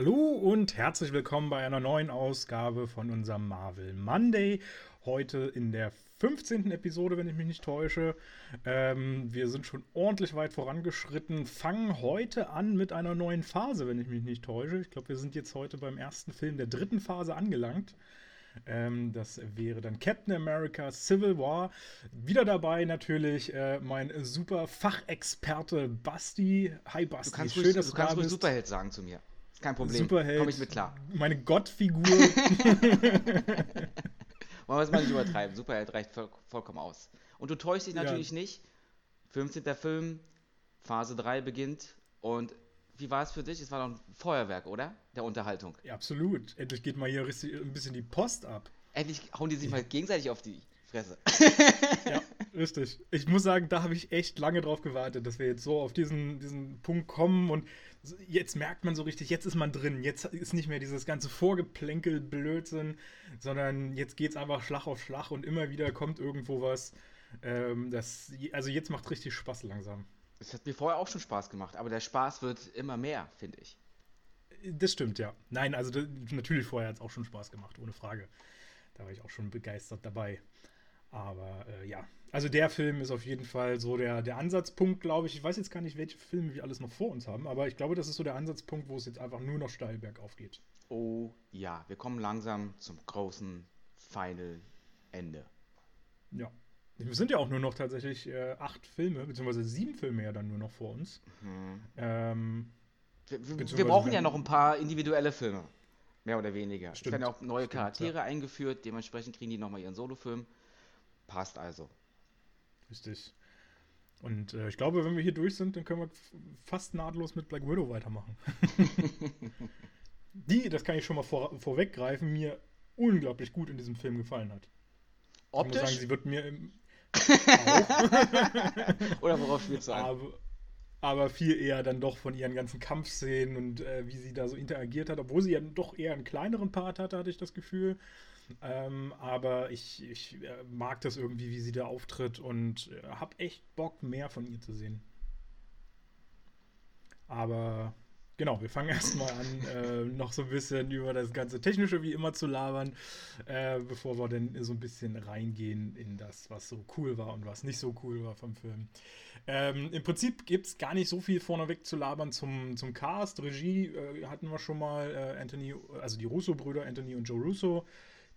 Hallo und herzlich willkommen bei einer neuen Ausgabe von unserem Marvel Monday. Heute in der 15. Episode, wenn ich mich nicht täusche. Ähm, wir sind schon ordentlich weit vorangeschritten, fangen heute an mit einer neuen Phase, wenn ich mich nicht täusche. Ich glaube, wir sind jetzt heute beim ersten Film der dritten Phase angelangt. Ähm, das wäre dann Captain America Civil War. Wieder dabei natürlich äh, mein super Fachexperte Basti. Hi Basti, du kannst schön, ruhig, dass du, du kannst ruhig Superheld sagen zu mir. Kein Problem. Superheld. Komme ich mit klar. Meine Gottfigur. Wollen wir es mal nicht übertreiben. Superheld reicht voll, vollkommen aus. Und du täuschst dich natürlich ja. nicht. 15. Film, Phase 3 beginnt. Und wie war es für dich? Es war doch ein Feuerwerk, oder? Der Unterhaltung. Ja, absolut. Endlich geht mal hier ein bisschen die Post ab. Endlich hauen die sich mal gegenseitig auf die Fresse. ja, richtig. Ich muss sagen, da habe ich echt lange drauf gewartet, dass wir jetzt so auf diesen, diesen Punkt kommen und jetzt merkt man so richtig, jetzt ist man drin. Jetzt ist nicht mehr dieses ganze Vorgeplänkel Blödsinn, sondern jetzt geht es einfach Schlag auf Schlag und immer wieder kommt irgendwo was. Ähm, das, also jetzt macht richtig Spaß langsam. Es hat mir vorher auch schon Spaß gemacht, aber der Spaß wird immer mehr, finde ich. Das stimmt, ja. Nein, also das, natürlich vorher hat es auch schon Spaß gemacht, ohne Frage. Da war ich auch schon begeistert dabei. Aber äh, ja, also der Film ist auf jeden Fall so der, der Ansatzpunkt, glaube ich. Ich weiß jetzt gar nicht, welche Filme wir alles noch vor uns haben, aber ich glaube, das ist so der Ansatzpunkt, wo es jetzt einfach nur noch steil bergauf geht. Oh ja, wir kommen langsam zum großen Final Ende. Ja. Wir sind ja auch nur noch tatsächlich äh, acht Filme, beziehungsweise sieben Filme ja dann nur noch vor uns. Mhm. Ähm, wir, wir brauchen ja noch ein paar individuelle Filme. Mehr oder weniger. Stimmt. Es werden ja auch neue Charaktere ja. eingeführt, dementsprechend kriegen die nochmal ihren Solofilm. Passt also. Richtig. Und äh, ich glaube, wenn wir hier durch sind, dann können wir fast nahtlos mit Black Widow weitermachen. die, das kann ich schon mal vor, vorweggreifen, mir unglaublich gut in diesem Film gefallen hat. Optisch? Ich muss sagen, sie wird mir im. Oder worauf spielst du an? Aber, aber, viel eher dann doch von ihren ganzen Kampfszenen und äh, wie sie da so interagiert hat, obwohl sie ja doch eher einen kleineren Part hatte, hatte ich das Gefühl. Ähm, aber ich, ich äh, mag das irgendwie, wie sie da auftritt und äh, habe echt Bock, mehr von ihr zu sehen. Aber genau, wir fangen erstmal an, äh, noch so ein bisschen über das ganze Technische wie immer zu labern, äh, bevor wir dann so ein bisschen reingehen in das, was so cool war und was nicht so cool war vom Film. Ähm, Im Prinzip gibt es gar nicht so viel vorneweg zu labern zum, zum Cast. Regie äh, hatten wir schon mal, äh, Anthony, also die Russo-Brüder, Anthony und Joe Russo.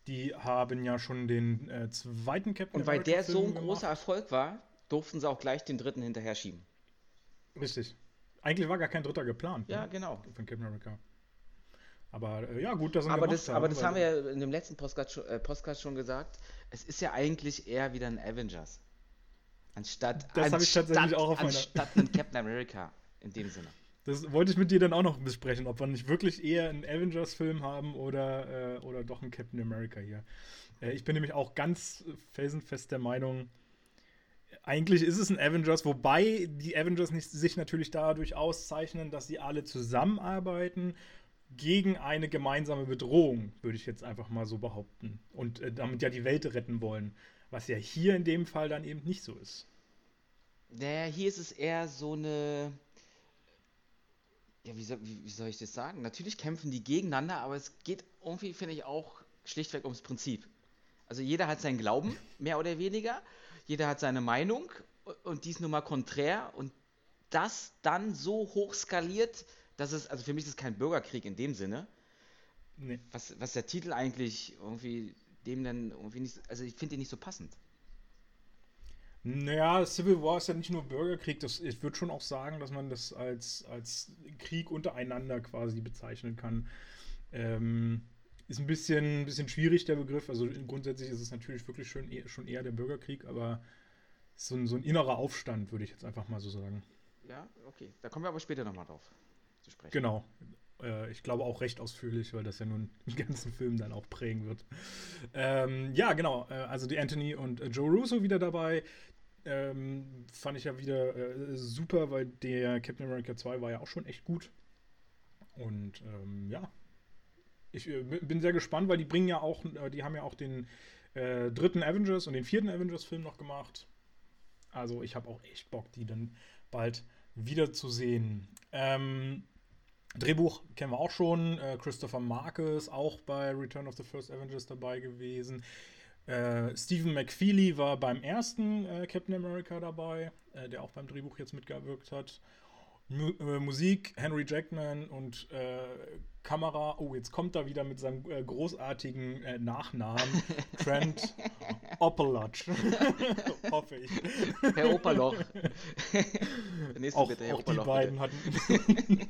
Die haben ja schon den äh, zweiten Captain Und weil America der so ein gemacht. großer Erfolg war, durften sie auch gleich den dritten hinterher schieben. Richtig. Eigentlich war gar kein dritter geplant. Ja, ne? genau. Von Captain America. Aber äh, ja, gut, dass aber das, haben, aber das haben wir ja in dem letzten Postcard schon, äh, Postcard schon gesagt. Es ist ja eigentlich eher wieder ein Avengers. Anstatt, das habe ich tatsächlich auch auf meiner... Anstatt ein Captain America in dem Sinne. Das wollte ich mit dir dann auch noch besprechen, ob wir nicht wirklich eher einen Avengers-Film haben oder, äh, oder doch einen Captain America hier. Äh, ich bin nämlich auch ganz felsenfest der Meinung, eigentlich ist es ein Avengers, wobei die Avengers nicht, sich natürlich dadurch auszeichnen, dass sie alle zusammenarbeiten gegen eine gemeinsame Bedrohung, würde ich jetzt einfach mal so behaupten. Und äh, damit ja die Welt retten wollen. Was ja hier in dem Fall dann eben nicht so ist. Naja, hier ist es eher so eine ja, wie soll, wie, wie soll ich das sagen? Natürlich kämpfen die gegeneinander, aber es geht irgendwie, finde ich, auch schlichtweg ums Prinzip. Also jeder hat seinen Glauben, mehr oder weniger. Jeder hat seine Meinung und die ist nun mal konträr und das dann so hoch skaliert, dass es, also für mich ist es kein Bürgerkrieg in dem Sinne. Nee. Was, was der Titel eigentlich irgendwie dem dann irgendwie nicht, also ich finde ihn nicht so passend. Naja, Civil War ist ja nicht nur Bürgerkrieg. Das, ich würde schon auch sagen, dass man das als, als Krieg untereinander quasi bezeichnen kann. Ähm, ist ein bisschen, ein bisschen schwierig, der Begriff. Also grundsätzlich ist es natürlich wirklich schon, schon eher der Bürgerkrieg, aber so ein, so ein innerer Aufstand, würde ich jetzt einfach mal so sagen. Ja, okay. Da kommen wir aber später nochmal drauf zu sprechen. Genau. Äh, ich glaube auch recht ausführlich, weil das ja nun den ganzen Film dann auch prägen wird. Ähm, ja, genau. Äh, also die Anthony und äh, Joe Russo wieder dabei. Ähm, fand ich ja wieder äh, super, weil der Captain America 2 war ja auch schon echt gut. Und ähm, ja, ich äh, bin sehr gespannt, weil die bringen ja auch, äh, die haben ja auch den äh, dritten Avengers und den vierten Avengers-Film noch gemacht. Also ich habe auch echt Bock, die dann bald wiederzusehen. Ähm, Drehbuch kennen wir auch schon. Äh, Christopher Marcus auch bei Return of the First Avengers dabei gewesen. Äh, Stephen McFeely war beim ersten äh, Captain America dabei, äh, der auch beim Drehbuch jetzt mitgewirkt hat. Mu äh, Musik Henry Jackman und äh, Kamera. Oh, jetzt kommt er wieder mit seinem großartigen Nachnamen. Trent Opelotch. Hoffe ich. Herr Operloch. auch, auch die beiden hatten.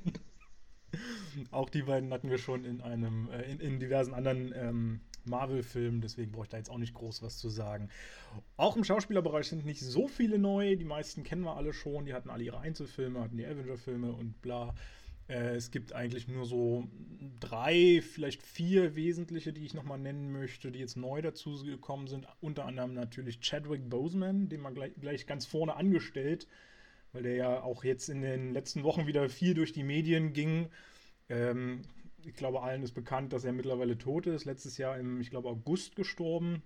auch die beiden hatten wir schon in einem, in, in diversen anderen ähm, Marvel-Film, deswegen brauche ich da jetzt auch nicht groß was zu sagen. Auch im Schauspielerbereich sind nicht so viele neu, die meisten kennen wir alle schon, die hatten alle ihre Einzelfilme, hatten die Avenger-Filme und bla. Äh, es gibt eigentlich nur so drei, vielleicht vier wesentliche, die ich nochmal nennen möchte, die jetzt neu dazu gekommen sind. Unter anderem natürlich Chadwick Boseman, den man gleich, gleich ganz vorne angestellt, weil der ja auch jetzt in den letzten Wochen wieder viel durch die Medien ging. Ähm, ich glaube, allen ist bekannt, dass er mittlerweile tot ist. Letztes Jahr im, ich glaube, August gestorben,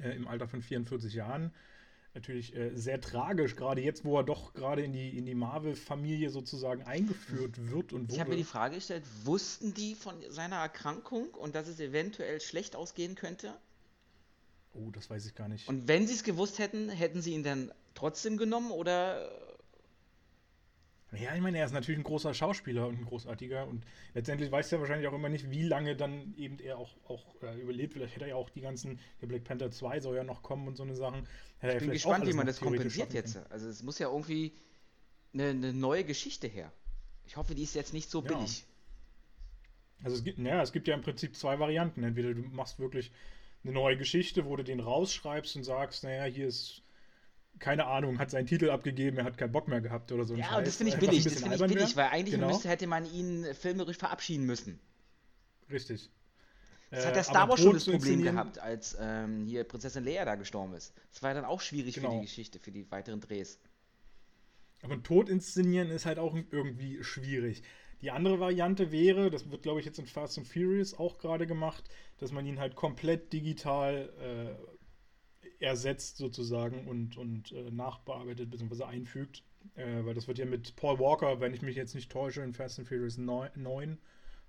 äh, im Alter von 44 Jahren. Natürlich äh, sehr tragisch, gerade jetzt, wo er doch gerade in die, in die Marvel-Familie sozusagen eingeführt wird und wurde. Ich habe mir die Frage gestellt, wussten die von seiner Erkrankung und dass es eventuell schlecht ausgehen könnte? Oh, das weiß ich gar nicht. Und wenn sie es gewusst hätten, hätten sie ihn dann trotzdem genommen oder ja, ich meine, er ist natürlich ein großer Schauspieler und ein großartiger und letztendlich weiß er wahrscheinlich auch immer nicht, wie lange dann eben er auch, auch äh, überlebt. Vielleicht hätte er ja auch die ganzen, der Black Panther 2 soll ja noch kommen und so eine Sachen. Hätte ich bin gespannt, wie man das kompensiert jetzt. Also es muss ja irgendwie eine, eine, neue Geschichte her. Ich hoffe, die ist jetzt nicht so ja. billig. Also es gibt, ja, es gibt ja im Prinzip zwei Varianten. Entweder du machst wirklich eine neue Geschichte, wo du den rausschreibst und sagst, naja, hier ist keine Ahnung, hat seinen Titel abgegeben, er hat keinen Bock mehr gehabt oder so. Ja, Scheiß. und das finde ich billig, das finde ich billig, weil eigentlich genau. müsste, hätte man ihn filmerisch verabschieden müssen. Richtig. Das hat der äh, Star Wars schon das Problem gehabt, als ähm, hier Prinzessin Leia da gestorben ist. Das war dann auch schwierig genau. für die Geschichte, für die weiteren Drehs. Aber Tod inszenieren ist halt auch irgendwie schwierig. Die andere Variante wäre, das wird glaube ich jetzt in Fast and Furious auch gerade gemacht, dass man ihn halt komplett digital äh, ersetzt sozusagen und, und äh, nachbearbeitet bzw. einfügt. Äh, weil das wird ja mit Paul Walker, wenn ich mich jetzt nicht täusche, in Fast and Furious 9, 9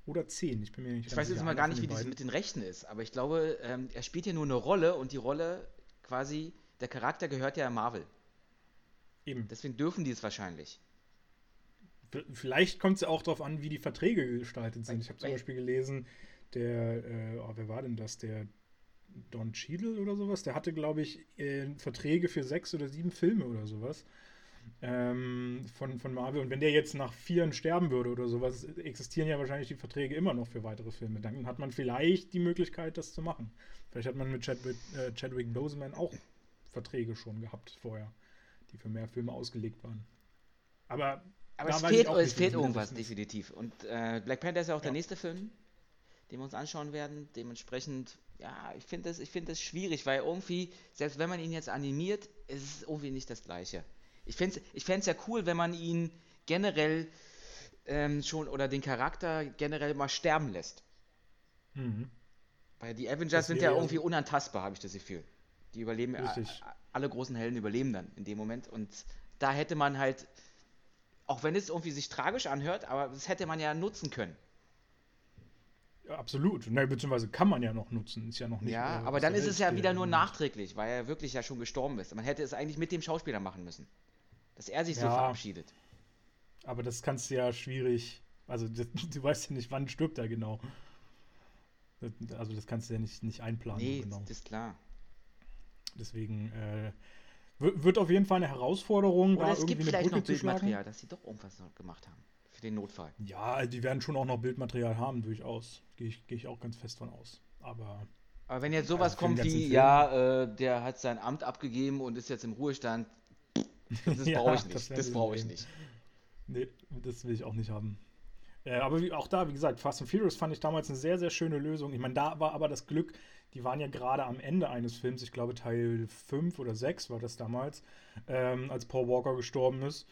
oder 10. Ich bin mir nicht Ich weiß jetzt mal gar nicht, wie das mit den Rechten ist, aber ich glaube, ähm, er spielt ja nur eine Rolle und die Rolle quasi, der Charakter gehört ja Marvel. Eben. Deswegen dürfen die es wahrscheinlich. Vielleicht kommt es ja auch darauf an, wie die Verträge gestaltet sind. Ich habe zum Beispiel gelesen, der, äh, oh, wer war denn das? Der Don Cheadle oder sowas, der hatte, glaube ich, äh, Verträge für sechs oder sieben Filme oder sowas ähm, von, von Marvel. Und wenn der jetzt nach vieren sterben würde oder sowas, existieren ja wahrscheinlich die Verträge immer noch für weitere Filme. Dann hat man vielleicht die Möglichkeit, das zu machen. Vielleicht hat man mit Chadwick, äh, Chadwick Boseman auch Verträge schon gehabt vorher, die für mehr Filme ausgelegt waren. Aber, Aber es fehlt, es fehlt irgendwas, definitiv. Und äh, Black Panther ist ja auch ja. der nächste Film, den wir uns anschauen werden. Dementsprechend ja, ich finde das, find das schwierig, weil irgendwie, selbst wenn man ihn jetzt animiert, ist es irgendwie nicht das Gleiche. Ich fände es ich ja cool, wenn man ihn generell ähm, schon oder den Charakter generell mal sterben lässt. Mhm. Weil die Avengers sind ja irgendwie unantastbar, habe ich das Gefühl. Die überleben, Richtig. alle großen Helden überleben dann in dem Moment. Und da hätte man halt, auch wenn es irgendwie sich tragisch anhört, aber das hätte man ja nutzen können. Ja, absolut. Ne, beziehungsweise kann man ja noch nutzen. Ist ja noch nicht. Ja, aber dann ist es ja wieder nur nachträglich, weil er wirklich ja schon gestorben ist. Man hätte es eigentlich mit dem Schauspieler machen müssen. Dass er sich ja, so verabschiedet. Aber das kannst du ja schwierig. Also, das, du weißt ja nicht, wann stirbt er genau. Also, das kannst du ja nicht, nicht einplanen. Nee, genau. das ist klar. Deswegen äh, wird auf jeden Fall eine Herausforderung. Oder es gibt vielleicht noch Bildmaterial, dass sie doch irgendwas gemacht haben den Notfall. Ja, die werden schon auch noch Bildmaterial haben, durchaus. Gehe ich, geh ich auch ganz fest von aus. Aber. Aber wenn jetzt sowas also kommt wie, ja, äh, der hat sein Amt abgegeben und ist jetzt im Ruhestand, das ja, brauche ich nicht. Das, das brauche ich nicht. Nee, das will ich auch nicht haben. Äh, aber wie, auch da, wie gesagt, Fast and Furious fand ich damals eine sehr, sehr schöne Lösung. Ich meine, da war aber das Glück, die waren ja gerade am Ende eines Films, ich glaube Teil 5 oder 6 war das damals, ähm, als Paul Walker gestorben ist.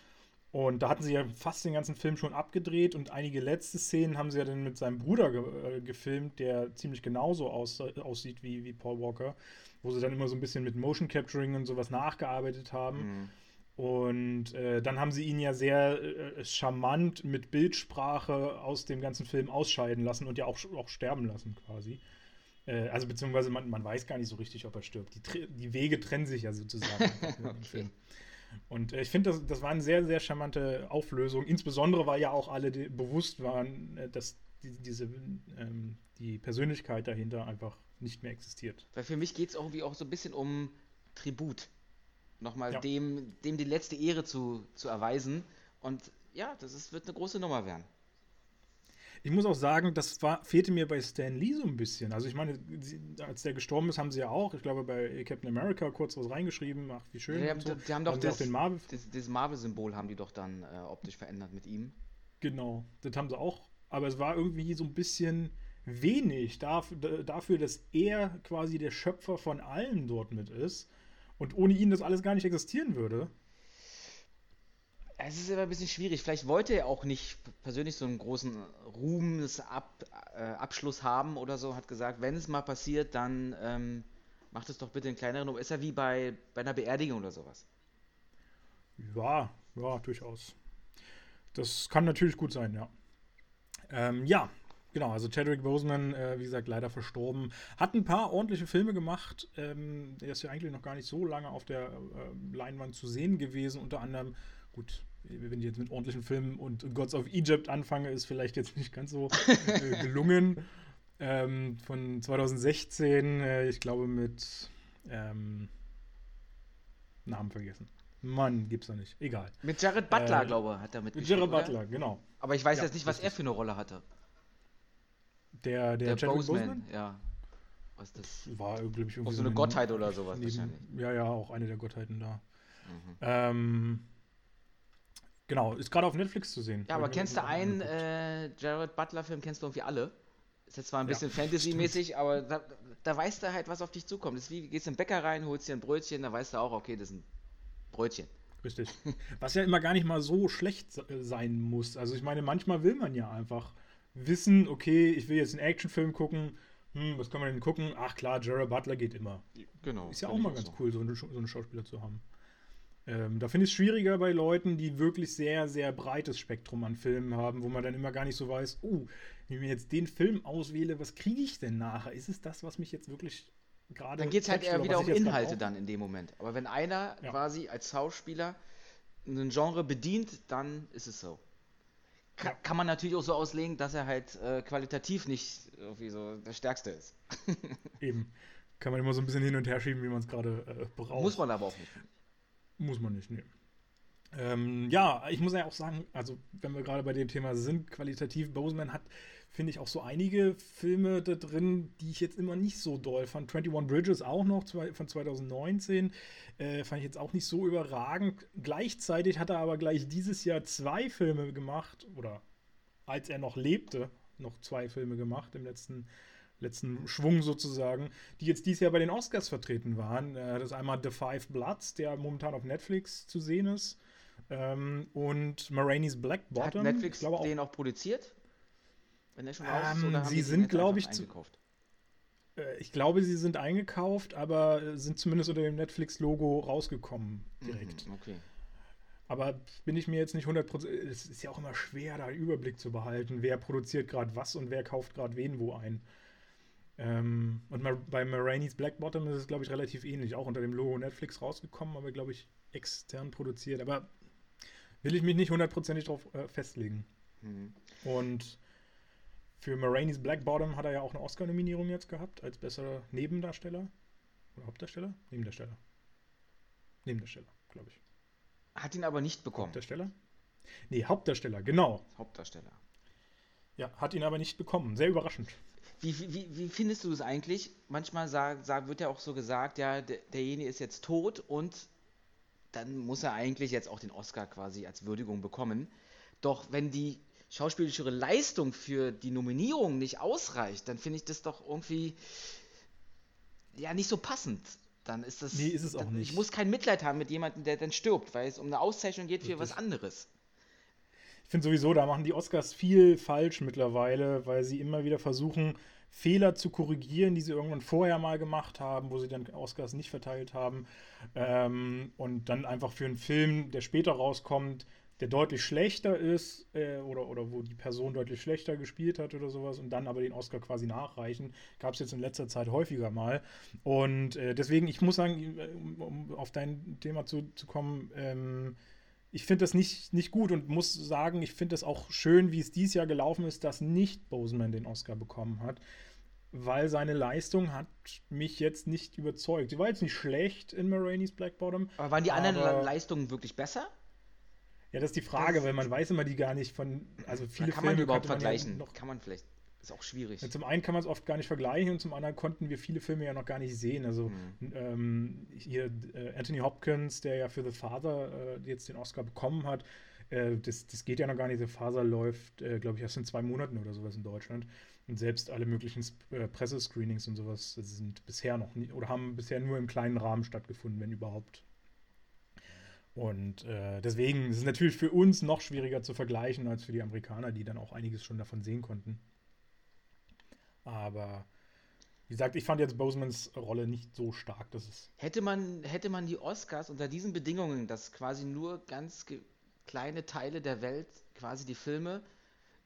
Und da hatten sie ja fast den ganzen Film schon abgedreht und einige letzte Szenen haben sie ja dann mit seinem Bruder ge äh, gefilmt, der ziemlich genauso aus aussieht wie, wie Paul Walker, wo sie dann immer so ein bisschen mit Motion Capturing und sowas nachgearbeitet haben. Mhm. Und äh, dann haben sie ihn ja sehr äh, charmant mit Bildsprache aus dem ganzen Film ausscheiden lassen und ja auch, auch sterben lassen quasi. Äh, also beziehungsweise man, man weiß gar nicht so richtig, ob er stirbt. Die, die Wege trennen sich ja sozusagen im Film. Und äh, ich finde, das, das war eine sehr, sehr charmante Auflösung. Insbesondere, weil ja auch alle bewusst waren, äh, dass die, diese, ähm, die Persönlichkeit dahinter einfach nicht mehr existiert. Weil für mich geht es irgendwie auch so ein bisschen um Tribut nochmal ja. dem, dem die letzte Ehre zu, zu erweisen. Und ja, das ist, wird eine große Nummer werden. Ich muss auch sagen, das war, fehlte mir bei Stan Lee so ein bisschen. Also ich meine, als der gestorben ist, haben sie ja auch, ich glaube, bei Captain America kurz was reingeschrieben. Ach, wie schön. Ja, die, so. die, haben doch haben das, Marvel das, das Marvel-Symbol haben die doch dann äh, optisch verändert mit ihm. Genau, das haben sie auch. Aber es war irgendwie so ein bisschen wenig dafür, dafür dass er quasi der Schöpfer von allem dort mit ist und ohne ihn das alles gar nicht existieren würde. Es ist aber ein bisschen schwierig. Vielleicht wollte er auch nicht persönlich so einen großen Ruhmesabschluss äh, haben oder so. Hat gesagt, wenn es mal passiert, dann ähm, macht es doch bitte in kleineren. Ist er wie bei, bei einer Beerdigung oder sowas? Ja, ja, durchaus. Das kann natürlich gut sein, ja. Ähm, ja, Genau, also Chadwick Boseman, äh, wie gesagt, leider verstorben. Hat ein paar ordentliche Filme gemacht. Ähm, er ist ja eigentlich noch gar nicht so lange auf der äh, Leinwand zu sehen gewesen. Unter anderem, gut, wenn ich jetzt mit ordentlichen Filmen und Gods of Egypt anfange, ist vielleicht jetzt nicht ganz so äh, gelungen. Ähm, von 2016, äh, ich glaube mit ähm, Namen vergessen. Mann, gibt's doch nicht. Egal. Mit Jared Butler, äh, glaube ich, hat er mitgespielt. Mit Jared Butler, genau. Aber ich weiß ja, jetzt nicht, was er für eine Rolle hatte. Der, der, der Boseman, Boseman? ja. Was das? War, glaube ich, irgendwie. Auch so eine, Gottheit oder sowas neben, wahrscheinlich. Ja, ja, auch eine der Gottheiten da. Mhm. Ähm, genau, ist gerade auf Netflix zu sehen. Ja, aber kennst du einen äh, Jared Butler-Film, kennst du irgendwie alle? Ist jetzt zwar ein bisschen ja, Fantasy-mäßig, aber da, da weißt du halt, was auf dich zukommt. Das ist wie, gehst in den Bäcker rein, holst dir ein Brötchen, da weißt du auch, okay, das ist ein Brötchen. Richtig. Was ja immer gar nicht mal so schlecht sein muss. Also ich meine, manchmal will man ja einfach wissen, okay, ich will jetzt einen Actionfilm gucken, hm, was kann man denn gucken? Ach klar, Jared Butler geht immer. Genau. Ist ja auch mal ganz so. cool, so, eine, so einen Schauspieler zu haben. Ähm, da finde ich es schwieriger bei Leuten, die wirklich sehr, sehr breites Spektrum an Filmen haben, wo man dann immer gar nicht so weiß, oh, wenn ich mir jetzt den Film auswähle, was kriege ich denn nachher? Ist es das, was mich jetzt wirklich gerade. Dann geht es halt eher wieder um Inhalte dann in dem Moment. Aber wenn einer ja. quasi als Schauspieler ein Genre bedient, dann ist es so. Kann, ja. kann man natürlich auch so auslegen, dass er halt äh, qualitativ nicht irgendwie so der Stärkste ist. Eben. Kann man immer so ein bisschen hin und her schieben, wie man es gerade äh, braucht. Muss man aber auch nicht. Muss man nicht, nee. Ähm, ja, ich muss ja auch sagen, also wenn wir gerade bei dem Thema sind, qualitativ, Boseman hat finde ich auch so einige Filme da drin, die ich jetzt immer nicht so doll fand. 21 Bridges auch noch von 2019. Äh, fand ich jetzt auch nicht so überragend. Gleichzeitig hat er aber gleich dieses Jahr zwei Filme gemacht, oder als er noch lebte, noch zwei Filme gemacht im letzten, letzten Schwung sozusagen, die jetzt dieses Jahr bei den Oscars vertreten waren. Äh, das ist einmal The Five Bloods, der momentan auf Netflix zu sehen ist. Ähm, und Marainis Black Bottom. Hat Netflix glaube, auch, den auch produziert? Wenn der schon raus ist, oder ähm, Sie sind, glaube ich, eingekauft? Äh, ich glaube, sie sind eingekauft, aber sind zumindest unter dem Netflix-Logo rausgekommen direkt. Mhm, okay. Aber bin ich mir jetzt nicht 100%. Es ist ja auch immer schwer, da einen Überblick zu behalten, wer produziert gerade was und wer kauft gerade wen wo ein. Ähm, und bei Marainis Black Bottom ist es, glaube ich, relativ ähnlich. Auch unter dem Logo Netflix rausgekommen, aber, glaube ich, extern produziert. Aber will ich mich nicht hundertprozentig darauf äh, festlegen. Mhm. Und für Marainis Black Bottom hat er ja auch eine Oscar-Nominierung jetzt gehabt, als besserer Nebendarsteller. Oder Hauptdarsteller? Nebendarsteller. Nebendarsteller, glaube ich. Hat ihn aber nicht bekommen. Hauptdarsteller? Nee, Hauptdarsteller, genau. Hauptdarsteller. Ja, hat ihn aber nicht bekommen. Sehr überraschend. Wie, wie, wie findest du es eigentlich? Manchmal sag, sag, wird ja auch so gesagt, ja, der, derjenige ist jetzt tot und dann muss er eigentlich jetzt auch den Oscar quasi als Würdigung bekommen. Doch wenn die schauspielerische Leistung für die Nominierung nicht ausreicht, dann finde ich das doch irgendwie ja nicht so passend. Dann ist das. Nee, ist es dann, auch nicht. Ich muss kein Mitleid haben mit jemandem, der dann stirbt, weil es um eine Auszeichnung geht für Richtig. was anderes. Ich finde sowieso, da machen die Oscars viel falsch mittlerweile, weil sie immer wieder versuchen, Fehler zu korrigieren, die sie irgendwann vorher mal gemacht haben, wo sie dann Oscars nicht verteilt haben. Ähm, und dann einfach für einen Film, der später rauskommt, der deutlich schlechter ist äh, oder, oder wo die Person deutlich schlechter gespielt hat oder sowas und dann aber den Oscar quasi nachreichen. Gab es jetzt in letzter Zeit häufiger mal. Und äh, deswegen, ich muss sagen, um, um auf dein Thema zu, zu kommen, ähm, ich finde das nicht, nicht gut und muss sagen, ich finde es auch schön, wie es dieses Jahr gelaufen ist, dass nicht Boseman den Oscar bekommen hat, weil seine Leistung hat mich jetzt nicht überzeugt. Sie war jetzt nicht schlecht in Marainis Black Bottom. Aber waren die anderen Leistungen wirklich besser? Ja, das ist die Frage, das weil man weiß immer die gar nicht von, also viele kann Filme man überhaupt vergleichen? Ja kann man vielleicht ist auch schwierig. Ja, zum einen kann man es oft gar nicht vergleichen und zum anderen konnten wir viele Filme ja noch gar nicht sehen. Also mhm. ähm, hier äh, Anthony Hopkins, der ja für The Father äh, jetzt den Oscar bekommen hat, äh, das, das geht ja noch gar nicht. The Father läuft, äh, glaube ich, erst in zwei Monaten oder sowas in Deutschland. Und selbst alle möglichen äh, Pressescreenings und sowas sind bisher noch nie oder haben bisher nur im kleinen Rahmen stattgefunden, wenn überhaupt. Und äh, deswegen ist es natürlich für uns noch schwieriger zu vergleichen als für die Amerikaner, die dann auch einiges schon davon sehen konnten. Aber wie gesagt, ich fand jetzt Bosemans Rolle nicht so stark, dass es. Hätte man, hätte man die Oscars unter diesen Bedingungen, dass quasi nur ganz kleine Teile der Welt quasi die Filme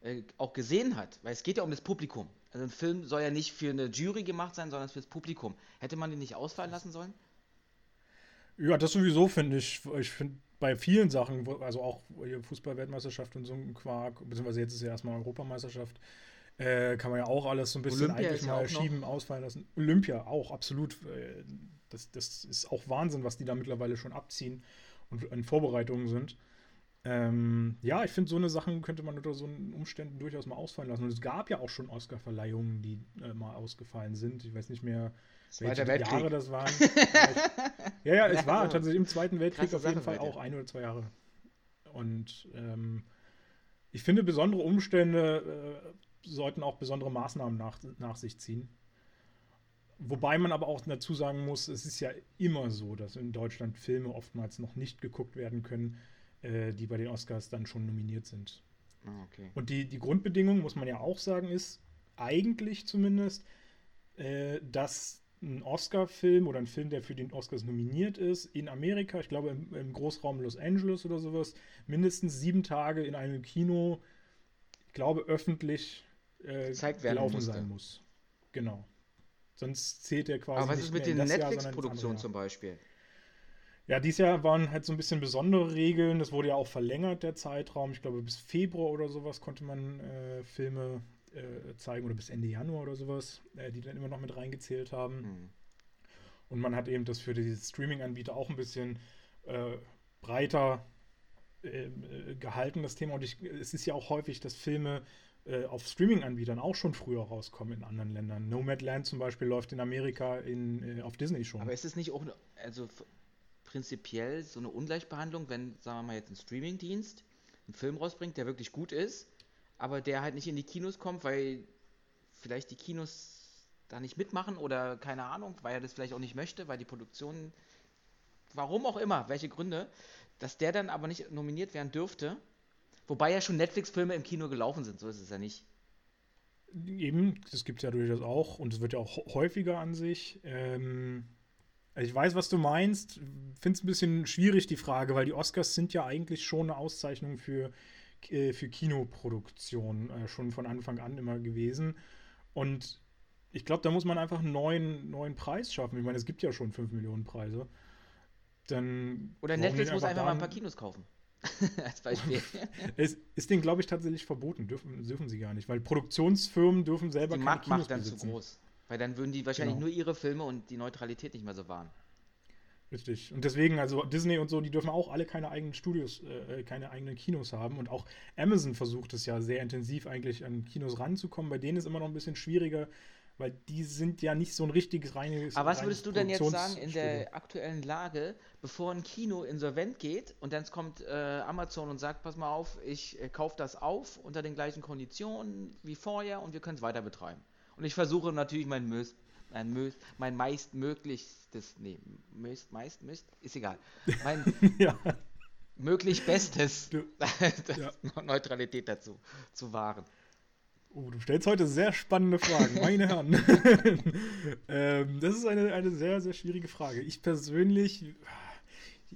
äh, auch gesehen hat, weil es geht ja um das Publikum. Also ein Film soll ja nicht für eine Jury gemacht sein, sondern fürs Publikum. Hätte man den nicht ausfallen lassen sollen? Ja, das sowieso finde ich. Ich finde bei vielen Sachen, also auch Fußball-Weltmeisterschaft und so ein Quark, beziehungsweise jetzt ist ja erstmal Europameisterschaft, äh, kann man ja auch alles so ein bisschen Olympia eigentlich mal schieben, noch. ausfallen lassen. Olympia auch, absolut. Äh, das, das ist auch Wahnsinn, was die da mittlerweile schon abziehen und in Vorbereitungen sind. Ähm, ja, ich finde, so eine Sachen könnte man unter so Umständen durchaus mal ausfallen lassen. Und es gab ja auch schon Oscar-Verleihungen, die äh, mal ausgefallen sind. Ich weiß nicht mehr, welche Jahre das waren. ja, ja, es war tatsächlich im Zweiten Weltkrieg auf jeden Fall auch ein oder zwei Jahre. Und ähm, ich finde, besondere Umstände äh, sollten auch besondere Maßnahmen nach, nach sich ziehen. Wobei man aber auch dazu sagen muss, es ist ja immer so, dass in Deutschland Filme oftmals noch nicht geguckt werden können, äh, die bei den Oscars dann schon nominiert sind. Ah, okay. Und die, die Grundbedingung, muss man ja auch sagen, ist eigentlich zumindest, äh, dass ein Oscar-Film oder ein Film, der für den Oscars nominiert ist, in Amerika, ich glaube im, im Großraum Los Angeles oder sowas, mindestens sieben Tage in einem Kino, ich glaube öffentlich äh, gezeigt werden laufen musste. sein muss. Genau. Sonst zählt er quasi. Aber was ist mit den Netflix-Produktionen zum Beispiel? Ja, dieses Jahr waren halt so ein bisschen besondere Regeln. Das wurde ja auch verlängert, der Zeitraum. Ich glaube, bis Februar oder sowas konnte man äh, Filme äh, zeigen oder bis Ende Januar oder sowas, äh, die dann immer noch mit reingezählt haben. Mhm. Und man hat eben das für die Streaming-Anbieter auch ein bisschen äh, breiter äh, gehalten, das Thema. Und ich, es ist ja auch häufig, dass Filme äh, auf Streaming-Anbietern auch schon früher rauskommen in anderen Ländern. Nomadland zum Beispiel läuft in Amerika in, äh, auf Disney schon. Aber ist es nicht auch, also prinzipiell so eine Ungleichbehandlung, wenn, sagen wir mal, jetzt ein Streaming-Dienst einen Film rausbringt, der wirklich gut ist, aber der halt nicht in die Kinos kommt, weil vielleicht die Kinos da nicht mitmachen oder keine Ahnung, weil er das vielleicht auch nicht möchte, weil die Produktion, warum auch immer, welche Gründe, dass der dann aber nicht nominiert werden dürfte, Wobei ja schon Netflix-Filme im Kino gelaufen sind, so ist es ja nicht. Eben, das gibt es ja durchaus auch und es wird ja auch häufiger an sich. Ähm, also ich weiß, was du meinst. Finde es ein bisschen schwierig, die Frage, weil die Oscars sind ja eigentlich schon eine Auszeichnung für, äh, für Kinoproduktion, äh, schon von Anfang an immer gewesen. Und ich glaube, da muss man einfach einen neuen, neuen Preis schaffen. Ich meine, es gibt ja schon 5 Millionen Preise. Dann Oder Netflix muss einfach mal ein paar Kinos kaufen. Als Beispiel. es ist denen, glaube ich, tatsächlich verboten. Dürfen, dürfen sie gar nicht, weil Produktionsfirmen dürfen selber die keine Kinos dann besitzen. zu groß. Weil dann würden die wahrscheinlich genau. nur ihre Filme und die Neutralität nicht mehr so wahren. Richtig. Und deswegen, also Disney und so, die dürfen auch alle keine eigenen Studios, äh, keine eigenen Kinos haben. Und auch Amazon versucht es ja sehr intensiv eigentlich an Kinos ranzukommen. Bei denen ist immer noch ein bisschen schwieriger, weil die sind ja nicht so ein richtiges reines. Aber was würdest du denn jetzt sagen in der aktuellen Lage, bevor ein Kino insolvent geht und dann kommt äh, Amazon und sagt, pass mal auf, ich äh, kaufe das auf unter den gleichen Konditionen wie vorher und wir können es weiter betreiben. Und ich versuche natürlich mein Mös, mein, Mös, mein meistmöglichstes, nee, meist, meist, meist, ist egal. Mein ja. möglich Bestes, ja. Neutralität dazu zu wahren. Oh, du stellst heute sehr spannende Fragen, meine Herren. ähm, das ist eine, eine sehr, sehr schwierige Frage. Ich persönlich,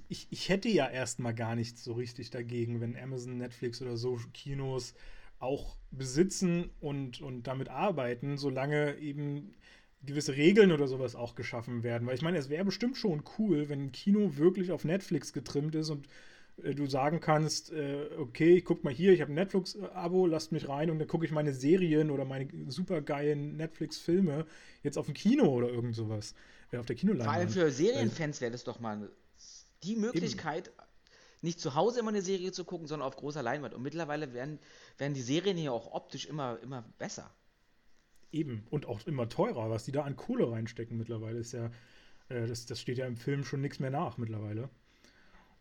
ich, ich hätte ja erstmal gar nichts so richtig dagegen, wenn Amazon, Netflix oder so Kinos auch besitzen und, und damit arbeiten, solange eben gewisse Regeln oder sowas auch geschaffen werden. Weil ich meine, es wäre bestimmt schon cool, wenn ein Kino wirklich auf Netflix getrimmt ist und du sagen kannst, äh, okay, guck mal hier, ich habe ein Netflix-Abo, lasst mich rein und dann gucke ich meine Serien oder meine supergeilen Netflix-Filme jetzt auf dem Kino oder irgend sowas. Äh, auf der Kinoleinwand. Vor allem für Serienfans wäre das doch mal die Möglichkeit, Eben. nicht zu Hause immer eine Serie zu gucken, sondern auf großer Leinwand. Und mittlerweile werden, werden die Serien hier auch optisch immer, immer besser. Eben, und auch immer teurer, was die da an Kohle reinstecken mittlerweile, ist ja, äh, das, das steht ja im Film schon nichts mehr nach mittlerweile.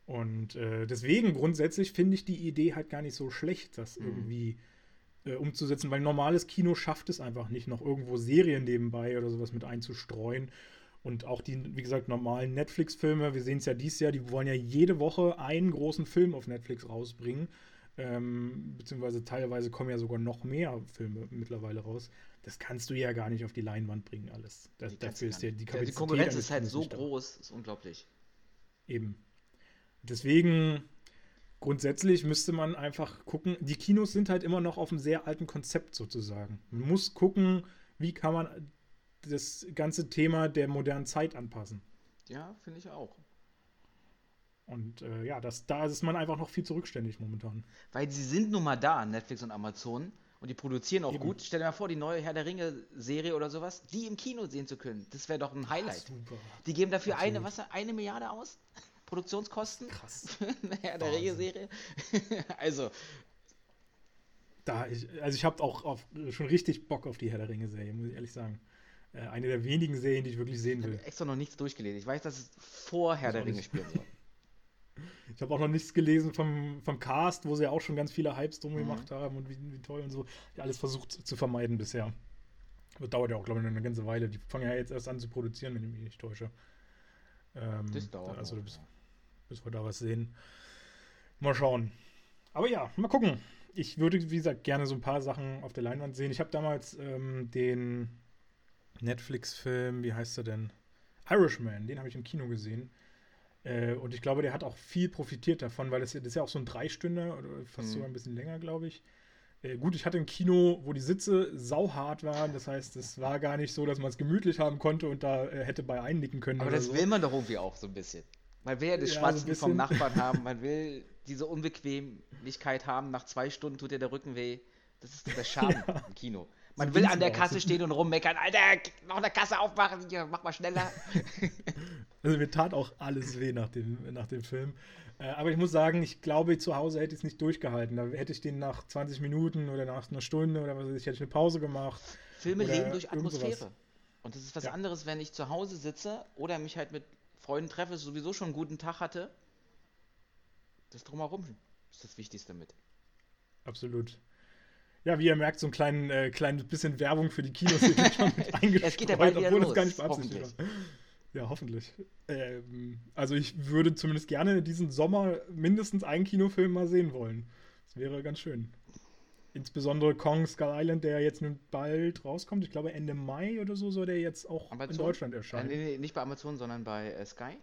Und äh, deswegen grundsätzlich finde ich die Idee halt gar nicht so schlecht, das mhm. irgendwie äh, umzusetzen, weil normales Kino schafft es einfach nicht, noch irgendwo Serien nebenbei oder sowas mit einzustreuen. Und auch die, wie gesagt, normalen Netflix-Filme, wir sehen es ja dieses Jahr, die wollen ja jede Woche einen großen Film auf Netflix rausbringen. Ähm, beziehungsweise teilweise kommen ja sogar noch mehr Filme mittlerweile raus. Das kannst du ja gar nicht auf die Leinwand bringen, alles. Das, dafür ist ja die Kapazität. Ja, die Konkurrenz ist halt so groß, ist unglaublich. Eben. Deswegen grundsätzlich müsste man einfach gucken, die Kinos sind halt immer noch auf einem sehr alten Konzept sozusagen. Man muss gucken, wie kann man das ganze Thema der modernen Zeit anpassen. Ja, finde ich auch. Und äh, ja, das, da ist man einfach noch viel zurückständig momentan. Weil sie sind nun mal da, Netflix und Amazon, und die produzieren auch Eben. gut. Stell dir mal vor, die neue Herr der Ringe-Serie oder sowas, die im Kino sehen zu können. Das wäre doch ein Highlight. Super. Die geben dafür eine, was, eine Milliarde aus? Produktionskosten. Krass. naja, der Regelserie. also. Da, ich, also ich habe auch auf, schon richtig Bock auf die Herr der Ringe-Serie, muss ich ehrlich sagen. Äh, eine der wenigen Serien, die ich wirklich sehen will. Ich habe extra noch nichts durchgelesen. Ich weiß, dass es vor Herr der Ringe spielen soll. Ich habe auch noch nichts gelesen vom, vom Cast, wo sie ja auch schon ganz viele Hypes drum mhm. gemacht haben und wie, wie toll und so. Ich alles versucht zu vermeiden bisher. Das dauert ja auch, glaube ich, eine ganze Weile. Die fangen ja jetzt erst an zu produzieren, wenn ich mich nicht täusche. Ähm, das dauert. Also, bis, bis wir da was sehen. Mal schauen. Aber ja, mal gucken. Ich würde, wie gesagt, gerne so ein paar Sachen auf der Leinwand sehen. Ich habe damals ähm, den Netflix-Film, wie heißt er denn? Irishman, den habe ich im Kino gesehen. Äh, und ich glaube, der hat auch viel profitiert davon, weil das, das ist ja auch so ein Dreistünder oder fast mhm. sogar ein bisschen länger, glaube ich. Äh, gut, ich hatte ein Kino, wo die Sitze sauhart waren. Das heißt, es war gar nicht so, dass man es gemütlich haben konnte und da äh, hätte bei einnicken können. Aber das so. will man doch irgendwie auch so ein bisschen. Man will ja das ja, Schwatzen so vom Nachbarn haben. Man will diese Unbequemlichkeit haben. Nach zwei Stunden tut dir der Rücken weh. Das ist der Charme ja. im Kino. Man so will an der Kasse stehen und rummeckern. Alter, noch eine Kasse aufmachen. Hier, mach mal schneller. Also mir tat auch alles weh nach dem, nach dem Film. Äh, aber ich muss sagen, ich glaube, zu Hause hätte ich es nicht durchgehalten. Da hätte ich den nach 20 Minuten oder nach einer Stunde oder was weiß ich, hätte ich eine Pause gemacht. Filme leben durch Atmosphäre. Und das ist was ja. anderes, wenn ich zu Hause sitze oder mich halt mit Freunden treffe, sowieso schon einen guten Tag hatte. Das drumherum ist das Wichtigste mit. Absolut. Ja, wie ihr merkt, so ein klein, äh, kleines bisschen Werbung für die Kinos hier schon mit eingestreut, es geht ja bald obwohl das gar nicht beabsichtigt war. Ja, hoffentlich. Ähm, also ich würde zumindest gerne diesen Sommer mindestens einen Kinofilm mal sehen wollen. Das wäre ganz schön. Insbesondere Kong Skull Island, der jetzt nun bald rauskommt. Ich glaube Ende Mai oder so soll der jetzt auch Amazon? in Deutschland erscheinen. Äh, nee, nicht bei Amazon, sondern bei äh, Sky.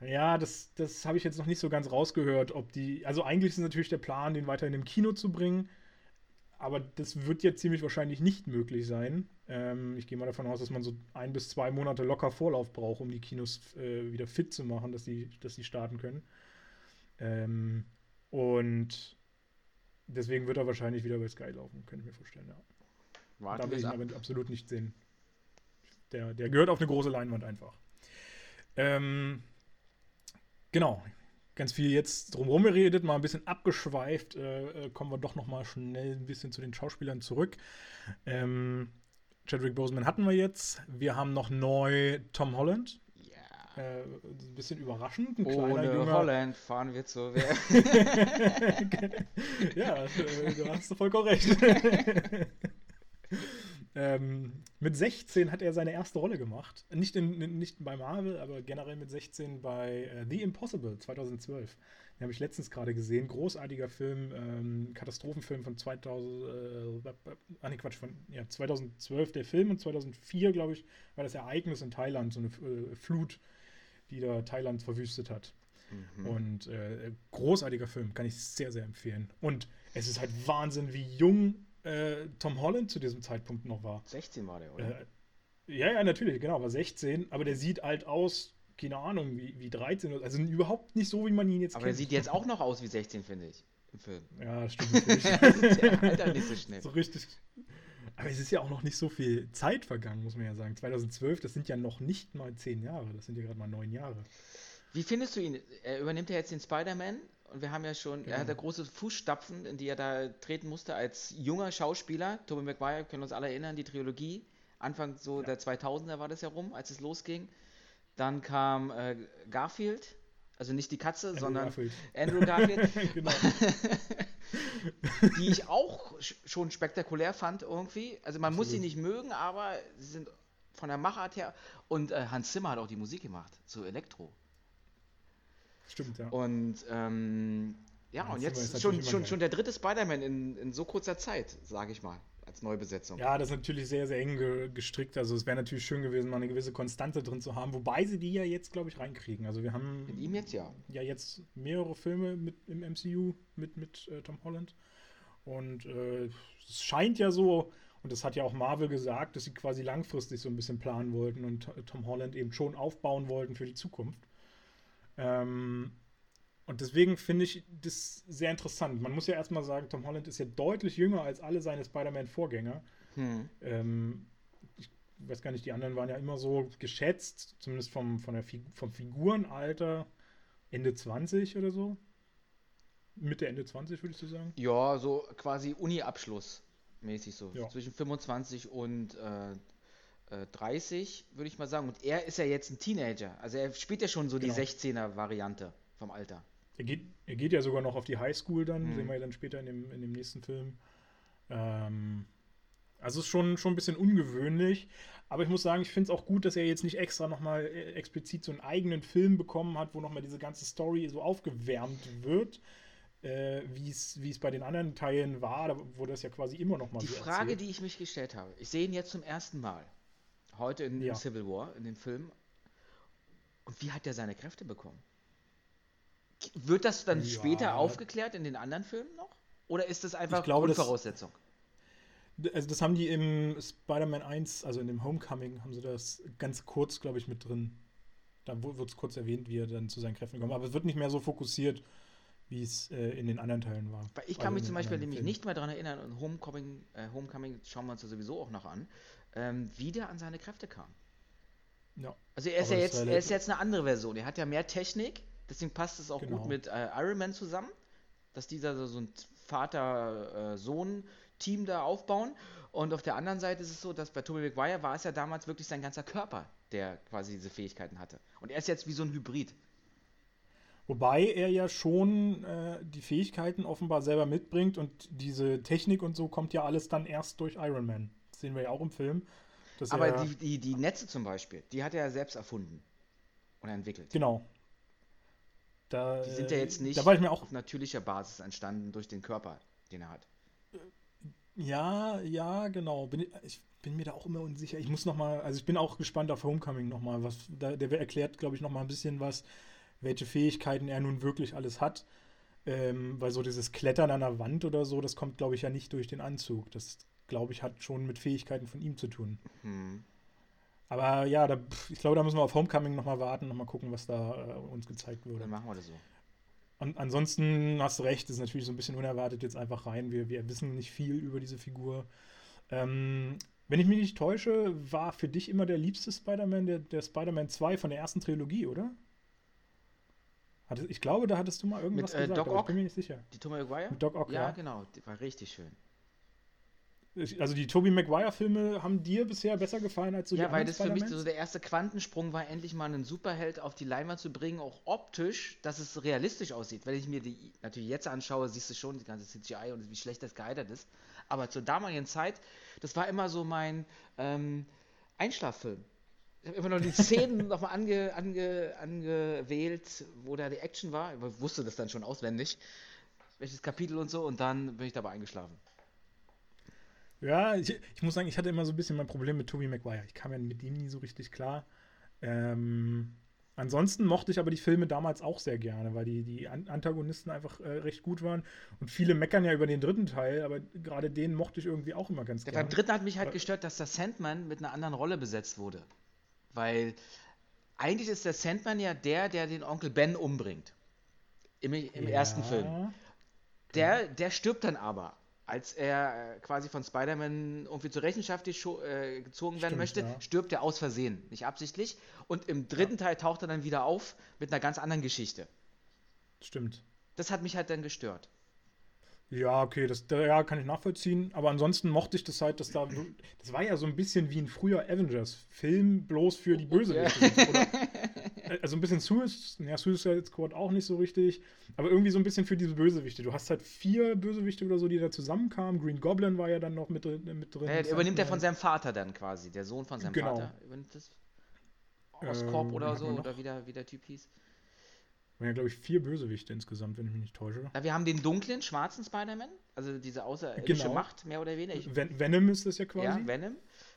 Ja, das, das habe ich jetzt noch nicht so ganz rausgehört, ob die. Also eigentlich ist natürlich der Plan, den weiter in dem Kino zu bringen. Aber das wird jetzt ziemlich wahrscheinlich nicht möglich sein. Ähm, ich gehe mal davon aus, dass man so ein bis zwei Monate locker Vorlauf braucht, um die Kinos äh, wieder fit zu machen, dass die, dass die starten können. Ähm, und deswegen wird er wahrscheinlich wieder bei Sky laufen, könnte ich mir vorstellen, ja. Warten da will ich ihn aber absolut nicht sehen. Der, der gehört auf eine große Leinwand einfach. Ähm, genau, ganz viel jetzt drumherum geredet, mal ein bisschen abgeschweift. Äh, äh, kommen wir doch noch mal schnell ein bisschen zu den Schauspielern zurück. Ähm, Chadwick Boseman hatten wir jetzt. Wir haben noch neu Tom Holland. Äh, ein bisschen überraschend. Ein Ohne kleiner, junger... Holland fahren wir zu. ja, äh, du hast vollkommen recht. Ähm, mit 16 hat er seine erste Rolle gemacht. Nicht, in, nicht bei Marvel, aber generell mit 16 bei äh, The Impossible 2012. Den habe ich letztens gerade gesehen. Großartiger Film, ähm, Katastrophenfilm von 2000, äh, ah, nee, Quatsch, von ja, 2012 der Film und 2004, glaube ich, war das Ereignis in Thailand, so eine äh, Flut, die da Thailand verwüstet hat. Mhm. Und äh, großartiger Film, kann ich sehr, sehr empfehlen. Und es ist halt Wahnsinn, wie jung äh, Tom Holland zu diesem Zeitpunkt noch war. 16 war der, oder? Äh, ja, ja, natürlich, genau, war 16, aber der sieht alt aus, keine Ahnung, wie, wie 13, also überhaupt nicht so, wie man ihn jetzt aber kennt. Aber er sieht jetzt auch noch aus wie 16, finde ich, im Film. Ja, stimmt natürlich. Alter, nicht so schnell. So richtig. Aber es ist ja auch noch nicht so viel Zeit vergangen, muss man ja sagen. 2012, das sind ja noch nicht mal zehn Jahre, das sind ja gerade mal neun Jahre. Wie findest du ihn? Er übernimmt ja jetzt den Spider-Man und wir haben ja schon, genau. er hat ja große Fußstapfen, in die er da treten musste als junger Schauspieler. Tobey Maguire, können uns alle erinnern, die Trilogie. Anfang so ja. der 2000er war das ja rum, als es losging. Dann kam äh, Garfield, also nicht die Katze, Andrew sondern Garfield. Andrew Garfield. genau. die ich auch schon spektakulär fand irgendwie. Also man Absolut. muss sie nicht mögen, aber sie sind von der Machart her. Und äh, Hans Zimmer hat auch die Musik gemacht zu Elektro. Stimmt, ja. Und ähm, ja, ja und jetzt schon, schon, schon der dritte Spider-Man in, in so kurzer Zeit, sage ich mal, als Neubesetzung. Ja, das ist natürlich sehr, sehr eng ge gestrickt. Also es wäre natürlich schön gewesen, mal eine gewisse Konstante drin zu haben, wobei sie die ja jetzt, glaube ich, reinkriegen. Also wir haben mit ihm jetzt ja. Ja, jetzt mehrere Filme mit im MCU mit, mit äh, Tom Holland. Und äh, es scheint ja so, und das hat ja auch Marvel gesagt, dass sie quasi langfristig so ein bisschen planen wollten und Tom Holland eben schon aufbauen wollten für die Zukunft. Ähm, und deswegen finde ich das sehr interessant. Man muss ja erstmal sagen, Tom Holland ist ja deutlich jünger als alle seine Spider-Man-Vorgänger. Hm. Ähm, ich weiß gar nicht, die anderen waren ja immer so geschätzt, zumindest vom, von der Fig vom Figurenalter Ende 20 oder so. Mitte, Ende 20, würdest du sagen? Ja, so quasi Uni-Abschluss mäßig so. Ja. Zwischen 25 und äh, 30, äh, würde ich mal sagen. Und er ist ja jetzt ein Teenager. Also er spielt ja schon so genau. die 16er-Variante vom Alter. Er geht, er geht ja sogar noch auf die Highschool dann, mhm. sehen wir ja dann später in dem, in dem nächsten Film. Ähm, also ist schon, schon ein bisschen ungewöhnlich. Aber ich muss sagen, ich finde es auch gut, dass er jetzt nicht extra nochmal äh, explizit so einen eigenen Film bekommen hat, wo nochmal diese ganze Story so aufgewärmt wird, äh, wie es bei den anderen Teilen war, wo das ja quasi immer nochmal Die so Frage, erzählt. die ich mich gestellt habe, ich sehe ihn jetzt zum ersten Mal. Heute in, ja. Civil War, in dem Film. Und wie hat er seine Kräfte bekommen? Wird das dann ja. später aufgeklärt in den anderen Filmen noch? Oder ist das einfach glaube, Grundvoraussetzung? Das, also das haben die im Spider-Man 1, also in dem Homecoming, haben sie das ganz kurz, glaube ich, mit drin. Da wird es kurz erwähnt, wie er dann zu seinen Kräften kommt. Aber es wird nicht mehr so fokussiert, wie es äh, in den anderen Teilen war. Weil ich kann also mich zum Beispiel nämlich nicht mehr daran erinnern, und Homecoming, äh, Homecoming schauen wir uns ja sowieso auch noch an, ähm, wie der an seine Kräfte kam. Ja. Also er ist ja jetzt, er ist jetzt eine andere Version. Er hat ja mehr Technik, deswegen passt es auch genau. gut mit äh, Iron Man zusammen, dass dieser so ein Vater-Sohn-Team da aufbauen. Und auf der anderen Seite ist es so, dass bei Tobey Maguire war es ja damals wirklich sein ganzer Körper, der quasi diese Fähigkeiten hatte. Und er ist jetzt wie so ein Hybrid. Wobei er ja schon äh, die Fähigkeiten offenbar selber mitbringt und diese Technik und so kommt ja alles dann erst durch Iron Man sehen wir ja auch im Film. Aber die, die, die Netze zum Beispiel, die hat er ja selbst erfunden und entwickelt. Genau. Da, die sind ja jetzt nicht auf natürlicher Basis entstanden durch den Körper, den er hat. Ja, ja, genau. Bin, ich bin mir da auch immer unsicher. Ich muss noch mal, also ich bin auch gespannt auf Homecoming noch mal, was da, der erklärt, glaube ich, noch mal ein bisschen was, welche Fähigkeiten er nun wirklich alles hat. Ähm, weil so dieses Klettern an der Wand oder so, das kommt, glaube ich, ja nicht durch den Anzug. Das glaube ich, hat schon mit Fähigkeiten von ihm zu tun. Hm. Aber ja, da, ich glaube, da müssen wir auf Homecoming nochmal warten, nochmal gucken, was da äh, uns gezeigt wurde. Dann machen wir das so. Und ansonsten hast du recht, ist natürlich so ein bisschen unerwartet jetzt einfach rein. Wir, wir wissen nicht viel über diese Figur. Ähm, wenn ich mich nicht täusche, war für dich immer der liebste Spider-Man der, der Spider-Man 2 von der ersten Trilogie, oder? ich glaube, da hattest du mal irgendwas Mit, äh, gesagt, Doc aber ich bin mir nicht sicher. Die Tommy Maguire? Mit Doc Ock, ja. Ja, genau, die war richtig schön also die Tobey Maguire-Filme haben dir bisher besser gefallen als so ja, die Ja, weil das für mich so der erste Quantensprung war, endlich mal einen Superheld auf die Leinwand zu bringen, auch optisch, dass es realistisch aussieht. Wenn ich mir die natürlich jetzt anschaue, siehst du schon die ganze CGI und wie schlecht das gealtert ist. Aber zur damaligen Zeit, das war immer so mein ähm, Einschlaffilm. Ich habe immer noch die Szenen nochmal ange, ange, angewählt, wo da die Action war. Ich wusste das dann schon auswendig, welches Kapitel und so, und dann bin ich dabei eingeschlafen. Ja, ich, ich muss sagen, ich hatte immer so ein bisschen mein Problem mit Tobey Maguire. Ich kam ja mit ihm nie so richtig klar. Ähm, ansonsten mochte ich aber die Filme damals auch sehr gerne, weil die, die Antagonisten einfach äh, recht gut waren. Und viele meckern ja über den dritten Teil, aber gerade den mochte ich irgendwie auch immer ganz ja, gerne. Beim dritten hat mich halt gestört, dass der Sandman mit einer anderen Rolle besetzt wurde. Weil eigentlich ist der Sandman ja der, der den Onkel Ben umbringt. Im, im ja. ersten Film. Der, der stirbt dann aber als er äh, quasi von Spider-Man irgendwie zur Rechenschaft äh, gezogen werden Stimmt, möchte, ja. stirbt er aus Versehen, nicht absichtlich. Und im dritten ja. Teil taucht er dann wieder auf mit einer ganz anderen Geschichte. Stimmt. Das hat mich halt dann gestört. Ja, okay, das ja, kann ich nachvollziehen. Aber ansonsten mochte ich das halt, dass da. Das war ja so ein bisschen wie ein früher Avengers-Film, bloß für die Bösewichte. Ja. also ein bisschen Suicide, ja, Suicide Squad auch nicht so richtig. Aber irgendwie so ein bisschen für diese Bösewichte. Du hast halt vier Bösewichte oder so, die da zusammenkamen. Green Goblin war ja dann noch mit, mit drin. Äh, übernimmt er von seinem Vater dann quasi, der Sohn von seinem genau. Vater. Übernimmt das? Oscorp ähm, oder so, oder wie der, wie der Typ hieß. Wir haben ja, glaube ich, vier Bösewichte insgesamt, wenn ich mich nicht täusche. Ja, wir haben den dunklen, schwarzen Spider-Man, also diese außerirdische genau. Macht, mehr oder weniger. Ven Venom ist das ja quasi. Ja, Venom.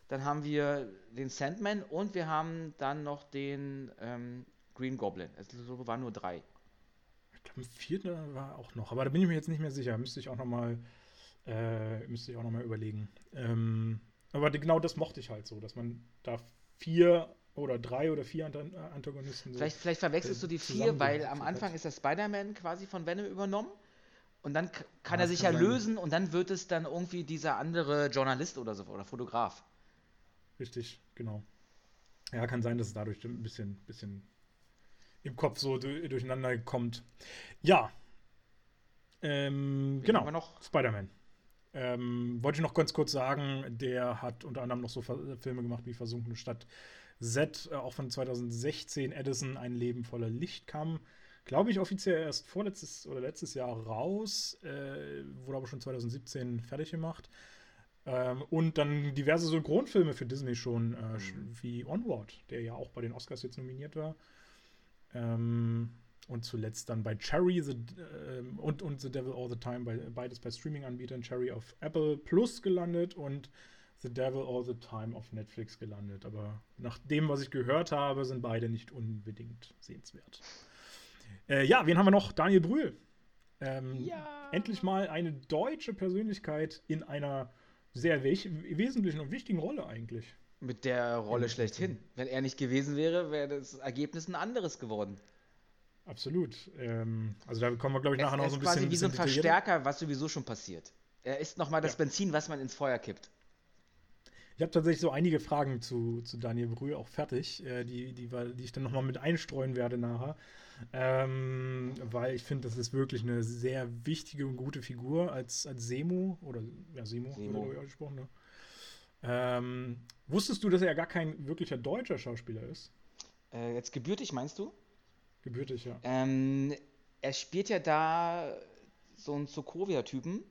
Dann haben wir den Sandman und wir haben dann noch den ähm, Green Goblin. Es also, waren nur drei. Ich glaube, ein vierter war auch noch, aber da bin ich mir jetzt nicht mehr sicher. Müsste ich auch noch mal, äh, müsste ich auch noch mal überlegen. Ähm, aber genau das mochte ich halt so, dass man da vier oder drei oder vier Antagonisten. Vielleicht, so vielleicht verwechselst du die vier, weil am Anfang ist der Spider-Man quasi von Venom übernommen. Und dann kann ja, er sich ja sein. lösen und dann wird es dann irgendwie dieser andere Journalist oder so oder Fotograf. Richtig, genau. Ja, kann sein, dass es dadurch ein bisschen, bisschen im Kopf so durcheinander kommt. Ja. Ähm, genau. Spider-Man. Ähm, wollte ich noch ganz kurz sagen, der hat unter anderem noch so Filme gemacht wie Versunkene Stadt Z, äh, auch von 2016, Edison, Ein Leben voller Licht kam. Glaube ich, offiziell erst vorletztes oder letztes Jahr raus, äh, wurde aber schon 2017 fertig gemacht. Ähm, und dann diverse Synchronfilme für Disney schon, äh, mhm. wie Onward, der ja auch bei den Oscars jetzt nominiert war. Ähm, und zuletzt dann bei Cherry the, äh, und, und The Devil All the Time, bei, beides bei Streaming-Anbietern, Cherry auf Apple Plus gelandet und The Devil All the Time auf Netflix gelandet. Aber nach dem, was ich gehört habe, sind beide nicht unbedingt sehenswert. Äh, ja, wen haben wir noch? Daniel Brühl. Ähm, ja. Endlich mal eine deutsche Persönlichkeit in einer sehr we wesentlichen und wichtigen Rolle eigentlich. Mit der Rolle ja. schlechthin. Wenn er nicht gewesen wäre, wäre das Ergebnis ein anderes geworden. Absolut. Ähm, also da kommen wir, glaube ich, nachher es, noch so ein bisschen. quasi wie so ein Verstärker, was sowieso schon passiert. Er ist nochmal das ja. Benzin, was man ins Feuer kippt. Ich habe tatsächlich so einige Fragen zu, zu Daniel Brühl auch fertig, äh, die, die, die ich dann nochmal mit einstreuen werde nachher. Ähm, weil ich finde, das ist wirklich eine sehr wichtige und gute Figur als, als Semo, oder ja, Semo, Semo. wird gesprochen, ne? Ähm, wusstest du, dass er gar kein wirklicher deutscher Schauspieler ist? Äh, jetzt gebürtig, meinst du? Gebürtig, ja. Ähm, er spielt ja da so einen Sokovia-Typen.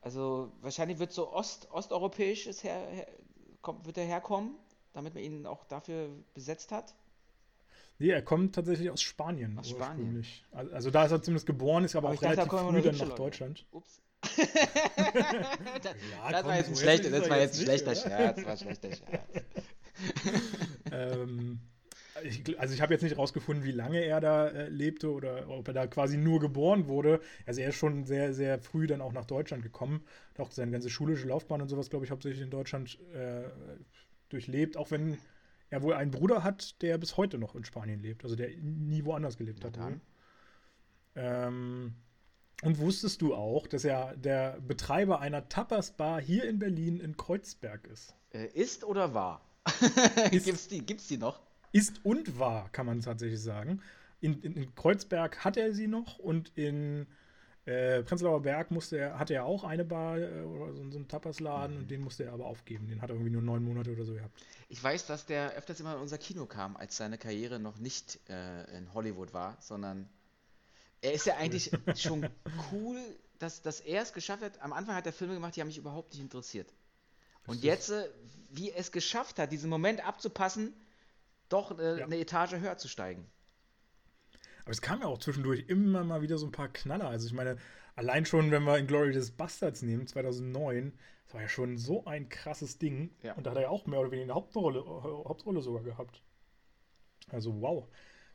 Also wahrscheinlich wird so Ost, osteuropäisches her, her, kommt, wird er herkommen, damit man ihn auch dafür besetzt hat? Nee, er kommt tatsächlich aus Spanien. Aus Spanien. Also da ist er zumindest geboren, ist aber, aber auch relativ dachte, früh dann nach Deutschland. Ups. das, ja, das, komm, war jetzt ein schlechter, das war jetzt ein schlechter Scherz. Das war ein schlechter Scherz. ähm, ich, also ich habe jetzt nicht rausgefunden, wie lange er da äh, lebte oder ob er da quasi nur geboren wurde. Also er ist schon sehr, sehr früh dann auch nach Deutschland gekommen. Auch seine ganze schulische Laufbahn und sowas, glaube ich, hauptsächlich in Deutschland äh, durchlebt. Auch wenn er wohl einen Bruder hat, der bis heute noch in Spanien lebt. Also der nie woanders gelebt hat. Ähm, und wusstest du auch, dass er der Betreiber einer Tapas-Bar hier in Berlin in Kreuzberg ist? Äh, ist oder war? gibt's, die, gibt's die noch? ist und war, kann man tatsächlich sagen. In, in, in Kreuzberg hat er sie noch und in äh, Prenzlauer Berg musste er, hatte er auch eine Bar äh, oder so, so einen Tapasladen mhm. und den musste er aber aufgeben. Den hat er irgendwie nur neun Monate oder so gehabt. Ich weiß, dass der öfters immer in unser Kino kam, als seine Karriere noch nicht äh, in Hollywood war, sondern er ist ja eigentlich schon cool dass, dass er es geschafft hat. Am Anfang hat er Filme gemacht, die haben mich überhaupt nicht interessiert. Und jetzt, äh, wie er es geschafft hat, diesen Moment abzupassen, doch äh, ja. eine Etage höher zu steigen. Aber es kam ja auch zwischendurch immer mal wieder so ein paar Knaller. Also ich meine, allein schon, wenn wir in Glory des Bastards nehmen, 2009, das war ja schon so ein krasses Ding. Ja. Und da hat er ja auch mehr oder weniger eine Hauptrolle, Hauptrolle sogar gehabt. Also wow,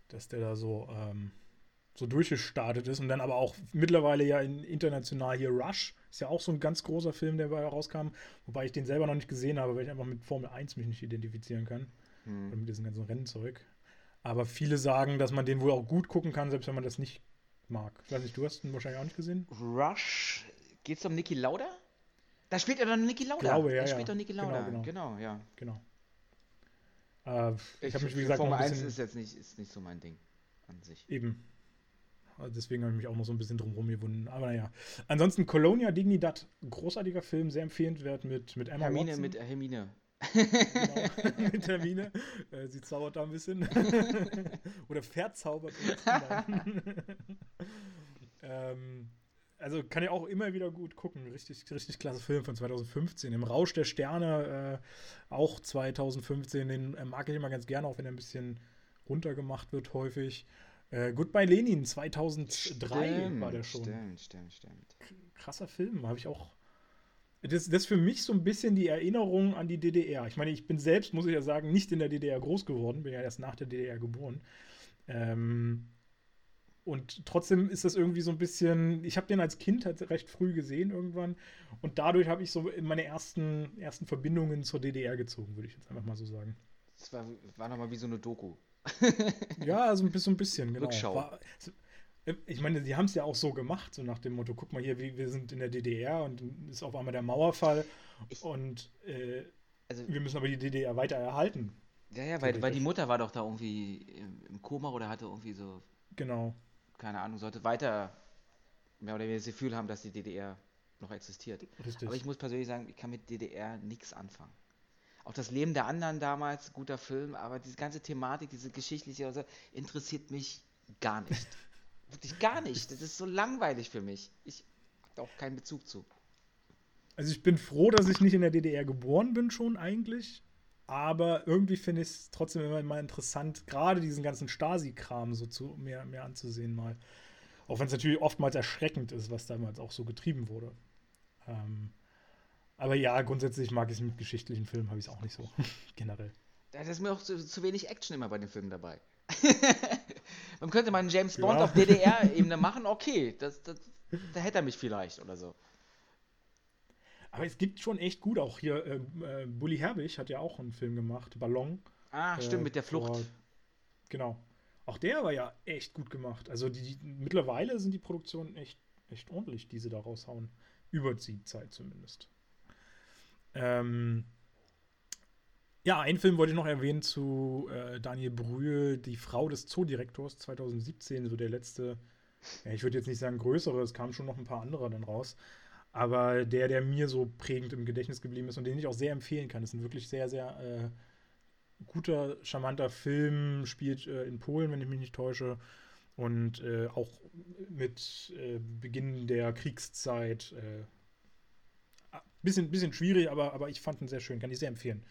dass der da so, ähm, so durchgestartet ist und dann aber auch mittlerweile ja in, international hier Rush ist ja auch so ein ganz großer Film, der rauskam, wobei ich den selber noch nicht gesehen habe, weil ich einfach mit Formel 1 mich nicht identifizieren kann. Hm. Oder mit diesem ganzen Rennzeug. Aber viele sagen, dass man den wohl auch gut gucken kann, selbst wenn man das nicht mag. Ich weiß nicht, du hast ihn wahrscheinlich auch nicht gesehen. Rush, geht's um Niki Lauda? Da spielt er dann Niki Lauda. Glaube, ja, da ja. spielt doch Niki Lauda. Genau, genau. genau ja. Genau. Äh, ich, ich habe mich, wie gesagt, Formel 1 ist jetzt nicht, ist nicht so mein Ding an sich. Eben. Also deswegen habe ich mich auch noch so ein bisschen drumherum gewunden. Aber naja. Ansonsten Colonia Dignidad, großartiger Film, sehr empfehlenswert mit, mit Emma Hermine Watson. mit Hermine. Genau, mit Hermine. Äh, sie zaubert da ein bisschen. Oder verzaubert. ähm, also kann ich auch immer wieder gut gucken. Richtig, richtig klasse Film von 2015. Im Rausch der Sterne, äh, auch 2015. Den äh, mag ich immer ganz gerne, auch wenn er ein bisschen runtergemacht wird häufig. Äh, Goodbye Lenin, 2003 stimmt, war der schon. Stimmt, stimmt, stimmt. Krasser Film, habe ich auch. Das, das ist für mich so ein bisschen die Erinnerung an die DDR. Ich meine, ich bin selbst, muss ich ja sagen, nicht in der DDR groß geworden, bin ja erst nach der DDR geboren. Ähm, und trotzdem ist das irgendwie so ein bisschen, ich habe den als Kind halt recht früh gesehen irgendwann und dadurch habe ich so meine ersten, ersten Verbindungen zur DDR gezogen, würde ich jetzt einfach mal so sagen. Das war, war nochmal wie so eine Doku. ja, also ein bisschen, ein bisschen genau. Rückschau. War, ich meine, die haben es ja auch so gemacht, so nach dem Motto, guck mal hier, wir, wir sind in der DDR und ist auf einmal der Mauerfall ich, und äh, also, wir müssen aber die DDR weiter erhalten. Ja, ja, weil, weil die Mutter war doch da irgendwie im Koma oder hatte irgendwie so. Genau. Keine Ahnung, sollte weiter mehr oder weniger das Gefühl haben, dass die DDR noch existiert. Richtig. Aber ich muss persönlich sagen, ich kann mit DDR nichts anfangen. Auch das Leben der anderen damals, guter Film, aber diese ganze Thematik, diese geschichtliche, also, interessiert mich gar nicht. Wirklich gar nicht. Das ist so langweilig für mich. Ich habe auch keinen Bezug zu. Also ich bin froh, dass ich nicht in der DDR geboren bin schon eigentlich. Aber irgendwie finde ich es trotzdem immer mal interessant, gerade diesen ganzen Stasi-Kram so zu, mehr, mehr anzusehen mal. Auch wenn es natürlich oftmals erschreckend ist, was damals auch so getrieben wurde. Ähm, aber ja, grundsätzlich mag ich es mit geschichtlichen Filmen, habe ich es auch nicht so. Generell. Da ist mir auch zu, zu, wenig Action immer bei den Filmen dabei. Man könnte mal einen James Bond ja. auf DDR-Ebene machen, okay, das, das, da hätte er mich vielleicht oder so. Aber es gibt schon echt gut, auch hier, äh, äh, Bully Herbig hat ja auch einen Film gemacht, Ballon. Ah, äh, stimmt, mit der Flucht. Vor, genau. Auch der war ja echt gut gemacht. Also die, die, mittlerweile sind die Produktionen echt, echt ordentlich, die sie da raushauen. Über die Zeit zumindest. Ähm, ja, einen Film wollte ich noch erwähnen zu äh, Daniel Brühl, die Frau des Zoodirektors 2017, so der letzte, ja, ich würde jetzt nicht sagen größere, es kamen schon noch ein paar andere dann raus, aber der, der mir so prägend im Gedächtnis geblieben ist und den ich auch sehr empfehlen kann. Ist ein wirklich sehr, sehr äh, guter, charmanter Film, spielt äh, in Polen, wenn ich mich nicht täusche, und äh, auch mit äh, Beginn der Kriegszeit. Äh, bisschen, bisschen schwierig, aber, aber ich fand ihn sehr schön, kann ich sehr empfehlen.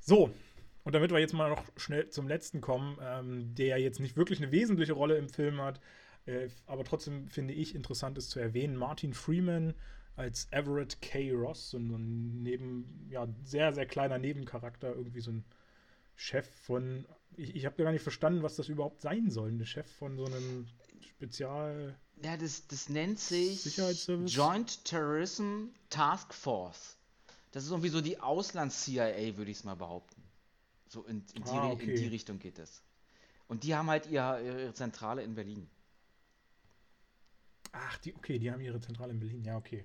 So, und damit wir jetzt mal noch schnell zum letzten kommen, ähm, der jetzt nicht wirklich eine wesentliche Rolle im Film hat, äh, aber trotzdem finde ich interessant ist zu erwähnen, Martin Freeman als Everett K. Ross, so ein neben, ja, sehr, sehr kleiner Nebencharakter, irgendwie so ein Chef von, ich, ich habe gar nicht verstanden, was das überhaupt sein soll, ein Chef von so einem Spezial... Ja, das, das nennt sich? Joint Terrorism Task Force. Das ist irgendwie so die Auslands-CIA, würde ich es mal behaupten. So in, in, die, Ah, okay. in die Richtung geht es. Und die haben halt ihre, ihre Zentrale in Berlin. Ach, die, okay, die haben ihre Zentrale in Berlin, ja, okay.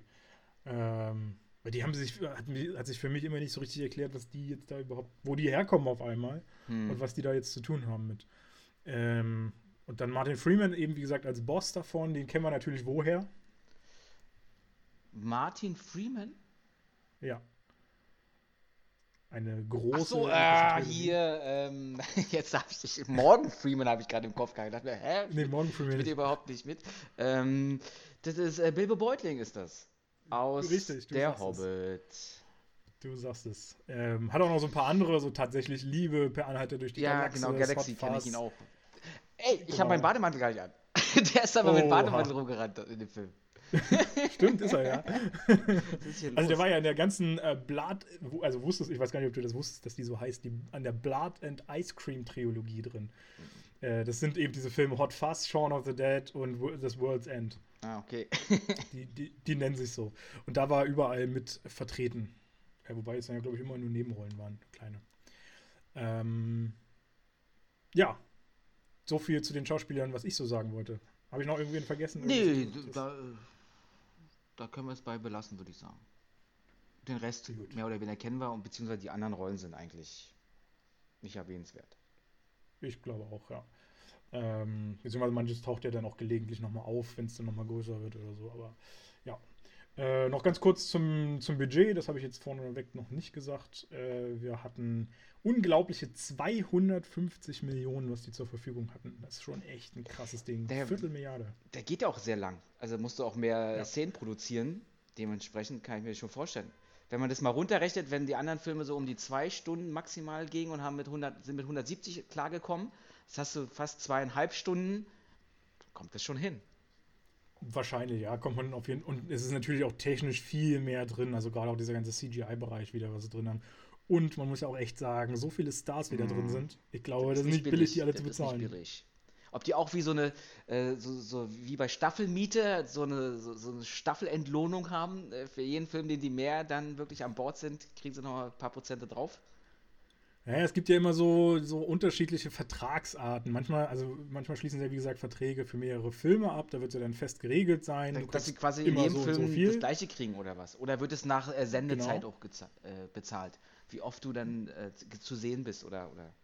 Ähm, die haben sich, hat, hat sich für mich immer nicht so richtig erklärt, was die jetzt da überhaupt, wo die herkommen auf einmal Hm. und was die da jetzt zu tun haben mit. Ähm, und dann Martin Freeman, eben wie gesagt, als Boss davon, den kennen wir natürlich woher? Martin Freeman? Ja. Eine große. Ach so, äh, hier, ähm, jetzt habe ich, Morgan Freeman habe ich gerade im Kopf gehabt. Ich dachte mir, hä? Nee, Morgan Freeman. Spielt überhaupt nicht mit. Ähm, das ist, äh, Bilbo Beutling ist das. Aus Richtig, Der Hobbit. Es. Du sagst es. Ähm, hat auch noch so ein paar andere, so tatsächlich Liebe per Anhalter durch die ja, Galaxie. Ja, genau, Galaxy kenne ich ihn auch. Ey, ich Genau. habe meinen Bademantel gar nicht an. Der ist aber mit Oha. Bademantel rumgerannt in dem Film. Stimmt, ist er ja. Ist Also der war ja in der ganzen äh, Blood, also wusstest, ich weiß gar nicht, ob du das wusstest, dass die so heißt, die an der Blood and Ice Cream Trilogie drin. Äh, das sind eben diese Filme Hot Fuzz, Shaun of the Dead und Das World's End. Ah, okay. Die, die, die nennen sich so. Und da war er überall mit vertreten. Ja, wobei es dann ja, glaube ich, immer nur Nebenrollen waren, kleine. Ähm, ja, so viel zu den Schauspielern, was ich so sagen wollte. Habe ich noch irgendwen vergessen? nee, da, da können wir es bei belassen, würde ich sagen. Den Rest Gut. mehr oder weniger kennen wir und beziehungsweise die anderen Rollen sind eigentlich nicht erwähnenswert. Ich glaube auch, ja. Ähm, beziehungsweise manches taucht ja dann auch gelegentlich nochmal auf, wenn es dann nochmal größer wird oder so, aber ja. Äh, noch ganz kurz zum, zum Budget, das habe ich jetzt vorneweg noch nicht gesagt. Äh, wir hatten unglaubliche 250 Millionen, was die zur Verfügung hatten. Das ist schon echt ein krasses Ding. Der- Viertelmilliarde. Der geht ja auch sehr lang. Also musst du auch mehr Ja. Szenen produzieren. Dementsprechend kann ich mir das schon vorstellen. Wenn man das mal runterrechnet, wenn die anderen Filme so um die zwei Stunden maximal gingen und haben mit 100, sind mit 170 klargekommen, das hast du fast zweieinhalb Stunden, kommt das schon hin. Wahrscheinlich, ja, kommt man auf jeden Und es ist natürlich auch technisch viel mehr drin, also gerade auch dieser ganze CGI-Bereich wieder, was sie drin haben. Und man muss ja auch echt sagen, so viele Stars wieder drin sind. Ich glaube, das ist nicht billig, die alle das zu ist bezahlen. billig. Ob die auch wie so eine, äh, so, so wie bei Staffelmiete, so eine, so, so eine Staffelentlohnung haben, äh, für jeden Film, den die mehr dann wirklich an Bord sind, kriegen sie noch ein paar Prozente drauf. Ja, es gibt ja immer so, so unterschiedliche Vertragsarten. Manchmal, also manchmal schließen sie ja, wie gesagt, Verträge für mehrere Filme ab. Da wird es ja dann fest geregelt sein. Du dass sie quasi in jedem so Film so viel. das gleiche kriegen oder was? Oder wird es nach äh, Sendezeit Genau. auch äh, bezahlt? Wie oft du dann äh, zu- sehen bist oder, oder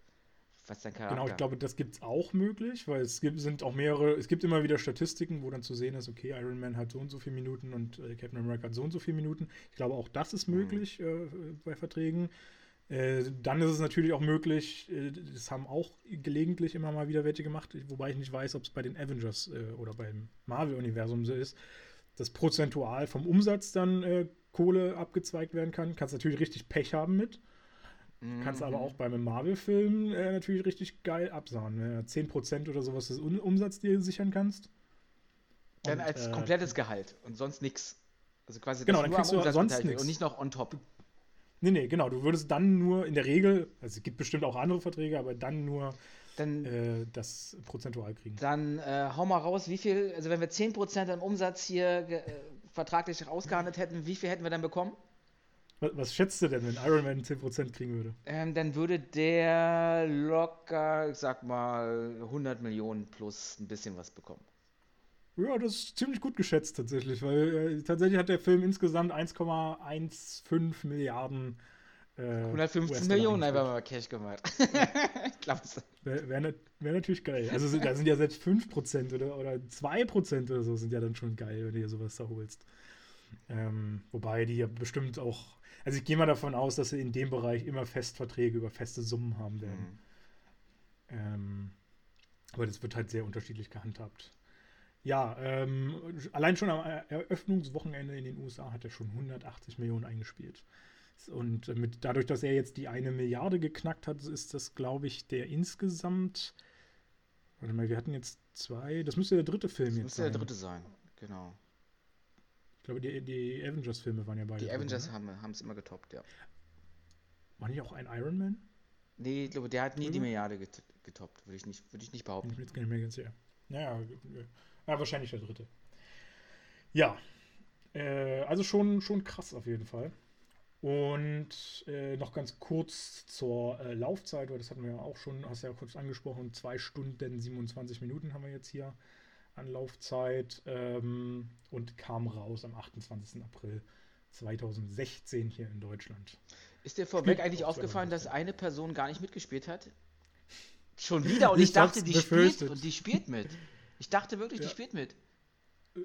was dein Charakter? Genau, ich glaube, das gibt es auch möglich, weil es gibt, sind auch mehrere, es gibt immer wieder Statistiken, wo dann zu sehen ist, okay, Iron Man hat so und so viele Minuten und äh, Captain America hat so und so viele Minuten. Ich glaube, auch das ist Mhm. möglich äh, bei Verträgen. Äh, dann ist es natürlich auch möglich, äh, das haben auch gelegentlich immer mal wieder welche gemacht, wobei ich nicht weiß, ob es bei den Avengers äh, oder beim Marvel-Universum so ist, dass prozentual vom Umsatz dann äh, Kohle abgezweigt werden kann. Kannst natürlich richtig Pech haben mit. Kannst Mhm. aber auch beim Marvel-Film äh, natürlich richtig geil absahen. Ne? 10% oder sowas des Umsatz dir sichern kannst. Dann Und, als äh, komplettes Gehalt und sonst nichts. Also quasi Genau, dann kriegst du sonst nix. Und nicht noch on top. Nee, nee, genau. Du würdest dann nur in der Regel, also es gibt bestimmt auch andere Verträge, aber dann nur Dann, äh, das prozentual kriegen. dann äh, hau mal raus, wie viel, also wenn wir 10% an Umsatz hier vertraglich rausgehandelt hätten, wie viel hätten wir dann bekommen? Was, was schätzt du denn, wenn Iron Man 10% kriegen würde? Ähm, dann würde der locker, ich sag mal, 100 Millionen plus ein bisschen was bekommen. Ja, das ist ziemlich gut geschätzt tatsächlich, weil äh, tatsächlich hat der Film insgesamt 1,15 Milliarden. Äh, 115 US-Dollar Millionen einfach mal Cash gemacht. Klasse. Wäre wär, wär natürlich geil. Also sind- da sind ja selbst 5% oder, oder 2% oder so sind ja dann schon geil, wenn du dir sowas da holst. Ähm, wobei die ja bestimmt auch, also ich gehe mal davon aus, dass sie in dem Bereich immer Festverträge über feste Summen haben werden. Mhm. Ähm, aber das wird halt sehr unterschiedlich gehandhabt. Ja, ähm, allein schon am Eröffnungswochenende in den USA hat er schon 180 Millionen eingespielt. Und mit, dadurch, dass er jetzt die eine Milliarde geknackt hat, ist das, glaube ich, der insgesamt. Warte mal, wir hatten jetzt zwei. Das müsste der dritte Film Das jetzt müsste der sein. dritte sein, genau. Ich glaube, die, die Avengers-Filme waren ja beide. Die drin, Avengers ne? haben es immer getoppt, ja. War nicht auch ein Iron Man? Nee, ich glaube, der hat nie die Drüber? Milliarde get getoppt, würde ich, nicht, würde ich nicht Bin behaupten. ich mir jetzt gar nicht mehr ganz sicher. Naja, äh, ja, wahrscheinlich der dritte. Ja, äh, also schon, schon krass auf jeden Fall. Und äh, noch ganz kurz zur äh, Laufzeit, weil das hatten wir ja auch schon, hast du ja kurz angesprochen, 2 Stunden 27 Minuten haben wir jetzt hier an Laufzeit ähm, und kam raus am 28. April 2016 hier in Deutschland. Ist dir vorweg Spielt eigentlich aufgefallen, dass 2016. eine Person gar nicht mitgespielt hat? Schon wieder und ich, Ich dachte, die befürchtet. spielt und die spielt mit. Ich dachte wirklich, die Ja. spielt mit.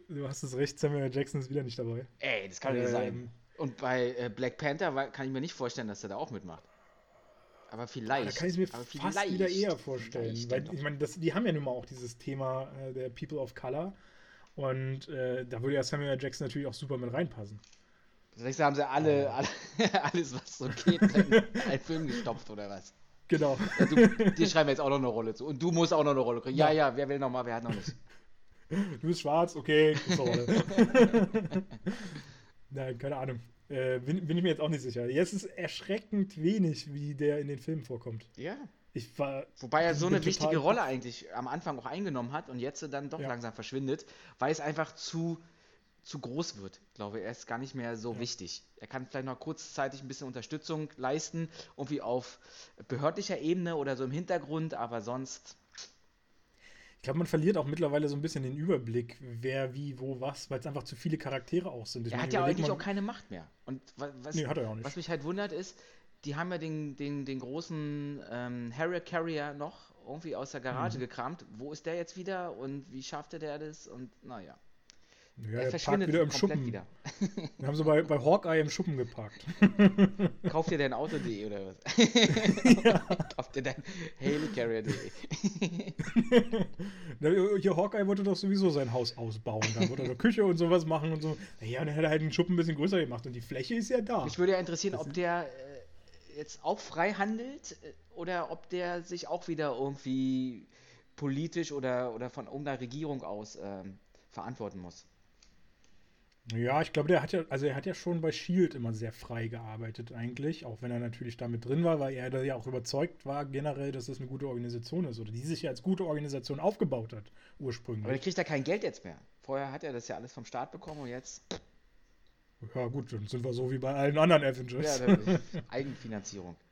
Du hast es recht, Samuel Jackson ist wieder nicht dabei. Ey, das kann doch nicht sein. Und bei äh, Black Panther war, kann ich mir nicht vorstellen, dass er da auch mitmacht. Aber vielleicht. Da kann ich es mir fast wieder eher vorstellen. Weil ich meine, das- die haben ja nun mal auch dieses Thema äh, der People of Color. Und äh, da würde ja Samuel. Jackson natürlich auch super mit reinpassen. Vielleicht haben sie alle, alle alles, was so geht, in einen Film gestopft oder was. Genau. Ja, du, dir schreiben wir jetzt auch noch eine Rolle zu. Und du musst auch noch eine Rolle kriegen. Ja, ja, wer will noch mal, wer hat noch nicht. Du bist schwarz, okay, ist Rolle. Nein, keine Ahnung. Äh, bin, bin ich mir jetzt auch nicht sicher. Jetzt ist erschreckend wenig, wie der in den Filmen vorkommt. Ja. Ich war. Wobei er so eine wichtige Rolle eigentlich am Anfang auch eingenommen hat und jetzt dann doch Ja. langsam verschwindet, weil es einfach zu, zu groß wird. Ich glaube, er ist gar nicht mehr so Ja. wichtig. Er kann vielleicht noch kurzzeitig ein bisschen Unterstützung leisten, irgendwie auf behördlicher Ebene oder so im Hintergrund, aber sonst. Ich glaube, man verliert auch mittlerweile so ein bisschen den Überblick, wer, wie, wo, was, weil es einfach zu viele Charaktere auch sind. Ich er hat ja eigentlich auch keine Macht mehr. Und wa- was, Nee, hat er auch nicht. was mich halt wundert ist, die haben ja den, den, den großen ähm, Harrier Carrier noch irgendwie aus der Mhm. Garage gekramt. Wo ist der jetzt wieder und wie schaffte der das? Und naja, Ja, er der parkt verschwindet wieder im Schuppen. wieder. Wir haben so bei, bei Hawkeye im Schuppen geparkt. Kauft dir dein Auto.de oder was? Kauft dir dein Helicarrier.de. Hier Hawkeye wollte doch sowieso sein Haus ausbauen. Da wollte er eine Küche und sowas machen und so. Naja, dann hätte er halt den Schuppen ein bisschen größer gemacht und die Fläche ist ja da. Mich würde ja interessieren, ob der äh, jetzt auch frei handelt äh, oder ob der sich auch wieder irgendwie politisch oder, oder von irgendeiner Regierung aus ähm, verantworten muss. Ja, ich glaube, der hat ja, also er hat ja schon bei Shield immer sehr frei gearbeitet eigentlich, auch wenn er natürlich damit drin war, weil er da ja auch überzeugt war generell, dass das eine gute Organisation ist oder die sich ja als gute Organisation aufgebaut hat Aber der ursprünglich. kriegt ja kein Geld jetzt mehr. Vorher hat er das ja alles vom Staat bekommen und jetzt Ja gut, dann sind wir so wie bei allen anderen ja, Avengers. der- Eigenfinanzierung.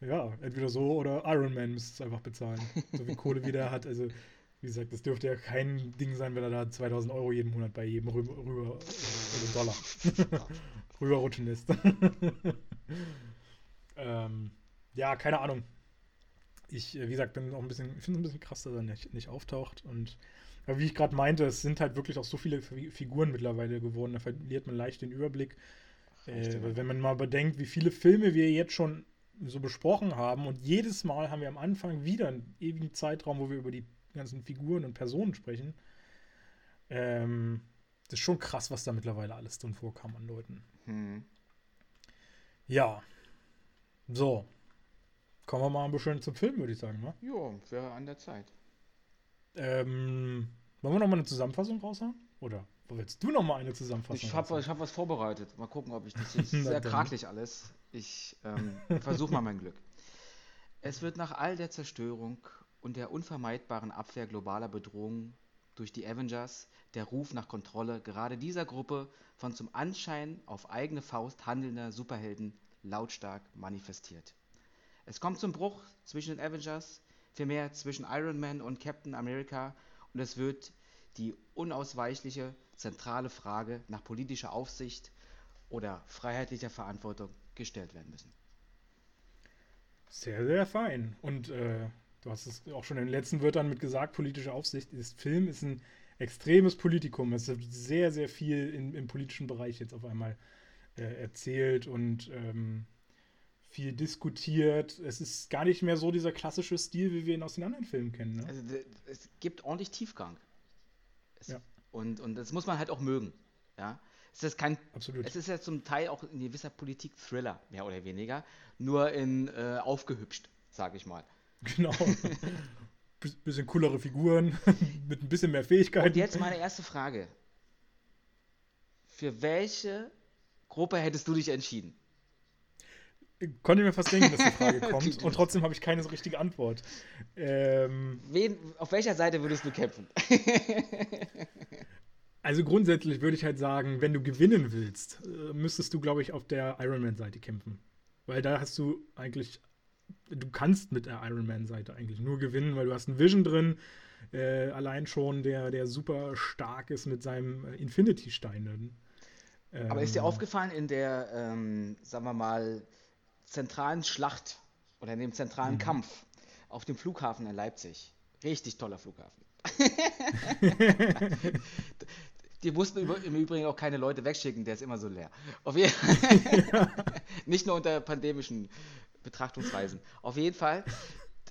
Ja, entweder so oder Iron Man müsste es einfach bezahlen. So wie Kohle wie der hat. Also, wie gesagt, das dürfte ja kein Ding sein, wenn er da 2000 Euro jeden Monat bei jedem rüber, rüber also Dollar, rüberrutschen lässt. ähm, ja, keine Ahnung. Ich, äh, wie gesagt, bin auch ein bisschen, ich finde es ein bisschen krass, dass er nicht, nicht auftaucht. Und aber wie ich gerade meinte, es sind halt wirklich auch so viele Fi- Figuren mittlerweile geworden, da verliert man leicht den Überblick. Äh, wenn man mal bedenkt, wie viele Filme wir jetzt schon so besprochen haben und jedes Mal haben wir am Anfang wieder einen ewigen Zeitraum, wo wir über die ganzen Figuren und Personen sprechen. Ähm, das ist schon krass, was da mittlerweile alles drin vorkam an Leuten. Hm. Ja. So. Kommen wir mal ein bisschen zum Film, würde ich sagen. Ne? Jo, wäre an der Zeit. Ähm, wollen wir noch mal eine Zusammenfassung raushauen? Oder willst du noch mal eine Zusammenfassung Ich habe hab was vorbereitet. Mal gucken, ob ich das ist Na sehr krakelig alles. Ich ähm, versuche mal mein Glück. Es wird nach all der Zerstörung und der unvermeidbaren Abwehr globaler Bedrohungen durch die Avengers der Ruf nach Kontrolle gerade dieser Gruppe von zum Anschein auf eigene Faust handelnder Superhelden lautstark manifestiert. Es kommt zum Bruch zwischen den Avengers, vielmehr zwischen Iron Man und Captain America und es wird die unausweichliche zentrale Frage nach politischer Aufsicht oder freiheitlicher Verantwortung gestellt werden müssen. Sehr, sehr fein. Und äh, du hast es auch schon in den letzten Wörtern mit gesagt, politische Aufsicht. Das Film ist ein extremes Politikum. Es wird sehr, sehr viel in, im politischen Bereich jetzt auf einmal äh, erzählt und ähm, viel diskutiert. Es ist gar nicht mehr so dieser klassische Stil, wie wir ihn aus den anderen Filmen kennen. Ne? Also es gibt ordentlich Tiefgang. Es, Ja. Und, und das muss man halt auch mögen. Ja? Es ist kein Absolut. Es ist ja zum Teil auch ein gewisser Politik-Thriller, mehr oder weniger, nur in äh, aufgehübscht, sage ich mal. Genau. Biss- bisschen coolere Figuren, mit ein bisschen mehr Fähigkeiten. Und jetzt meine erste Frage. Für welche Gruppe hättest du dich entschieden? Konnte mir fast denken, dass die Frage kommt. Und trotzdem habe ich keine so richtige Antwort. Ähm, Wen, auf welcher Seite würdest du kämpfen? Also grundsätzlich würde ich halt sagen, wenn du gewinnen willst, äh, müsstest du, glaube ich, auf der Iron Man-Seite kämpfen. Weil da hast du eigentlich, du kannst mit der Iron Man-Seite eigentlich nur gewinnen, weil du hast einen Vision drin, äh, allein schon, der, der super stark ist mit seinem äh, Infinity-Stein. Ähm, Aber ist dir aufgefallen in der, ähm, sagen wir mal, zentralen Schlacht oder in dem zentralen Kampf auf dem Flughafen in Leipzig? Richtig toller Flughafen. Die mussten im Übrigen auch keine Leute wegschicken, der ist immer so leer. Auf jeden Fall. Nicht nur unter pandemischen Betrachtungsweisen. Auf jeden Fall.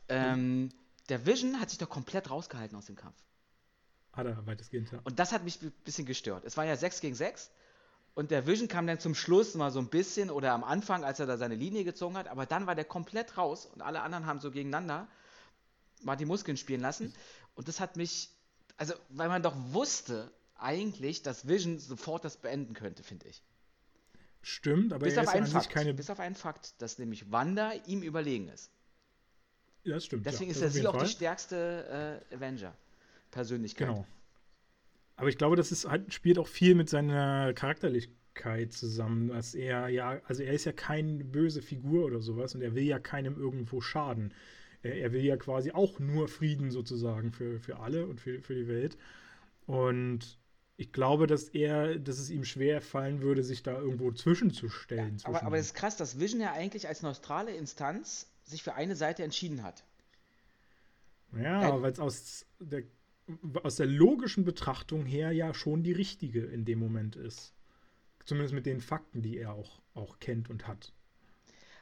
Ähm, der Vision hat sich doch komplett rausgehalten aus dem Kampf. Hat er weitestgehend, ja. Und das hat mich ein bisschen gestört. Es war ja 6 gegen 6 und der Vision kam dann zum Schluss mal so ein bisschen oder am Anfang, als er da seine Linie gezogen hat, aber dann war der komplett raus und alle anderen haben so gegeneinander mal die Muskeln spielen lassen. Und das hat mich, also weil man doch wusste eigentlich, dass Vision sofort das beenden könnte, finde ich. Stimmt, aber bis er auf ist einen an Fakt, sich keine. bis auf einen Fakt, dass nämlich Wanda ihm überlegen ist. Ja, das stimmt. Deswegen ja, ist er sie auch Fall. die stärkste äh, Avenger-Persönlichkeit. Genau. Aber ich glaube, das ist, halt, spielt auch viel mit seiner Charakterlichkeit zusammen, dass er ja, also er ist ja keine böse Figur oder sowas und er will ja keinem irgendwo schaden. Er, er will ja quasi auch nur Frieden sozusagen für, für alle und für, für die Welt. Und ich glaube, dass er, dass es ihm schwer fallen würde, sich da irgendwo zwischenzustellen. Aber, zwischen aber es ist krass, dass Vision ja eigentlich als neutrale Instanz sich für eine Seite entschieden hat. Ja, Äh, weil es aus der, aus der logischen Betrachtung her ja schon die richtige in dem Moment ist. Zumindest mit den Fakten, die er auch, auch kennt und hat.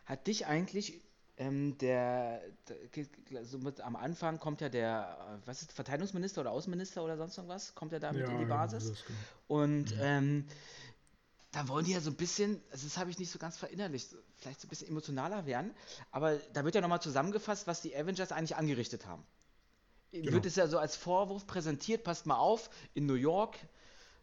Hat dich eigentlich ähm, der, der so mit, am Anfang kommt ja der, äh, was ist, Verteidigungsminister oder Außenminister oder sonst irgendwas, kommt er da mit in die Basis? genau. Und ähm, da wollen die ja so ein bisschen, also das habe ich nicht so ganz verinnerlicht, vielleicht so ein bisschen emotionaler werden, aber da wird ja nochmal zusammengefasst, was die Avengers eigentlich angerichtet haben. Genau. Wird es ja so als Vorwurf präsentiert, passt mal auf, in New York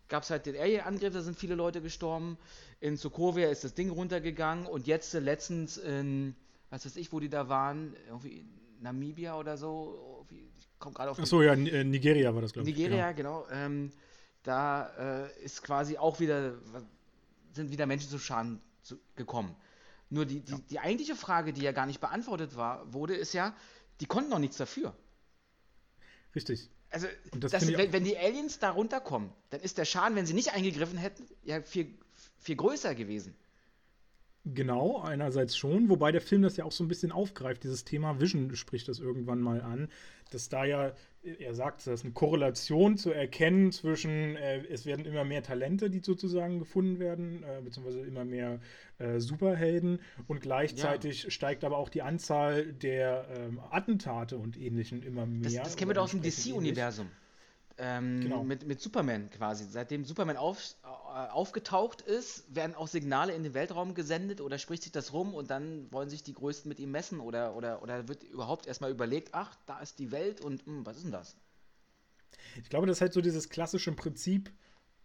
gab es halt den Alien-Angriff, da sind viele Leute gestorben, in Sokovia ist das Ding runtergegangen und jetzt letztens in, was weiß ich, wo die da waren, irgendwie Namibia oder so, ich komme gerade auf Achso, ja, äh, Nigeria war das, glaube ich. Nigeria, genau. Ähm, da äh, ist quasi auch wieder, sind wieder Menschen zu Schaden zu, gekommen. Nur die, die, die eigentliche Frage, die ja gar nicht beantwortet war, wurde, ist ja, die konnten doch nichts dafür. Genau. Richtig. Also, das das wenn, wenn die Aliens da runterkommen, dann ist der Schaden, wenn sie nicht eingegriffen hätten, ja viel, viel größer gewesen. Genau, einerseits schon, wobei der Film das ja auch so ein bisschen aufgreift, dieses Thema Vision spricht das irgendwann mal an, dass da ja, er sagt, das ist eine Korrelation zu erkennen zwischen, äh, es werden immer mehr Talente, die sozusagen gefunden werden, äh, beziehungsweise immer mehr äh, Superhelden und gleichzeitig steigt aber auch die Anzahl der ähm, Attentate und ähnlichen immer Das, mehr. das kennen wir doch aus dem DC-Universum. Ähm, Genau. mit, mit Superman quasi. Seitdem Superman auf, äh, aufgetaucht ist, werden auch Signale in den Weltraum gesendet oder spricht sich das rum und dann wollen sich die Größten mit ihm messen oder, oder, oder wird überhaupt erstmal überlegt, ach, da ist die Welt und hm, was ist denn das? Ich glaube, das ist halt so dieses klassische Prinzip,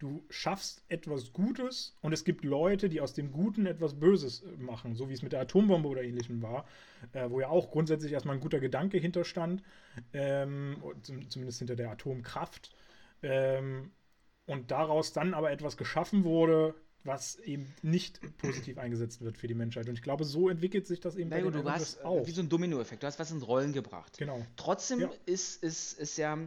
du schaffst etwas Gutes und es gibt Leute, die aus dem Guten etwas Böses äh, machen, so wie es mit der Atombombe oder ähnlichem war, äh, wo ja auch grundsätzlich erstmal ein guter Gedanke hinterstand, ähm, zumindest hinter der Atomkraft. Ähm, und daraus dann aber etwas geschaffen wurde, was eben nicht positiv eingesetzt wird für die Menschheit. Und ich glaube, so entwickelt sich das eben Na bei du hast auch. äh, wie so ein Dominoeffekt, du hast was in Rollen gebracht. Genau. Trotzdem Ja. ist, ist, ist ja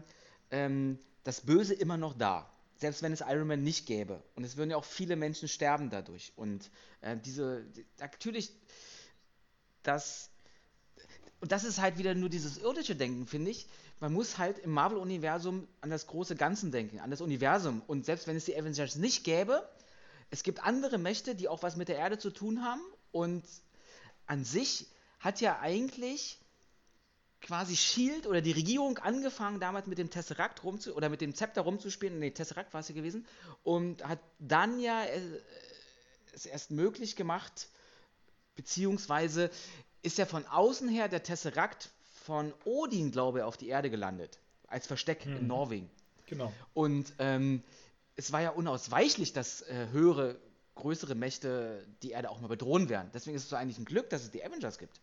ähm, das Böse immer noch da. Selbst wenn es Iron Man nicht gäbe. Und es würden ja auch viele Menschen sterben dadurch. Und äh, diese, die, natürlich, das, und das ist halt wieder nur dieses irdische Denken, finde ich. Man muss halt im Marvel-Universum an das große Ganze denken, an das Universum. Und selbst wenn es die Avengers nicht gäbe, es gibt andere Mächte, die auch was mit der Erde zu tun haben. Und an sich hat ja eigentlich quasi Shield oder die Regierung angefangen, damals mit dem Tesseract rumzu oder mit dem Zepter rumzuspielen. Nee, Tesseract war es ja gewesen. Und hat dann ja äh, es erst möglich gemacht, beziehungsweise ist ja von außen her der Tesseract von Odin, glaube ich, auf die Erde gelandet. Als Versteck in Mhm. Norwegen. Genau. Und ähm, es war ja unausweichlich, dass äh, höhere, größere Mächte die Erde auch mal bedrohen werden. Deswegen ist es so eigentlich ein Glück, dass es die Avengers gibt.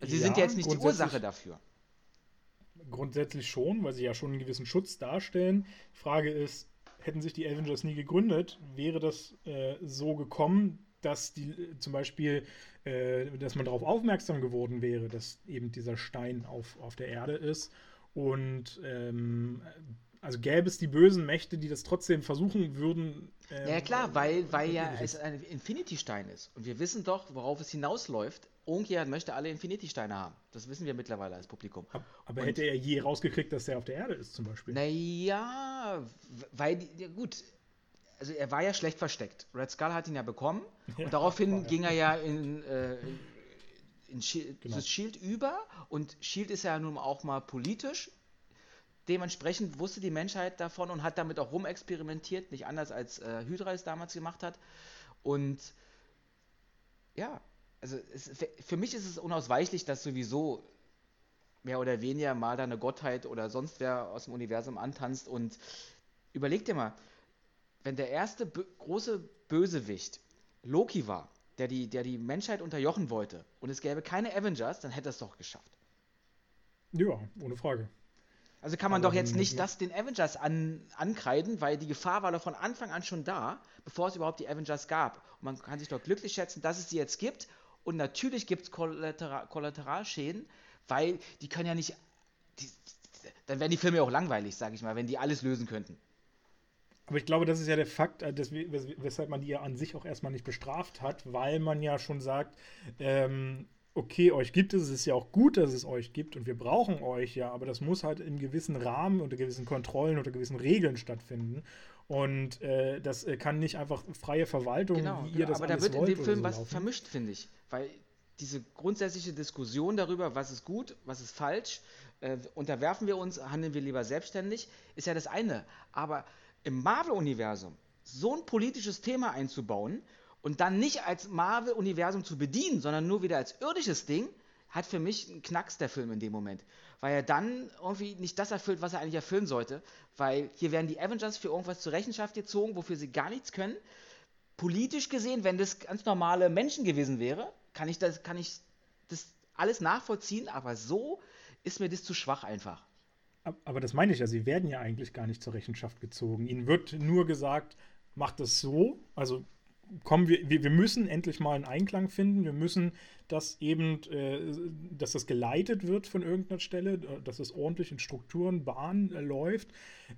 Sie sind ja Ja, jetzt nicht die Ursache dafür. Grundsätzlich schon, weil sie ja schon einen gewissen Schutz darstellen. Die Frage ist, hätten sich die Avengers nie gegründet, wäre das äh, so gekommen, dass die zum Beispiel, äh, dass man darauf aufmerksam geworden wäre, dass eben dieser Stein auf, auf der Erde ist. Und ähm, also gäbe es die bösen Mächte, die das trotzdem versuchen würden. ähm, Ja, ja, klar, weil, weil ja es ein Infinity-Stein ist. Und wir wissen doch, worauf es hinausläuft. Irgendjemand möchte alle Infinity-Steine haben. Das wissen wir mittlerweile als Publikum. Aber und, hätte er je rausgekriegt, dass er auf der Erde ist, zum Beispiel? Naja, weil, ja, gut, also er war ja schlecht versteckt. Red Skull hat ihn ja bekommen ja, und daraufhin war, ging er ja in, äh, in Shield, genau. Shield über und Shield ist ja nun auch mal politisch. Dementsprechend wusste die Menschheit davon und hat damit auch rumexperimentiert, nicht anders als äh, Hydra es damals gemacht hat. Und ja, also es, für mich ist es unausweichlich, dass sowieso mehr oder weniger mal da eine Gottheit oder sonst wer aus dem Universum antanzt und überleg dir mal, wenn der erste große Bösewicht Loki war, der die, der die Menschheit unterjochen wollte und es gäbe keine Avengers, dann hätte er es doch geschafft. Ja, ohne Frage. Also kann man Aber doch jetzt nicht das den Avengers an, ankreiden, weil die Gefahr war doch von Anfang an schon da, bevor es überhaupt die Avengers gab. Und man kann sich doch glücklich schätzen, dass es sie jetzt gibt. Und natürlich gibt es Kollateral Kollateralschäden, weil die können ja nicht. Die, dann wären die Filme auch langweilig, sage ich mal, wenn die alles lösen könnten. Aber ich glaube, das ist ja der Fakt, äh, weshalb man die ja an sich auch erstmal nicht bestraft hat, weil man ja schon sagt, ähm, okay, euch gibt es, es ist ja auch gut, dass es euch gibt und wir brauchen euch ja, aber das muss halt in gewissen Rahmen, unter gewissen Kontrollen, unter gewissen Regeln stattfinden. Und äh, das äh, kann nicht einfach freie Verwaltung, genau, wie ihr das aber alles da wird in dem Film so was vermischt, finde ich. Weil diese grundsätzliche Diskussion darüber, was ist gut, was ist falsch, äh, unterwerfen wir uns, handeln wir lieber selbstständig, ist ja das eine. Aber im Marvel-Universum so ein politisches Thema einzubauen und dann nicht als Marvel-Universum zu bedienen, sondern nur wieder als irdisches Ding, hat für mich einen Knacks der Film in dem Moment. Weil er dann irgendwie nicht das erfüllt, was er eigentlich erfüllen sollte. Weil hier werden die Avengers für irgendwas zur Rechenschaft gezogen, wofür sie gar nichts können. Politisch gesehen, wenn das ganz normale Menschen gewesen wäre, kann ich das, kann ich das alles nachvollziehen, aber so ist mir das zu schwach einfach. Aber das meine ich ja, sie werden ja eigentlich gar nicht zur Rechenschaft gezogen. Ihnen wird nur gesagt, macht das so, also kommen wir, wir, wir müssen endlich mal einen Einklang finden. Wir müssen das eben, äh, dass das geleitet wird von irgendeiner Stelle, äh, dass es ordentlich in Strukturen, Bahnen äh, läuft,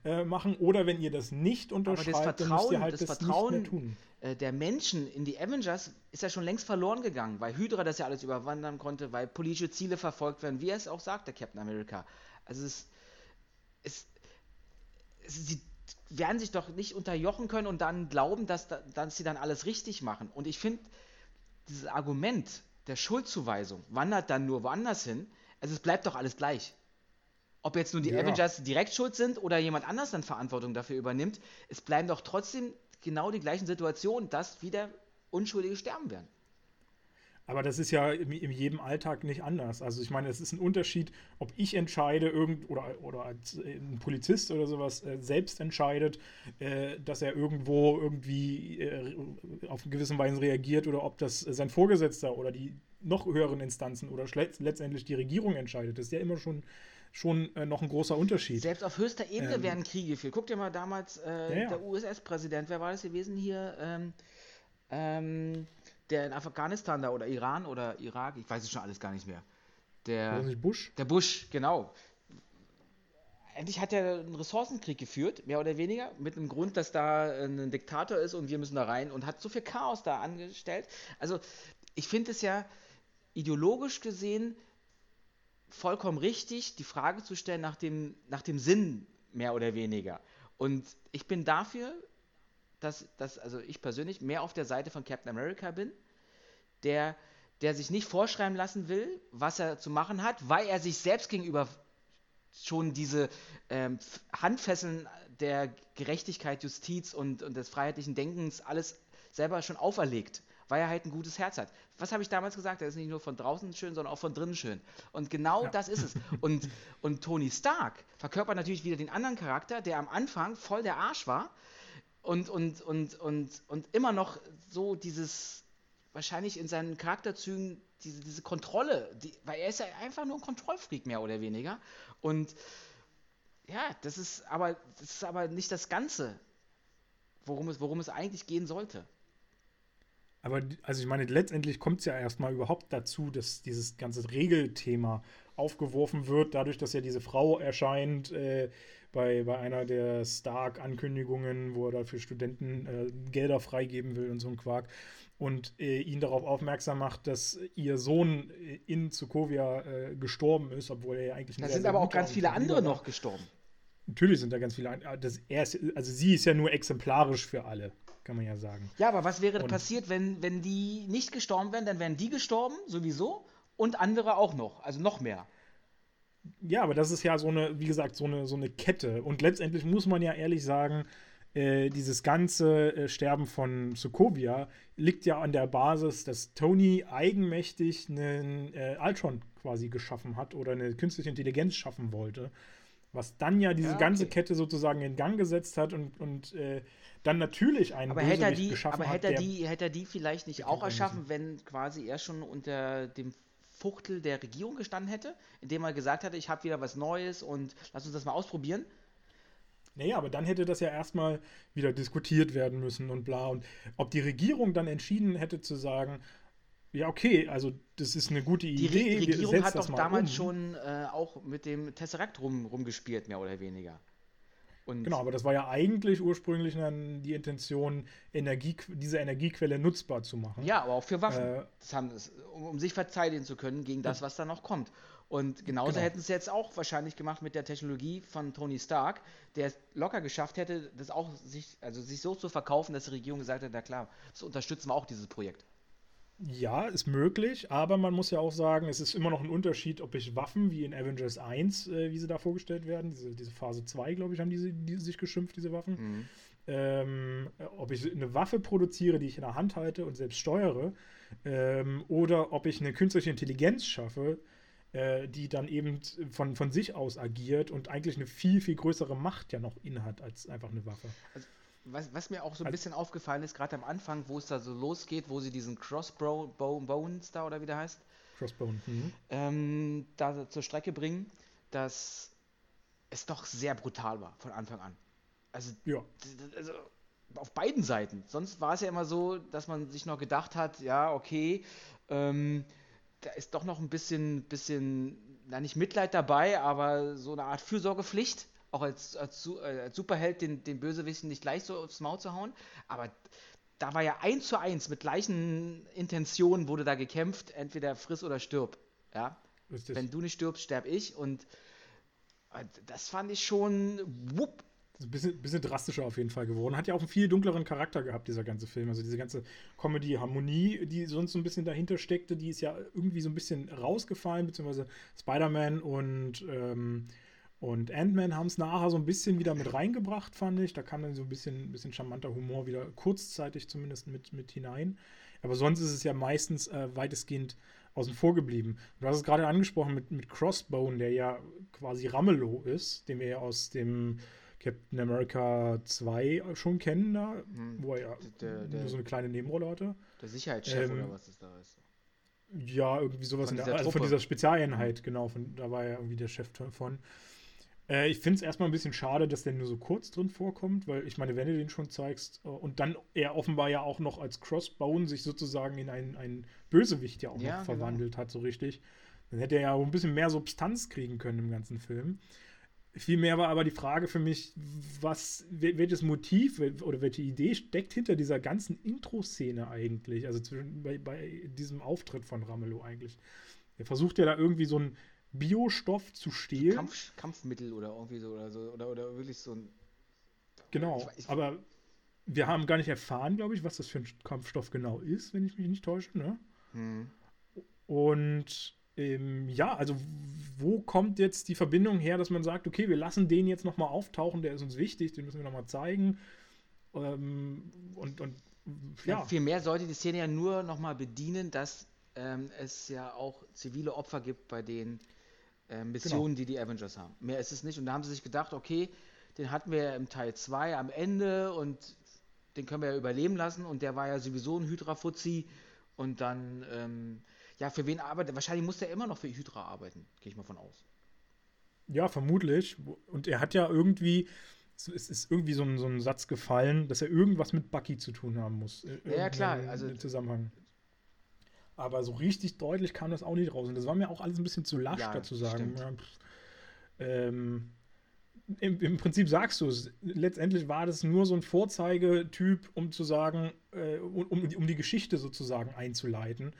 äh, machen. Oder wenn ihr das nicht unterschreibt, dann müsst ihr halt das, das Vertrauen nicht mehr tun. Äh, der Menschen in die Avengers ist ja schon längst verloren gegangen, weil Hydra das ja alles überwandern konnte, weil politische Ziele verfolgt werden, wie er es auch sagt, der Captain America. Also es, es, es sie werden sich doch nicht unterjochen können und dann glauben, dass, dass sie dann alles richtig machen. Und ich finde, dieses Argument der Schuldzuweisung wandert dann nur woanders hin. Also es bleibt doch alles gleich. Ob jetzt nur die ja. Avengers direkt schuld sind oder jemand anders dann Verantwortung dafür übernimmt, es bleiben doch trotzdem genau die gleichen Situationen, dass wieder Unschuldige sterben werden. Aber das ist ja in, in, jedem Alltag nicht anders. Also ich meine, es ist ein Unterschied, ob ich entscheide irgend oder, oder äh, ein Polizist oder sowas äh, selbst entscheidet, äh, dass er irgendwo irgendwie äh, auf gewisse Weise reagiert oder ob das sein Vorgesetzter oder die noch höheren Instanzen oder letztendlich die Regierung entscheidet. Das ist ja immer schon schon äh, noch ein großer Unterschied. Selbst auf höchster Ebene ähm, werden Kriege geführt. Guck dir mal damals äh, ja, ja. der USS-Präsident, wer war das gewesen hier? Ähm, ähm, der in Afghanistan da oder Iran oder Irak, ich weiß es schon alles gar nicht mehr. Der, nicht Bush? Der Bush, genau. Endlich hat er einen Ressourcenkrieg geführt, mehr oder weniger, mit dem Grund, dass da ein Diktator ist und wir müssen da rein und hat so viel Chaos da angestellt. Also, ich finde es ja ideologisch gesehen vollkommen richtig, die Frage zu stellen nach dem, nach dem Sinn, mehr oder weniger. Und ich bin dafür, dass, dass also ich persönlich mehr auf der Seite von Captain America bin, der, der sich nicht vorschreiben lassen will, was er zu machen hat, weil er sich selbst gegenüber schon diese ähm, Handfesseln der Gerechtigkeit, Justiz und, und des freiheitlichen Denkens alles selber schon auferlegt, weil er halt ein gutes Herz hat. Was habe ich damals gesagt? Er ist nicht nur von draußen schön, sondern auch von drinnen schön. Und genau ja. das ist es. Und, und Tony Stark verkörpert natürlich wieder den anderen Charakter, der am Anfang voll der Arsch war, und, und, und, und, und immer noch so dieses, wahrscheinlich in seinen Charakterzügen, diese, diese Kontrolle, die, weil er ist ja einfach nur ein Kontrollfreak, mehr oder weniger. Und ja, das ist aber, das ist aber nicht das Ganze, worum es, worum es eigentlich gehen sollte. Aber also ich meine, letztendlich kommt es ja erstmal überhaupt dazu, dass dieses ganze Regelthema aufgeworfen wird, dadurch, dass ja diese Frau erscheint äh, bei, bei einer der Stark-Ankündigungen, wo er da für Studenten äh, Gelder freigeben will und so ein Quark und äh, ihn darauf aufmerksam macht, dass ihr Sohn in Sokovia äh, gestorben ist, obwohl er ja eigentlich Da sind aber auch ganz viele andere war. noch gestorben. Natürlich sind da ganz viele. Das, er ist, also sie ist ja nur exemplarisch für alle, kann man ja sagen. Ja, aber was wäre und, passiert, wenn, wenn die nicht gestorben wären? Dann wären die gestorben, sowieso, und andere auch noch, also noch mehr. Ja, aber das ist ja so eine, wie gesagt, so eine, so eine Kette. Und letztendlich muss man ja ehrlich sagen, äh, dieses ganze äh, Sterben von Sokovia liegt ja an der Basis, dass Tony eigenmächtig einen äh, Ultron quasi geschaffen hat oder eine künstliche Intelligenz schaffen wollte. Was dann ja diese ja, okay. ganze Kette sozusagen in Gang gesetzt hat und, und äh, dann natürlich einen aber hätte er die, geschaffen aber hätte er die, hätte er die vielleicht nicht auch erschaffen, wenn quasi er schon unter dem Fuchtel der Regierung gestanden hätte, indem er gesagt hätte, ich habe wieder was Neues und lass uns das mal ausprobieren? Naja, aber dann hätte das ja erstmal wieder diskutiert werden müssen und bla. Und ob die Regierung dann entschieden hätte zu sagen, ja, okay, also das ist eine gute Idee. Die Re Regierung hat doch damals um. schon äh, auch mit dem Tesseract rum, rumgespielt, mehr oder weniger. Und genau, aber das war ja eigentlich ursprünglich dann die Intention, Energie, diese Energiequelle nutzbar zu machen. Ja, aber auch für Waffen. Äh, haben, um, um, sich verteidigen zu können gegen das, was da noch kommt. Und genauso genau. hätten sie es jetzt auch wahrscheinlich gemacht mit der Technologie von Tony Stark, der es locker geschafft hätte, das auch sich, also sich so zu verkaufen, dass die Regierung gesagt hat, na klar, das unterstützen wir auch dieses Projekt. Ja, ist möglich, aber man muss ja auch sagen, es ist immer noch ein Unterschied, ob ich Waffen wie in Avengers 1, äh, wie sie da vorgestellt werden, diese, diese Phase 2, glaube ich, haben diese, die sich geschimpft, diese Waffen. Mhm. Ähm, ob ich eine Waffe produziere, die ich in der Hand halte und selbst steuere, ähm, oder ob ich eine künstliche Intelligenz schaffe, äh, die dann eben von, von sich aus agiert und eigentlich eine viel, viel größere Macht ja noch innehat als einfach eine Waffe. Also, was, was, mir auch so ein also, bisschen aufgefallen ist, gerade am Anfang, wo es da so losgeht, wo sie diesen Crossbones da oder wie der heißt, Crossbone, mhm. ähm, da zur Strecke bringen, dass es doch sehr brutal war von Anfang an. Also, ja. also auf beiden Seiten. Sonst war es ja immer so, dass man sich noch gedacht hat, ja, okay, ähm, da ist doch noch ein bisschen, bisschen, na nicht Mitleid dabei, aber so eine Art Fürsorgepflicht, auch als, als, äh, als Superheld den, den Bösewichten nicht gleich so aufs Maul zu hauen. Aber da war ja eins zu eins mit gleichen Intentionen wurde da gekämpft, entweder friss oder stirb. Ja? Wenn du nicht stirbst, sterb ich. Und äh, das fand ich schon wupp, ein bisschen, bisschen drastischer auf jeden Fall geworden. Hat ja auch einen viel dunkleren Charakter gehabt, dieser ganze Film. Also diese ganze Comedy-Harmonie, die sonst so ein bisschen dahinter steckte, die ist ja irgendwie so ein bisschen rausgefallen, beziehungsweise Spider-Man und, ähm, und Ant-Man haben es nachher so ein bisschen wieder mit reingebracht, fand ich. Da kam dann so ein bisschen, bisschen charmanter Humor wieder kurzzeitig zumindest mit, mit hinein. Aber sonst ist es ja meistens äh, weitestgehend außen vor geblieben. Du hast es gerade angesprochen mit, mit Crossbone, der ja quasi Ramelow ist, den wir ja aus dem Captain America 2 schon kennen, da, hm. wo er ja der, der, nur so eine kleine Nebenrolle hatte. Der Sicherheitschef ähm, oder was ist da ist. Ja, irgendwie sowas von in der, also von dieser Spezialeinheit, genau, von, da war er irgendwie der Chef von. Äh, ich finde es erstmal ein bisschen schade, dass der nur so kurz drin vorkommt, weil ich meine, wenn du den schon zeigst äh, und dann er offenbar ja auch noch als Crossbone sich sozusagen in einen, einen Bösewicht ja auch ja, noch genau. verwandelt hat, so richtig, dann hätte er ja auch ein bisschen mehr Substanz kriegen können im ganzen Film. Vielmehr war aber die Frage für mich, was, welches Motiv oder welche Idee steckt hinter dieser ganzen Intro-Szene eigentlich? Also zwischen, bei, bei, diesem Auftritt von Ramelow eigentlich. Er versucht ja da irgendwie so einen Biostoff zu stehlen. Kampf, Kampfmittel oder irgendwie so oder so. Oder, oder wirklich so ein. Genau, ich, ich, aber wir haben gar nicht erfahren, glaube ich, was das für ein Kampfstoff genau ist, wenn ich mich nicht täusche. Ne? Hm. Und ähm, ja, also wo kommt jetzt die Verbindung her, dass man sagt, okay, wir lassen den jetzt nochmal auftauchen, der ist uns wichtig, den müssen wir nochmal zeigen. Ähm, und, und ja. ja. Vielmehr sollte die Szene ja nur nochmal bedienen, dass ähm, es ja auch zivile Opfer gibt bei den äh, Missionen, genau. die die Avengers haben. Mehr ist es nicht. Und da haben sie sich gedacht, okay, den hatten wir ja im Teil 2 am Ende und den können wir ja überleben lassen und der war ja sowieso ein Hydra-Fuzzi und dann ähm, ja, für wen arbeitet? Wahrscheinlich muss er immer noch für Hydra arbeiten, gehe ich mal von aus. Ja, vermutlich. Und er hat ja irgendwie, es ist irgendwie so ein, so ein Satz gefallen, dass er irgendwas mit Bucky zu tun haben muss. Ja, klar. Also, im Zusammenhang. Aber so richtig deutlich kam das auch nicht raus. Und das war mir auch alles ein bisschen zu lasch, ja, dazu sagen. Ja, ähm, im, im, Prinzip sagst du es. Letztendlich war das nur so ein Vorzeigetyp, um zu sagen, äh, um, um die Geschichte sozusagen einzuleiten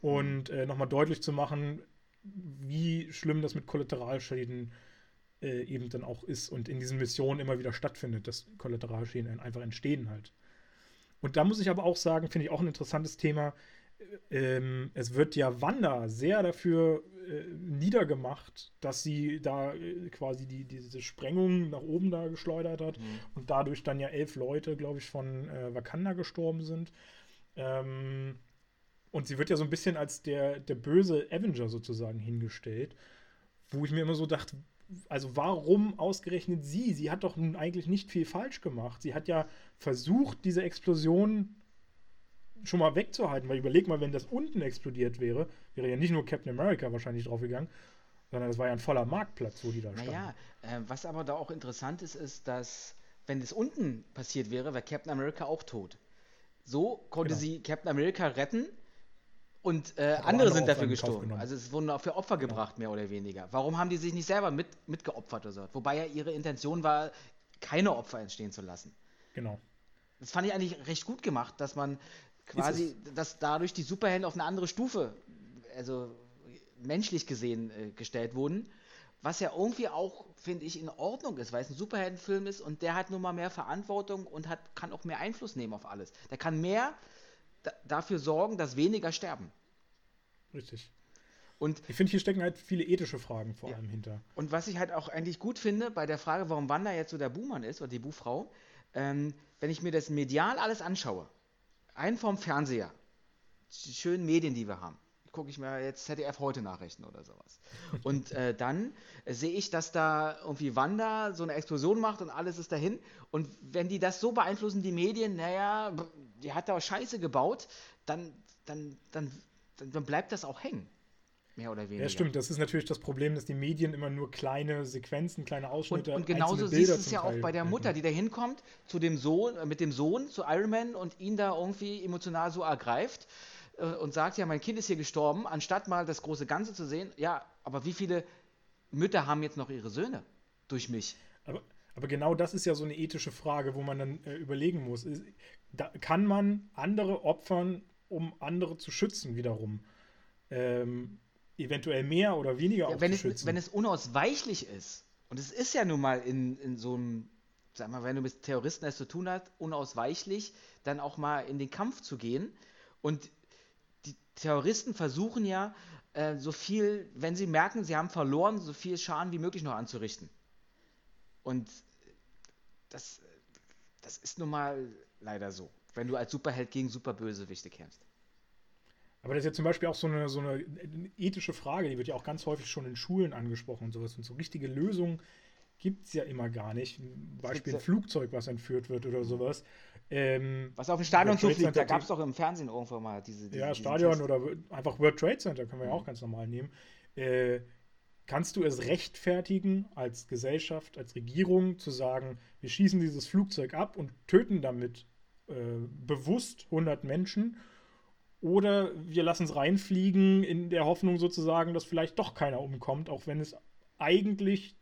und äh, nochmal deutlich zu machen, wie schlimm das mit Kollateralschäden äh, eben dann auch ist und in diesen Missionen immer wieder stattfindet, dass Kollateralschäden einfach entstehen halt. Und da muss ich aber auch sagen, finde ich auch ein interessantes Thema. Ähm, es wird ja Wanda sehr dafür äh, niedergemacht, dass sie da äh, quasi die, diese Sprengung nach oben da geschleudert hat mhm. und dadurch dann ja elf Leute, glaube ich, von äh, Wakanda gestorben sind. Ähm, und sie wird ja so ein bisschen als der, der böse Avenger sozusagen hingestellt, wo ich mir immer so dachte, also warum ausgerechnet sie? Sie hat doch nun eigentlich nicht viel falsch gemacht. Sie hat ja versucht, diese Explosion schon mal wegzuhalten, weil überleg mal, wenn das unten explodiert wäre, wäre ja nicht nur Captain America wahrscheinlich draufgegangen, sondern das war ja ein voller Marktplatz, wo die da standen. Naja, äh, was aber da auch interessant ist, ist, dass wenn das unten passiert wäre, wäre Captain America auch tot. So konnte genau. sie Captain America retten und äh, andere sind dafür gestorben. Also es wurden auch für Opfer gebracht, mehr oder weniger. Warum haben die sich nicht selber mit, mitgeopfert oder so? Wobei ja ihre Intention war, keine Opfer entstehen zu lassen. Genau. Das fand ich eigentlich recht gut gemacht, dass man quasi, dass dadurch die Superhelden auf eine andere Stufe, also menschlich gesehen, äh, gestellt wurden. Was ja irgendwie auch, finde ich, in Ordnung ist, weil es ein Superheldenfilm ist und der hat nun mal mehr Verantwortung und hat, kann auch mehr Einfluss nehmen auf alles. Der kann mehr dafür sorgen, dass weniger sterben. Richtig. Und ich finde, hier stecken halt viele ethische Fragen vor ja. allem hinter. Und was ich halt auch eigentlich gut finde bei der Frage, warum Wanda jetzt so der Buhmann ist oder die Buhfrau, ähm, wenn ich mir das medial alles anschaue, ein vom Fernseher, die schönen Medien, die wir haben, gucke ich mir jetzt ZDF heute Nachrichten oder sowas. Und äh, dann äh, sehe ich, dass da irgendwie Wanda so eine Explosion macht und alles ist dahin. Und wenn die das so beeinflussen, die Medien, naja, die hat da Scheiße gebaut, dann, dann, dann, dann bleibt das auch hängen. Mehr oder weniger. Ja, stimmt. Das ist natürlich das Problem, dass die Medien immer nur kleine Sequenzen, kleine Ausschnitte Und, und genauso siehst du es ja auch bei der Mutter, die da hinkommt, zu dem Sohn, äh, mit dem Sohn, zu Iron Man und ihn da irgendwie emotional so ergreift äh, und sagt, ja, mein Kind ist hier gestorben, anstatt mal das große Ganze zu sehen, ja, aber wie viele Mütter haben jetzt noch ihre Söhne durch mich? Aber, aber genau das ist ja so eine ethische Frage, wo man dann äh, überlegen muss. Ist, da, kann man andere opfern, um andere zu schützen wiederum? Ähm, eventuell mehr oder weniger ja, wenn es, wenn es unausweichlich ist, und es ist ja nun mal in, in so einem, sag mal, wenn du mit Terroristen es zu tun hast, unausweichlich, dann auch mal in den Kampf zu gehen. Und die Terroristen versuchen ja, äh, so viel, wenn sie merken, sie haben verloren, so viel Schaden wie möglich noch anzurichten. Und das, das ist nun mal leider so, wenn du als Superheld gegen Superbösewichte kämpfst. Aber das ist ja zum Beispiel auch so eine, so eine ethische Frage, die wird ja auch ganz häufig schon in Schulen angesprochen und sowas. Und so richtige Lösungen gibt es ja immer gar nicht. Ein Beispiel ein Flugzeug, was entführt wird oder sowas. Ähm, was auf dem Stadion zufliegt, da gab es doch im Fernsehen irgendwann mal diese. diese ja, Stadion oder einfach World Trade Center können wir ja auch ganz normal nehmen. Äh, kannst du es rechtfertigen als Gesellschaft, als Regierung zu sagen, wir schießen dieses Flugzeug ab und töten damit äh, bewusst 100 Menschen? Oder wir lassen es reinfliegen in der Hoffnung sozusagen, dass vielleicht doch keiner umkommt, auch wenn es eigentlich,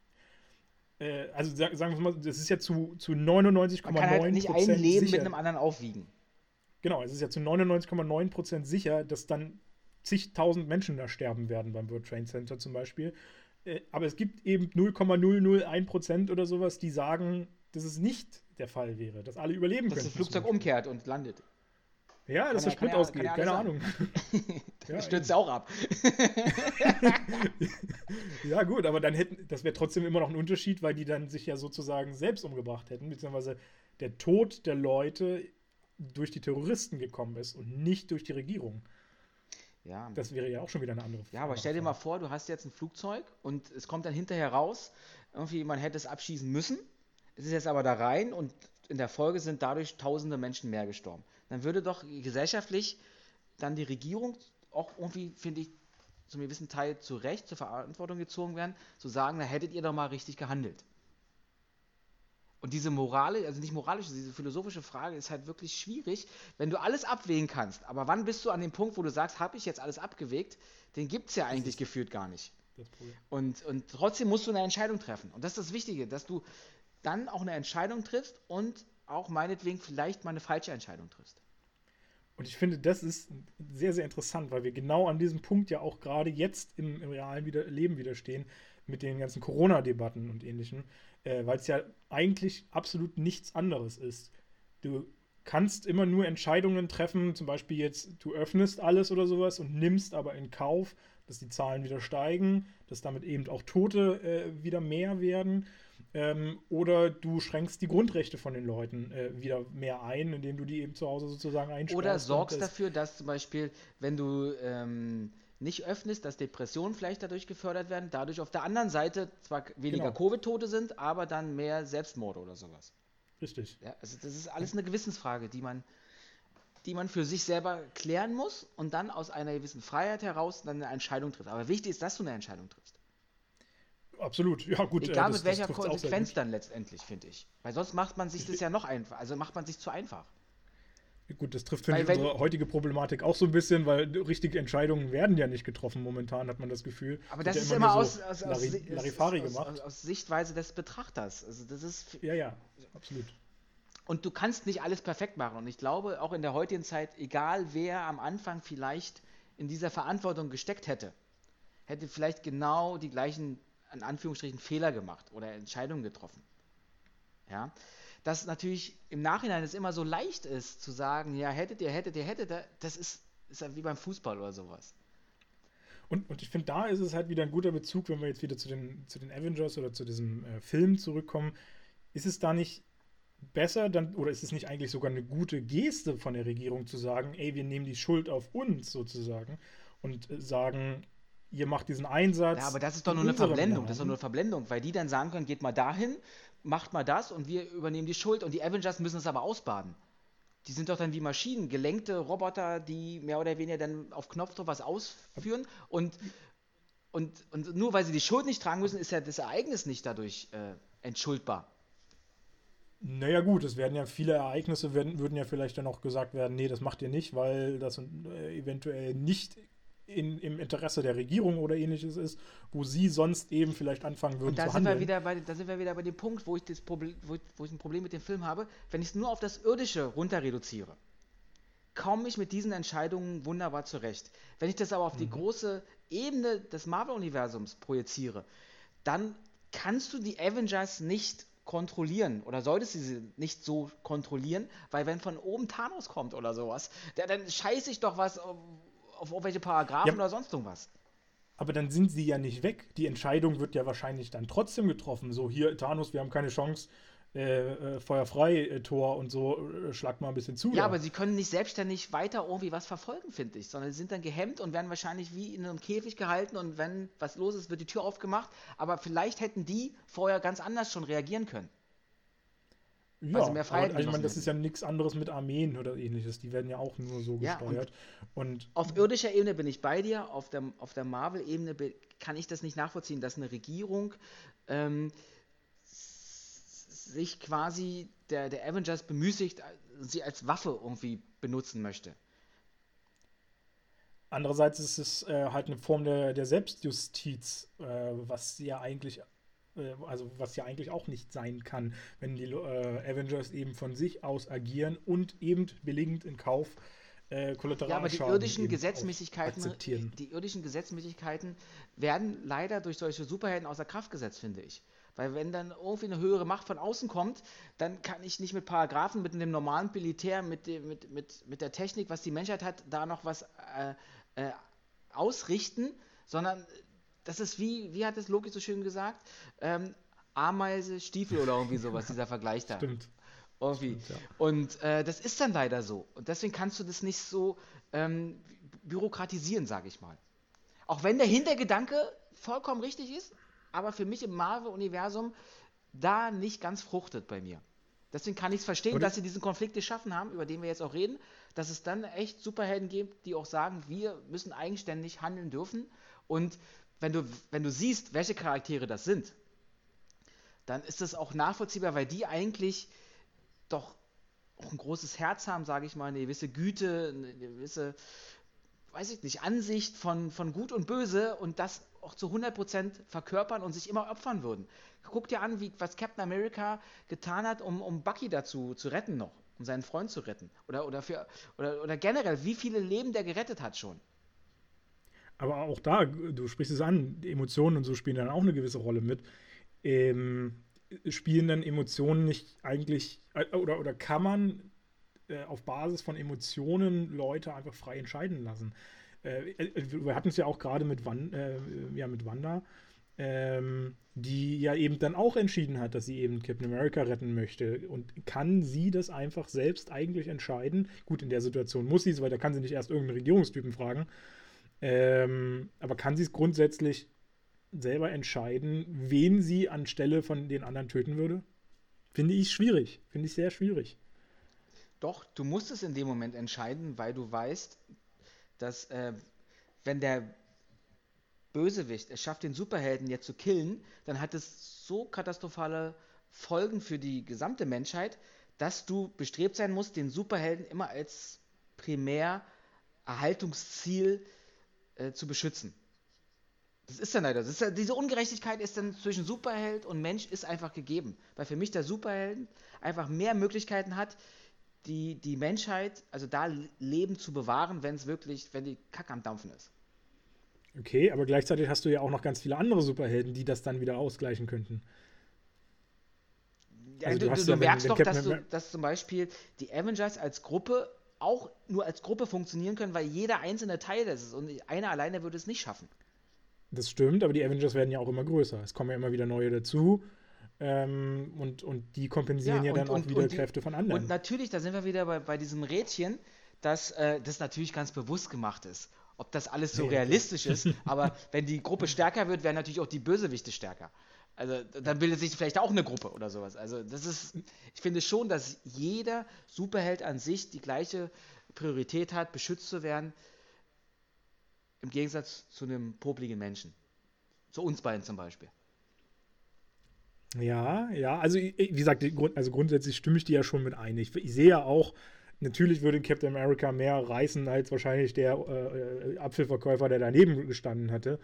äh, also sagen wir mal, das ist ja zu, zu 99,9% Man kann halt nicht ein Leben sicher. mit einem anderen aufwiegen. Genau, es ist ja zu 99,9% sicher, dass dann zigtausend Menschen da sterben werden beim World Trade Center zum Beispiel. Äh, aber es gibt eben 0,001% oder sowas, die sagen, dass es nicht der Fall wäre, dass alle überleben dass können. Dass das Flugzeug umkehrt und landet. Ja, dass der Sprit ausgeht, keine sein. Ahnung. ja, Stürzt auch ab. ja, gut, aber dann hätten, das wäre trotzdem immer noch ein Unterschied, weil die dann sich ja sozusagen selbst umgebracht hätten, beziehungsweise der Tod der Leute durch die Terroristen gekommen ist und nicht durch die Regierung. Ja. Das wäre ja auch schon wieder eine andere Frage. Ja, aber stell dir mal vor, du hast jetzt ein Flugzeug und es kommt dann hinterher raus, irgendwie man hätte es abschießen müssen. Es ist jetzt aber da rein und in der Folge sind dadurch tausende Menschen mehr gestorben dann würde doch gesellschaftlich dann die Regierung auch irgendwie, finde ich, zu einem gewissen Teil zu Recht zur Verantwortung gezogen werden, zu sagen, da hättet ihr doch mal richtig gehandelt. Und diese moralische, also nicht moralische, diese philosophische Frage ist halt wirklich schwierig, wenn du alles abwägen kannst. Aber wann bist du an dem Punkt, wo du sagst, habe ich jetzt alles abgewegt? Den gibt es ja eigentlich gefühlt gar nicht. Und, und trotzdem musst du eine Entscheidung treffen. Und das ist das Wichtige, dass du dann auch eine Entscheidung triffst und auch meinetwegen vielleicht mal eine falsche Entscheidung triffst. Und ich finde, das ist sehr, sehr interessant, weil wir genau an diesem Punkt ja auch gerade jetzt im, im realen wieder Leben widerstehen mit den ganzen Corona-Debatten und ähnlichen, äh, weil es ja eigentlich absolut nichts anderes ist. Du kannst immer nur Entscheidungen treffen, zum Beispiel jetzt, du öffnest alles oder sowas und nimmst aber in Kauf, dass die Zahlen wieder steigen, dass damit eben auch Tote äh, wieder mehr werden. Ähm, oder du schränkst die Grundrechte von den Leuten äh, wieder mehr ein, indem du die eben zu Hause sozusagen einsperrst. Oder sorgst dafür, dass zum Beispiel, wenn du ähm, nicht öffnest, dass Depressionen vielleicht dadurch gefördert werden, dadurch auf der anderen Seite zwar weniger genau. Covid-Tote sind, aber dann mehr Selbstmorde oder sowas. Richtig. Ja, also das ist alles eine Gewissensfrage, die man, die man für sich selber klären muss und dann aus einer gewissen Freiheit heraus dann eine Entscheidung trifft. Aber wichtig ist, dass du eine Entscheidung triffst. Absolut, ja gut. Egal äh, das, mit welcher Konsequenz dann letztendlich, finde ich. Weil sonst macht man sich das ja noch einfach, also macht man sich zu einfach. Gut, das trifft, finde ich, unsere heutige Problematik auch so ein bisschen, weil richtige Entscheidungen werden ja nicht getroffen momentan, hat man das Gefühl. Aber das, das ist immer, immer aus, aus, Larry, Larifari aus, gemacht. Aus, aus, Sichtweise des Betrachters. Also das ist. Ja, ja, absolut. Und du kannst nicht alles perfekt machen. Und ich glaube, auch in der heutigen Zeit, egal wer am Anfang vielleicht in dieser Verantwortung gesteckt hätte, hätte vielleicht genau die gleichen, in Anführungsstrichen, Fehler gemacht oder Entscheidungen getroffen. Ja dass natürlich im Nachhinein es immer so leicht ist zu sagen, ja, hättet ihr, hättet ihr, hättet ihr, das ist, ist wie beim Fußball oder sowas. Und, und ich finde, da ist es halt wieder ein guter Bezug, wenn wir jetzt wieder zu den, zu den Avengers oder zu diesem äh, Film zurückkommen. Ist es da nicht besser dann, oder ist es nicht eigentlich sogar eine gute Geste von der Regierung zu sagen, ey, wir nehmen die Schuld auf uns sozusagen und äh, sagen, ihr macht diesen Einsatz. Ja, aber das ist doch nur eine Verblendung. Namen. Das ist doch nur eine Verblendung, weil die dann sagen können, geht mal dahin, macht mal das und wir übernehmen die Schuld und die Avengers müssen es aber ausbaden. Die sind doch dann wie Maschinen, gelenkte Roboter, die mehr oder weniger dann auf Knopfdruck was ausführen und, und, und nur weil sie die Schuld nicht tragen müssen, ist ja das Ereignis nicht dadurch äh, entschuldbar. Naja gut, es werden ja viele Ereignisse, werden, würden ja vielleicht dann auch gesagt werden, nee, das macht ihr nicht, weil das äh, eventuell nicht in, im Interesse der Regierung oder ähnliches ist, wo sie sonst eben vielleicht anfangen würden und da zu sind handeln. Wir wieder bei, da sind wir wieder bei dem Punkt, wo ich, das Problem, wo, ich, wo ich ein Problem mit dem Film habe, wenn ich es nur auf das Irdische runter reduziere. Komme ich mit diesen Entscheidungen wunderbar zurecht. Wenn ich das aber auf mhm. die große Ebene des Marvel-Universums projiziere, dann kannst du die Avengers nicht kontrollieren oder solltest du sie nicht so kontrollieren, weil wenn von oben Thanos kommt oder sowas, der, dann scheiße ich doch was, auf irgendwelche Paragraphen ja. oder sonst irgendwas. Aber dann sind sie ja nicht weg. Die Entscheidung wird ja wahrscheinlich dann trotzdem getroffen. So, hier, Thanos, wir haben keine Chance, äh, äh, feuerfrei äh, Tor und so, äh, schlag mal ein bisschen zu. Ja, da. aber sie können nicht selbstständig weiter irgendwie was verfolgen, finde ich, sondern sie sind dann gehemmt und werden wahrscheinlich wie in einem Käfig gehalten und wenn was los ist, wird die Tür aufgemacht. Aber vielleicht hätten die vorher ganz anders schon reagieren können. Ja, also mehr Freiheit. Also ich meine, das ist ja nichts anderes mit Armeen oder ähnliches. Die werden ja auch nur so ja, gesteuert. Und, und, auf irdischer Ebene bin ich bei dir. Auf der, auf der Marvel-Ebene kann ich das nicht nachvollziehen, dass eine Regierung ähm, sich quasi der, der Avengers bemüßigt, sie als Waffe irgendwie benutzen möchte. Andererseits ist es äh, halt eine Form der, der Selbstjustiz, äh, was ja eigentlich also was ja eigentlich auch nicht sein kann, wenn die äh, Avengers eben von sich aus agieren und eben billigend in Kauf äh, Ja, aber die irdischen Gesetzmäßigkeiten, die irdischen Gesetzmäßigkeiten werden leider durch solche Superhelden außer Kraft gesetzt, finde ich. Weil wenn dann irgendwie eine höhere Macht von außen kommt, dann kann ich nicht mit Paragraphen, mit dem normalen Militär, mit, dem, mit, mit, mit der Technik, was die Menschheit hat, da noch was äh, äh, ausrichten, sondern das ist wie, wie hat es Loki so schön gesagt? Ähm, Ameise, Stiefel oder irgendwie sowas, dieser Vergleich da. Stimmt. Irgendwie. Stimmt, ja. Und äh, das ist dann leider so. Und deswegen kannst du das nicht so ähm, bürokratisieren, sage ich mal. Auch wenn der Hintergedanke vollkommen richtig ist, aber für mich im Marvel-Universum da nicht ganz fruchtet bei mir. Deswegen kann ich es verstehen, Oder? dass sie diesen Konflikt geschaffen haben, über den wir jetzt auch reden, dass es dann echt Superhelden gibt, die auch sagen, wir müssen eigenständig handeln dürfen. Und wenn du, wenn du siehst, welche Charaktere das sind, dann ist das auch nachvollziehbar, weil die eigentlich doch auch ein großes Herz haben, sage ich mal, eine gewisse Güte, eine gewisse, weiß ich nicht, Ansicht von, von Gut und Böse und das auch zu 100% verkörpern und sich immer opfern würden. Guck dir an, wie, was Captain America getan hat, um, um Bucky dazu zu retten noch, um seinen Freund zu retten. Oder, oder, für, oder, oder generell, wie viele Leben der gerettet hat schon. Aber auch da, du sprichst es an, Emotionen und so spielen dann auch eine gewisse Rolle mit. Ähm, spielen dann Emotionen nicht eigentlich, äh, oder, oder kann man äh, auf Basis von Emotionen Leute einfach frei entscheiden lassen? Äh, äh wir hatten es ja auch gerade mit, Wan, äh, ja, mit Wanda, ähm, die ja eben dann auch entschieden hat, dass sie eben Captain America retten möchte. Und kann sie das einfach selbst eigentlich entscheiden? Gut, in der Situation muss sie es, weil da kann sie nicht erst irgendeinen Regierungstypen fragen. Ähm, aber kann sie es grundsätzlich selber entscheiden, wen sie anstelle von den anderen töten würde? Finde ich schwierig. Finde ich sehr schwierig. Doch, du musst es in dem Moment entscheiden, weil du weißt, dass äh, wenn der Bösewicht es schafft, den Superhelden jetzt zu killen, dann hat es so katastrophale Folgen für die gesamte Menschheit, dass du bestrebt sein musst, den Superhelden immer als primär Erhaltungsziel äh, zu beschützen. Das ist dann leider. Ja, diese Ungerechtigkeit ist dann zwischen Superheld und Mensch ist einfach gegeben. Weil für mich der Superheld einfach mehr Möglichkeiten hat, die, die Menschheit, also da Leben zu bewahren, wenn es wirklich, wenn die Kacke am Dampfen ist. Okay, aber gleichzeitig hast du ja auch noch ganz viele andere Superhelden, die das dann wieder ausgleichen könnten. Also du, du, du ja, merkst doch, dass, du, dass zum Beispiel die Avengers als Gruppe auch nur als Gruppe funktionieren können, weil jeder einzelne Teil das ist und einer alleine würde es nicht schaffen. Das stimmt, aber die Avengers werden ja auch immer größer. Es kommen ja immer wieder neue dazu. Ähm, und, und die kompensieren ja, ja dann und, auch wieder die, Kräfte von anderen. Und natürlich, da sind wir wieder bei, bei diesem Rädchen, dass äh, das natürlich ganz bewusst gemacht ist. Ob das alles so ja, realistisch ist, aber wenn die Gruppe stärker wird, werden natürlich auch die Bösewichte stärker. Also dann bildet sich vielleicht auch eine Gruppe oder sowas. Also das ist, ich finde schon, dass jeder Superheld an sich die gleiche Priorität hat, beschützt zu werden. Im Gegensatz zu einem popligen Menschen. Zu uns beiden zum Beispiel. Ja, ja, also wie gesagt, also grundsätzlich stimme ich dir ja schon mit ein. Ich, ich sehe ja auch, natürlich würde Captain America mehr reißen als wahrscheinlich der äh, Apfelverkäufer, der daneben gestanden hatte.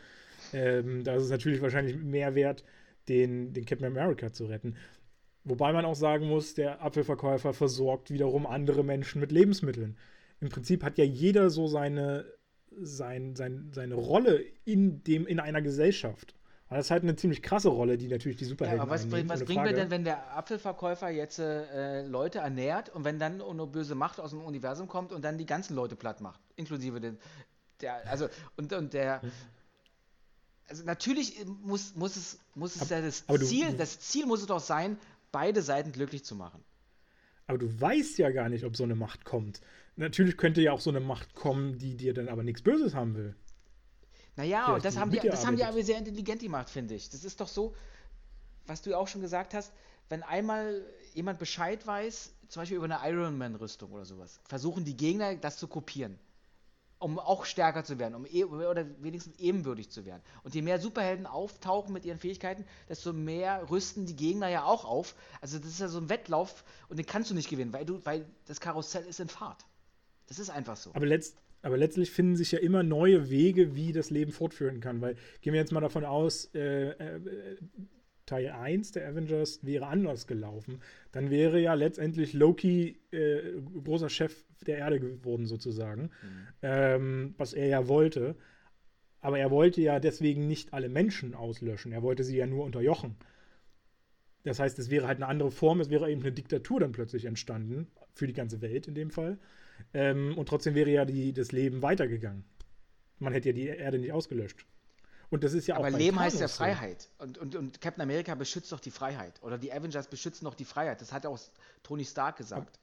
Ähm, da ist es natürlich wahrscheinlich mehr wert, den, den Captain America zu retten. Wobei man auch sagen muss, der Apfelverkäufer versorgt wiederum andere Menschen mit Lebensmitteln. Im Prinzip hat ja jeder so seine sein, sein, seine Rolle in, dem, in einer Gesellschaft. Und das ist halt eine ziemlich krasse Rolle, die natürlich die Superhelden ja, aber was, einnehmen, was bringt mir denn, wenn der Apfelverkäufer jetzt äh, Leute ernährt und wenn dann eine böse Macht aus dem Universum kommt und dann die ganzen Leute platt macht, inklusive den, der, also und, und der, also natürlich muss, muss es, muss es aber, ja das Ziel, du, das Ziel muss es doch sein, beide Seiten glücklich zu machen. Aber du weißt ja gar nicht, ob so eine Macht kommt. Natürlich könnte ja auch so eine Macht kommen, die dir dann aber nichts Böses haben will. Naja, und das haben, die, das haben die aber sehr intelligent gemacht, finde ich. Das ist doch so, was du ja auch schon gesagt hast, wenn einmal jemand Bescheid weiß, zum Beispiel über eine Iron Man-Rüstung oder sowas, versuchen die Gegner das zu kopieren. Um auch stärker zu werden, um e oder wenigstens ebenbürtig zu werden. Und je mehr Superhelden auftauchen mit ihren Fähigkeiten, desto mehr rüsten die Gegner ja auch auf. Also das ist ja so ein Wettlauf und den kannst du nicht gewinnen, weil du, weil das Karussell ist in Fahrt. Das ist einfach so. Aber, letzt, aber letztlich finden sich ja immer neue Wege, wie das Leben fortführen kann. Weil gehen wir jetzt mal davon aus, äh, äh, Teil 1 der Avengers wäre anders gelaufen, dann wäre ja letztendlich Loki äh, großer Chef der Erde geworden, sozusagen. Mhm. Ähm, was er ja wollte. Aber er wollte ja deswegen nicht alle Menschen auslöschen. Er wollte sie ja nur unterjochen. Das heißt, es wäre halt eine andere Form, es wäre eben eine Diktatur dann plötzlich entstanden, für die ganze Welt in dem Fall. Ähm, und trotzdem wäre ja die, das Leben weitergegangen. Man hätte ja die Erde nicht ausgelöscht. Und das ist ja Aber auch. Aber Leben heißt ja Freiheit. Und, und, und Captain America beschützt doch die Freiheit. Oder die Avengers beschützen doch die Freiheit. Das hat auch Tony Stark gesagt.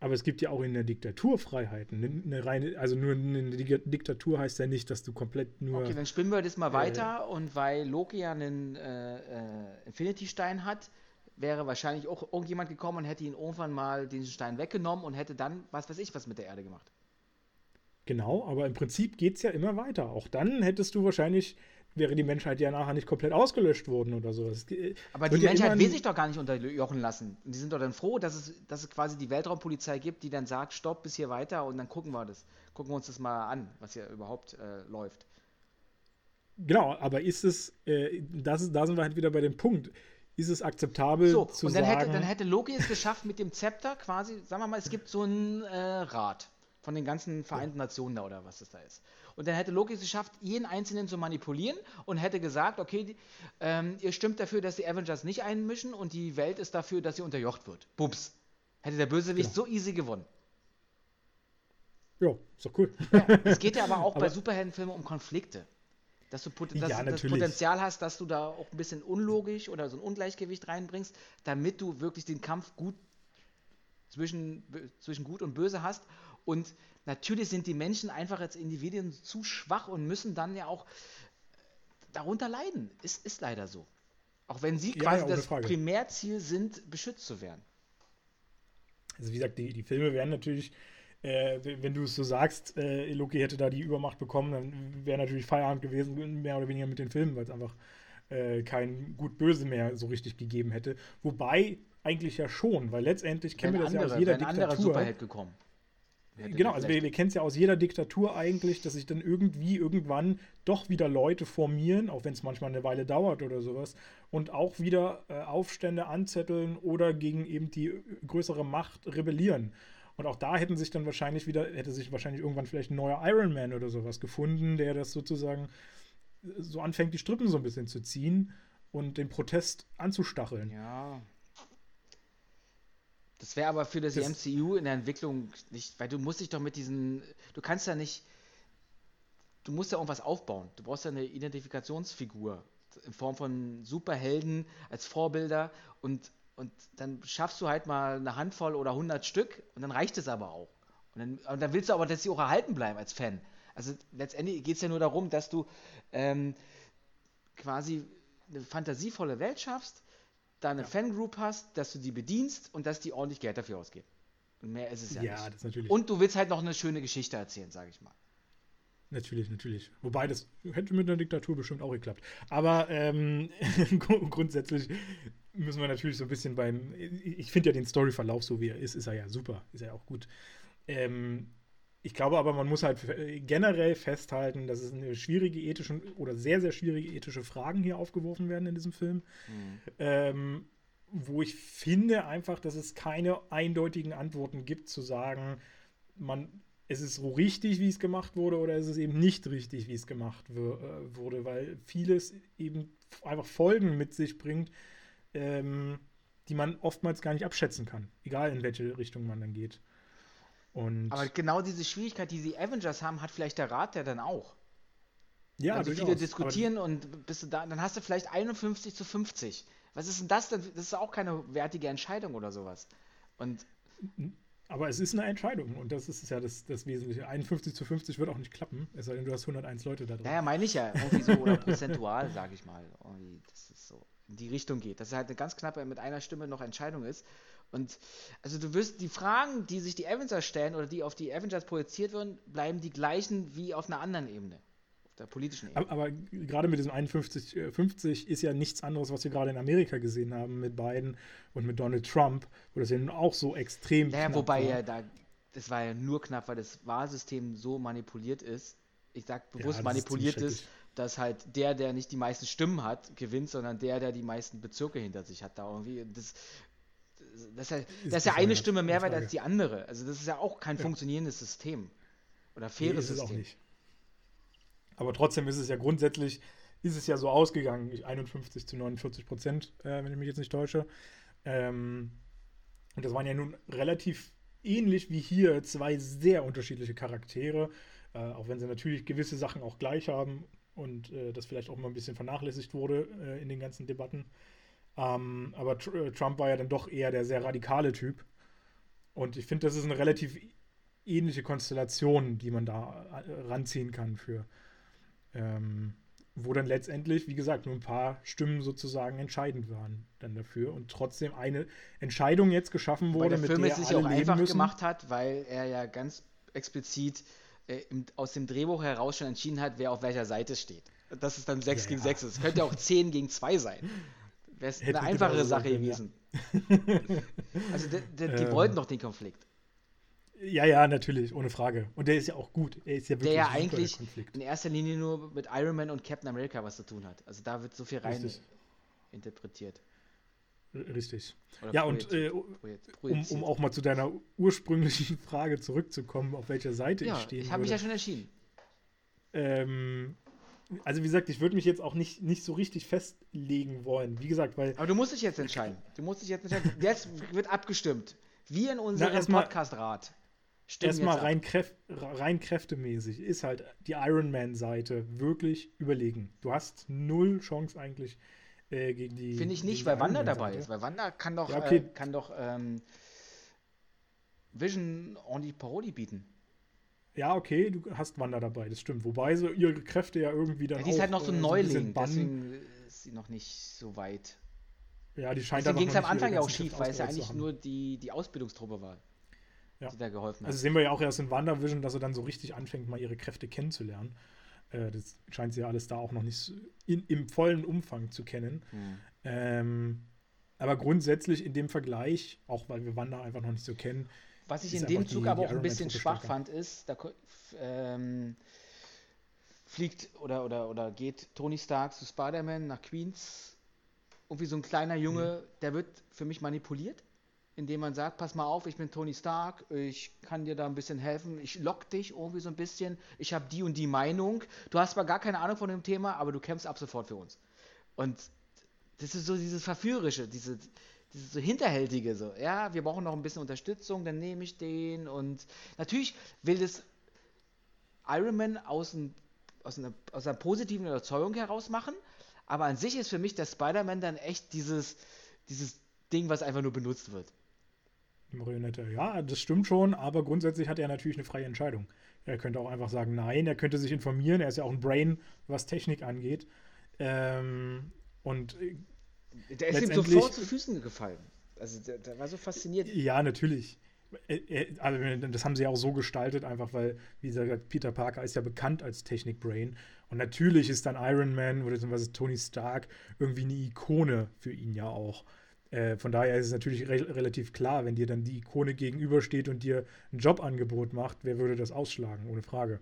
Aber, es gibt ja auch in der Diktatur Freiheiten. Eine reine, also nur eine Diktatur heißt ja nicht, dass du komplett nur. Okay, dann spinnen wir das mal äh, weiter. Und weil Loki ja einen äh, äh, Infinity-Stein hat, wäre wahrscheinlich auch irgendjemand gekommen und hätte ihn irgendwann mal diesen Stein weggenommen und hätte dann, was weiß ich, was mit der Erde gemacht. Genau, aber im Prinzip geht es ja immer weiter. Auch dann hättest du wahrscheinlich wäre die Menschheit ja nachher nicht komplett ausgelöscht worden oder sowas. Aber die Menschheit will sich doch gar nicht unterjochen lassen. Und die sind doch dann froh, dass es, dass es quasi die Weltraumpolizei gibt, die dann sagt, stopp bis hier weiter und dann gucken wir das. Gucken wir uns das mal an, was hier überhaupt äh, läuft. Genau, aber ist es, äh, das, da sind wir halt wieder bei dem Punkt. Ist es akzeptabel so, zu und dann sagen... Hätte, dann hätte Loki es geschafft mit dem Zepter quasi, sagen wir mal, es gibt so einen äh, Rat von den ganzen Vereinten. Nationen da oder was das da ist. Und dann hätte Loki es geschafft, jeden Einzelnen zu manipulieren und hätte gesagt, okay, die, ähm, ihr stimmt dafür, dass die Avengers nicht einmischen und die Welt ist dafür, dass sie unterjocht wird. Bums. Hätte der Bösewicht genau. so easy gewonnen. Ja, ist doch cool. Ja, es geht ja aber auch aber bei Superheldenfilmen um Konflikte. Dass du Pot dass, ja, das Potenzial hast, dass du da auch ein bisschen unlogisch oder so ein Ungleichgewicht reinbringst, damit du wirklich den Kampf gut zwischen, zwischen Gut und Böse hast. Und Natürlich sind die Menschen einfach als Individuen zu schwach und müssen dann ja auch darunter leiden. Ist, ist leider so. Auch wenn sie ja, quasi ja, das Frage. Primärziel sind, beschützt zu werden. Also wie gesagt, die, die Filme werden natürlich, äh, wenn du es so sagst, äh, Loki hätte da die Übermacht bekommen, dann wäre natürlich Feierabend gewesen, mehr oder weniger mit den Filmen, weil es einfach äh, kein Gut-Böse mehr so richtig gegeben hätte. Wobei eigentlich ja schon, weil letztendlich kennen wir das andere, ja aus jeder ein Diktatur. anderer Superheld gekommen. Genau, also wir, wir kennen es ja aus jeder Diktatur eigentlich, dass sich dann irgendwie irgendwann doch wieder Leute formieren, auch wenn es manchmal eine Weile dauert oder sowas, und auch wieder äh, Aufstände anzetteln oder gegen eben die größere Macht rebellieren. Und auch da hätten sich dann wahrscheinlich wieder, hätte sich wahrscheinlich irgendwann vielleicht ein neuer Iron Man oder sowas gefunden, der das sozusagen äh, so anfängt, die Strippen so ein bisschen zu ziehen und den Protest anzustacheln. Ja, das wäre aber für das, das, MCU in der Entwicklung nicht, weil du musst dich doch mit diesen, du kannst ja nicht, du musst ja irgendwas aufbauen. Du brauchst ja eine Identifikationsfigur in Form von Superhelden als Vorbilder und, und dann schaffst du halt mal eine Handvoll oder 100 Stück und dann reicht es aber auch. Und dann, und dann willst du aber, dass sie auch erhalten bleiben als Fan. Also letztendlich geht es ja nur darum, dass du ähm, quasi eine fantasievolle Welt schaffst, da eine ja. Fangroup hast, dass du die bedienst und dass die ordentlich Geld dafür ausgeben. Und mehr ist es ja, ja nicht. Das natürlich. Und du willst halt noch eine schöne Geschichte erzählen, sage ich mal. Natürlich, natürlich. Wobei das hätte mit einer Diktatur bestimmt auch geklappt. Aber ähm, grundsätzlich müssen wir natürlich so ein bisschen beim. Ich finde ja den Storyverlauf, so wie er ist, ist er ja super. Ist er ja auch gut. Ähm, ich glaube aber, man muss halt generell festhalten, dass es eine schwierige ethische oder sehr, sehr schwierige ethische Fragen hier aufgeworfen werden in diesem Film. Mhm. Ähm, wo ich finde einfach, dass es keine eindeutigen Antworten gibt, zu sagen, man, es ist so richtig, wie es gemacht wurde, oder es ist eben nicht richtig, wie es gemacht äh, wurde, weil vieles eben einfach Folgen mit sich bringt, ähm, die man oftmals gar nicht abschätzen kann, egal in welche Richtung man dann geht. Und Aber genau diese Schwierigkeit, die die Avengers haben, hat vielleicht der Rat ja dann auch. Ja, also viele diskutieren und bist du da, dann hast du vielleicht 51 zu 50. Was ist denn das denn? Das ist auch keine wertige Entscheidung oder sowas. Und aber es ist eine Entscheidung und das ist ja das, das Wesentliche. 51 zu 50 wird auch nicht klappen, es sei denn, du hast 101 Leute da drin. Naja, meine ich ja. Irgendwie so oder prozentual, sage ich mal. Irgendwie, dass es so in die Richtung geht. Dass es halt eine ganz knappe mit einer Stimme noch Entscheidung ist. Und also du wirst die Fragen, die sich die Avengers stellen oder die auf die Avengers projiziert werden, bleiben die gleichen wie auf einer anderen Ebene. Auf der politischen Ebene. Aber, aber gerade mit diesem 51-50 ist ja nichts anderes, was wir gerade in Amerika gesehen haben mit Biden und mit Donald Trump, wo das ja nun auch so extrem naja, wobei war. ja da, das war ja nur knapp, weil das Wahlsystem so manipuliert ist. Ich sag bewusst ja, manipuliert ist, ist dass halt der, der nicht die meisten Stimmen hat, gewinnt, sondern der, der die meisten Bezirke hinter sich hat, da irgendwie. Das, das, ist, das ist ja eine Stimme mehr wert als die andere. Also das ist ja auch kein ja. funktionierendes System. Oder faires nee, System. auch nicht. Aber trotzdem ist es ja grundsätzlich, ist es ja so ausgegangen, 51 zu 49 Prozent, äh, wenn ich mich jetzt nicht täusche. Ähm, und das waren ja nun relativ ähnlich wie hier zwei sehr unterschiedliche Charaktere, äh, auch wenn sie natürlich gewisse Sachen auch gleich haben und äh, das vielleicht auch mal ein bisschen vernachlässigt wurde äh, in den ganzen Debatten. Ähm, aber Tr äh, Trump war ja dann doch eher der sehr radikale Typ. Und ich finde, das ist eine relativ ähnliche Konstellation, die man da äh, ranziehen kann für. Ähm, wo dann letztendlich, wie gesagt, nur ein paar Stimmen sozusagen entscheidend waren dann dafür und trotzdem eine Entscheidung jetzt geschaffen wurde, der Film mit der es sich auch einfach müssen. gemacht hat, weil er ja ganz explizit äh, im, aus dem Drehbuch heraus schon entschieden hat, wer auf welcher Seite steht. dass es dann 6 Ja, gegen ja. 6 ist. Es könnte ja auch 10 gegen 2 sein. Wäre es eine einfachere Sache gewesen. Also die, die, die Ähm. wollten doch den Konflikt. Ja, ja, natürlich, ohne Frage. Und der ist ja auch gut. Er ist ja wirklich Der ja eigentlich Konflikt. in erster Linie nur mit Iron Man und Captain America was zu tun hat. Also da wird so viel rein Richtig. interpretiert. Richtig. Oder Ja, und äh, um, um auch mal zu deiner ursprünglichen Frage zurückzukommen, auf welcher Seite ja, ich stehen ich habe mich ja schon entschieden. ähm, also wie gesagt, ich würde mich jetzt auch nicht, nicht so richtig festlegen wollen. Wie gesagt, weil Aber du musst dich jetzt entscheiden. Du musst dich jetzt entscheiden. Jetzt wird abgestimmt. Wir in unserem Podcast-Rat erstmal rein, kräf rein kräftemäßig ist halt die Iron Man-Seite wirklich überlegen. Du hast null Chance eigentlich äh, gegen die. Finde ich nicht, weil Wanda dabei ist. Weil Wanda kann doch, Ja, okay. äh, kann doch ähm, Vision on die Parodie bieten. Ja, okay, du hast Wanda dabei, das stimmt. Wobei so ihre Kräfte ja irgendwie dann Ja, die ist auch, halt noch so äh, ein bisschen Neuling, deswegen ist sie noch nicht so weit. Ja, die scheint Deswegen ging es am Anfang ja auch schief, weil es ja eigentlich nur die, die Ausbildungstruppe war, Ja. die da geholfen hat. Also sehen wir ja auch erst in WandaVision, dass er dann so richtig anfängt, mal ihre Kräfte kennenzulernen. Äh, das scheint sie ja alles da auch noch nicht in, im vollen Umfang zu kennen. Hm. Ähm, aber grundsätzlich in dem Vergleich, auch weil wir Wanda einfach noch nicht so kennen, Was ich in dem Zug die- aber auch ein bisschen schwach fand, ist, da ähm, fliegt oder, oder, oder geht Tony Stark zu Spider-Man nach Queens. Irgendwie so ein kleiner Junge, Mhm. der wird für mich manipuliert, indem man sagt, pass mal auf, ich bin Tony Stark, ich kann dir da ein bisschen helfen, ich lock dich irgendwie so ein bisschen, ich habe die und die Meinung, du hast zwar gar keine Ahnung von dem Thema, aber du kämpfst ab sofort für uns. Und das ist so dieses Verführerische, diese, dieses so Hinterhältige, so, ja, wir brauchen noch ein bisschen Unterstützung, dann nehme ich den und natürlich will das Iron Man aus, ein, aus, einer, aus einer positiven Überzeugung heraus machen, aber an sich ist für mich der Spider-Man dann echt dieses, dieses Ding, was einfach nur benutzt wird. Marionette, ja, das stimmt schon, aber grundsätzlich hat er natürlich eine freie Entscheidung. Er könnte auch einfach sagen, nein, er könnte sich informieren, er ist ja auch ein Brain, was Technik angeht. Ähm, und äh, Der ist ihm sofort zu Füßen gefallen. Also der, der war so fasziniert. Ja, natürlich. Äh, äh, Also das haben sie ja auch so gestaltet, einfach weil, wie gesagt, Peter Parker ist ja bekannt als Technik-Brain. Und natürlich ist dann Iron Man oder beziehungsweise Tony Stark irgendwie eine Ikone für ihn ja auch. Äh, von daher ist es natürlich re relativ klar, wenn dir dann die Ikone gegenübersteht und dir ein Jobangebot macht, wer würde das ausschlagen, ohne Frage.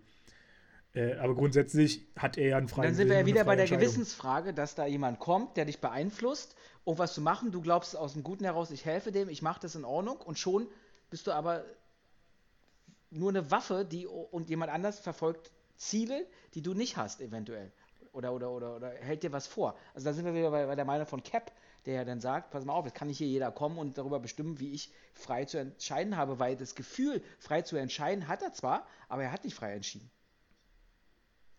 Äh, aber grundsätzlich hat er ja einen freien dann sind wir ja Willen wieder bei der. Gewissensfrage, dass da jemand kommt, der dich beeinflusst, um was zu machen. Du glaubst aus dem Guten heraus, ich helfe dem, ich mache das in Ordnung und schon bist du aber nur eine Waffe, die und jemand anders verfolgt Ziele, die du nicht hast, eventuell. Oder, oder, oder, oder hält dir was vor. Also da sind wir wieder bei, bei der Meinung von Cap, der ja dann sagt, pass mal auf, jetzt kann nicht hier jeder kommen und darüber bestimmen, wie ich frei zu entscheiden habe, weil das Gefühl, frei zu entscheiden, hat er zwar, aber er hat nicht frei entschieden.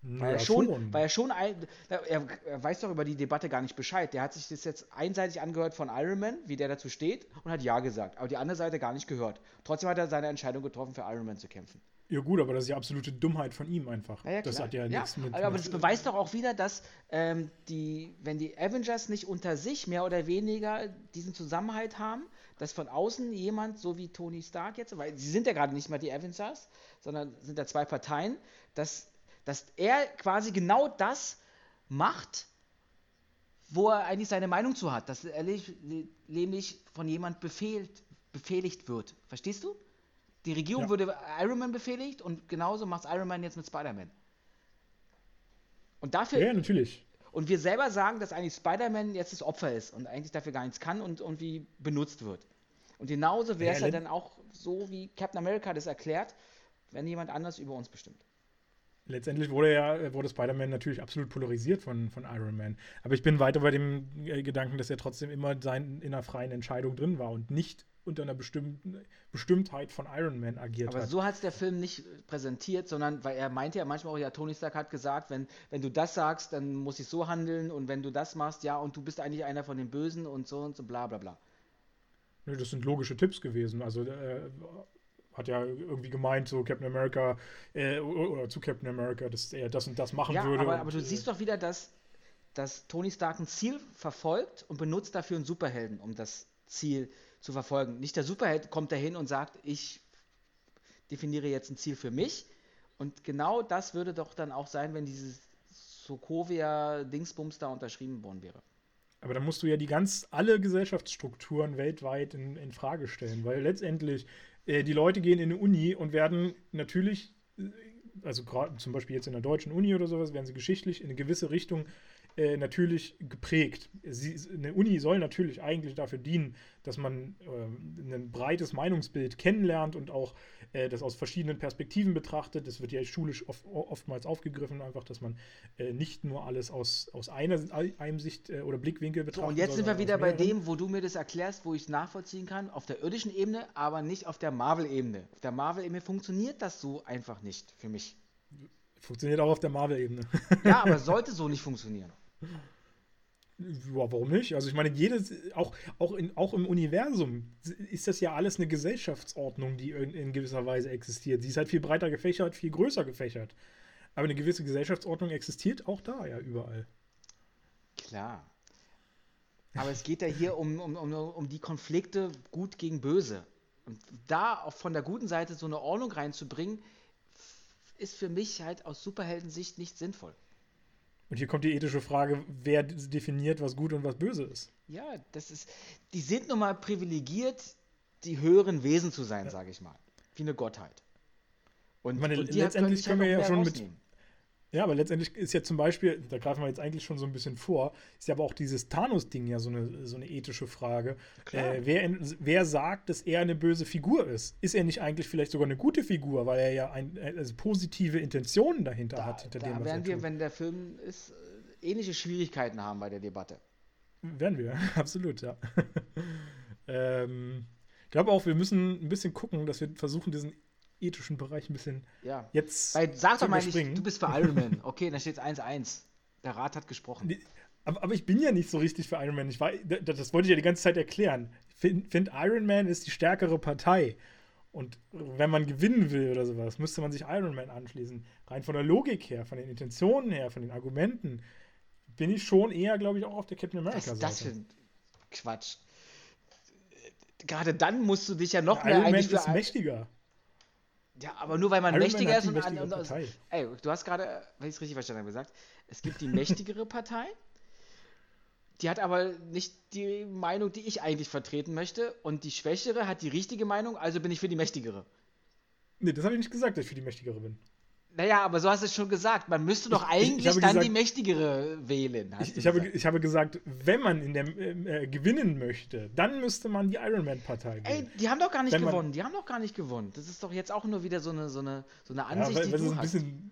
Weil, Ja, er schon, weil er schon ein, er, er weiß doch über die Debatte gar nicht Bescheid. Der hat sich das jetzt einseitig angehört von Iron Man, wie der dazu steht, und hat Ja gesagt. Aber die andere Seite gar nicht gehört. Trotzdem hat er seine Entscheidung getroffen, für Iron Man zu kämpfen. Ja gut, aber das ist ja absolute Dummheit von ihm einfach. Ja, ja, das hat ja, nichts mit. aber das beweist doch auch wieder, dass ähm, die, wenn die Avengers nicht unter sich mehr oder weniger diesen Zusammenhalt haben, dass von außen jemand, so wie Tony Stark jetzt, weil sie sind ja gerade nicht mehr die Avengers, sondern sind da zwei Parteien, dass, dass er quasi genau das macht, wo er eigentlich seine Meinung zu hat, dass er nämlich von jemand befehlt, befehligt wird. Verstehst du? Die Regierung Ja. würde Iron Man befehligt und genauso macht Iron Man jetzt mit Spider-Man. Und dafür, ja, natürlich. und wir selber sagen, dass eigentlich Spider-Man jetzt das Opfer ist und eigentlich dafür gar nichts kann und irgendwie benutzt wird. Und genauso wäre es Ja, ja dann auch so, wie Captain America das erklärt, wenn jemand anders über uns bestimmt. Letztendlich wurde ja wurde Spider-Man natürlich absolut polarisiert von, von Iron Man. Aber ich bin weiter bei dem äh, Gedanken, dass er trotzdem immer sein, in einer freien Entscheidung drin war und nicht unter einer bestimmten Bestimmtheit von Iron Man agiert Aber hat. so hat es der Film nicht präsentiert, sondern weil er meinte ja manchmal auch, ja, Tony Stark hat gesagt, wenn, wenn du das sagst, dann muss ich so handeln und wenn du das machst, ja, und du bist eigentlich einer von den Bösen und so und so, bla bla bla. Nö, Das sind logische Tipps gewesen. Also äh, hat ja irgendwie gemeint, so Captain America äh, oder zu Captain America, dass er das und das machen Ja, würde. aber, aber du äh, siehst doch wieder, dass, dass Tony Stark ein Ziel verfolgt und benutzt dafür einen Superhelden, um das Ziel zu verfolgen. Nicht der Superheld kommt dahin und sagt, ich definiere jetzt ein Ziel für mich. Und genau das würde doch dann auch sein, wenn dieses Sokovia-Dingsbums da unterschrieben worden wäre. Aber dann musst du ja die ganz alle Gesellschaftsstrukturen weltweit in, in Frage stellen, weil letztendlich äh, die Leute gehen in eine Uni und werden natürlich, äh, also gerade zum Beispiel jetzt in der deutschen Uni oder sowas, werden sie geschichtlich in eine gewisse Richtung äh, natürlich geprägt. Sie, eine Uni soll natürlich eigentlich dafür dienen, dass man äh, ein breites Meinungsbild kennenlernt und auch äh, das aus verschiedenen Perspektiven betrachtet. Das wird ja schulisch oft, oftmals aufgegriffen, einfach, dass man äh, nicht nur alles aus, aus einer einem Sicht äh, oder Blickwinkel betrachtet. So, und jetzt sind wir wieder bei dem, wo du mir das erklärst, wo ich es nachvollziehen kann, auf der irdischen Ebene, aber nicht auf der Marvel-Ebene. Auf der Marvel-Ebene funktioniert das so einfach nicht für mich. Funktioniert auch auf der Marvel-Ebene. Ja, aber sollte so nicht funktionieren. Ja, warum nicht? Also ich meine, jedes, auch, auch, in, auch im Universum ist das ja alles eine Gesellschaftsordnung, die in, in, gewisser Weise existiert. Sie ist halt viel breiter gefächert, viel größer gefächert. Aber eine gewisse Gesellschaftsordnung existiert auch da ja überall. Klar. Aber es geht ja hier um, um, um, um die Konflikte gut gegen böse. Und da auch von der guten Seite so eine Ordnung reinzubringen, ist für mich halt aus Superheldensicht nicht sinnvoll. Und hier kommt die ethische Frage, wer definiert, was gut und was böse ist. Ja, das ist. Die sind nun mal privilegiert, die höheren Wesen zu sein, ja. sage ich mal. Wie eine Gottheit. Und, meine, und letztendlich können, können wir ja schon mit. Ja, aber letztendlich ist ja zum Beispiel, da greifen wir jetzt eigentlich schon so ein bisschen vor, ist ja aber auch dieses Thanos-Ding ja so eine, so eine ethische Frage. Äh, wer, wer sagt, dass er eine böse Figur ist? Ist er nicht eigentlich vielleicht sogar eine gute Figur, weil er ja ein, also positive Intentionen dahinter da, hat? Hinter da dem, werden wir, tut. wenn der Film ist, äh, ähnliche Schwierigkeiten haben bei der Debatte. Werden wir, absolut, ja. ähm, ich glaube auch, wir müssen ein bisschen gucken, dass wir versuchen, diesen ethischen Bereich ein bisschen ja. jetzt. Weil, sag doch mal nicht, du bist für Iron Man. Okay, da steht 1-1. Der Rat hat gesprochen. Nee, aber, aber, ich bin ja nicht so richtig für Iron Man. Ich war, das, das wollte ich ja die ganze Zeit erklären. Ich finde, find, Iron Man ist die stärkere Partei. Und wenn man gewinnen will oder sowas, müsste man sich Iron Man anschließen. Rein von der Logik her, von den Intentionen her, von den Argumenten, bin ich schon eher, glaube ich, auch auf der Captain America-Seite. Ist das für ein Quatsch? Gerade dann musst du dich ja noch ja, mehr Iron Man ist mächtiger. Ja, aber nur weil man Iron mächtiger man ist und, an, und aus, ey, du hast gerade, wenn ich es richtig verstanden habe, gesagt, es gibt die mächtigere Partei, die hat aber nicht die Meinung, die ich eigentlich vertreten möchte, und die schwächere hat die richtige Meinung, also bin ich für die mächtigere. Nee, das habe ich nicht gesagt, dass ich für die mächtigere bin. Naja, aber so hast du es schon gesagt. Man müsste doch eigentlich ich, ich dann gesagt, die mächtigere wählen. Ich, ich, habe, ich habe gesagt, wenn man in der äh, gewinnen möchte, dann müsste man die Ironman-Partei wählen. Ey, die haben doch gar nicht wenn gewonnen. Die haben doch gar nicht gewonnen. Das ist doch jetzt auch nur wieder so eine, so eine, so eine Ansicht, ja, weil, weil die du hast. Bisschen,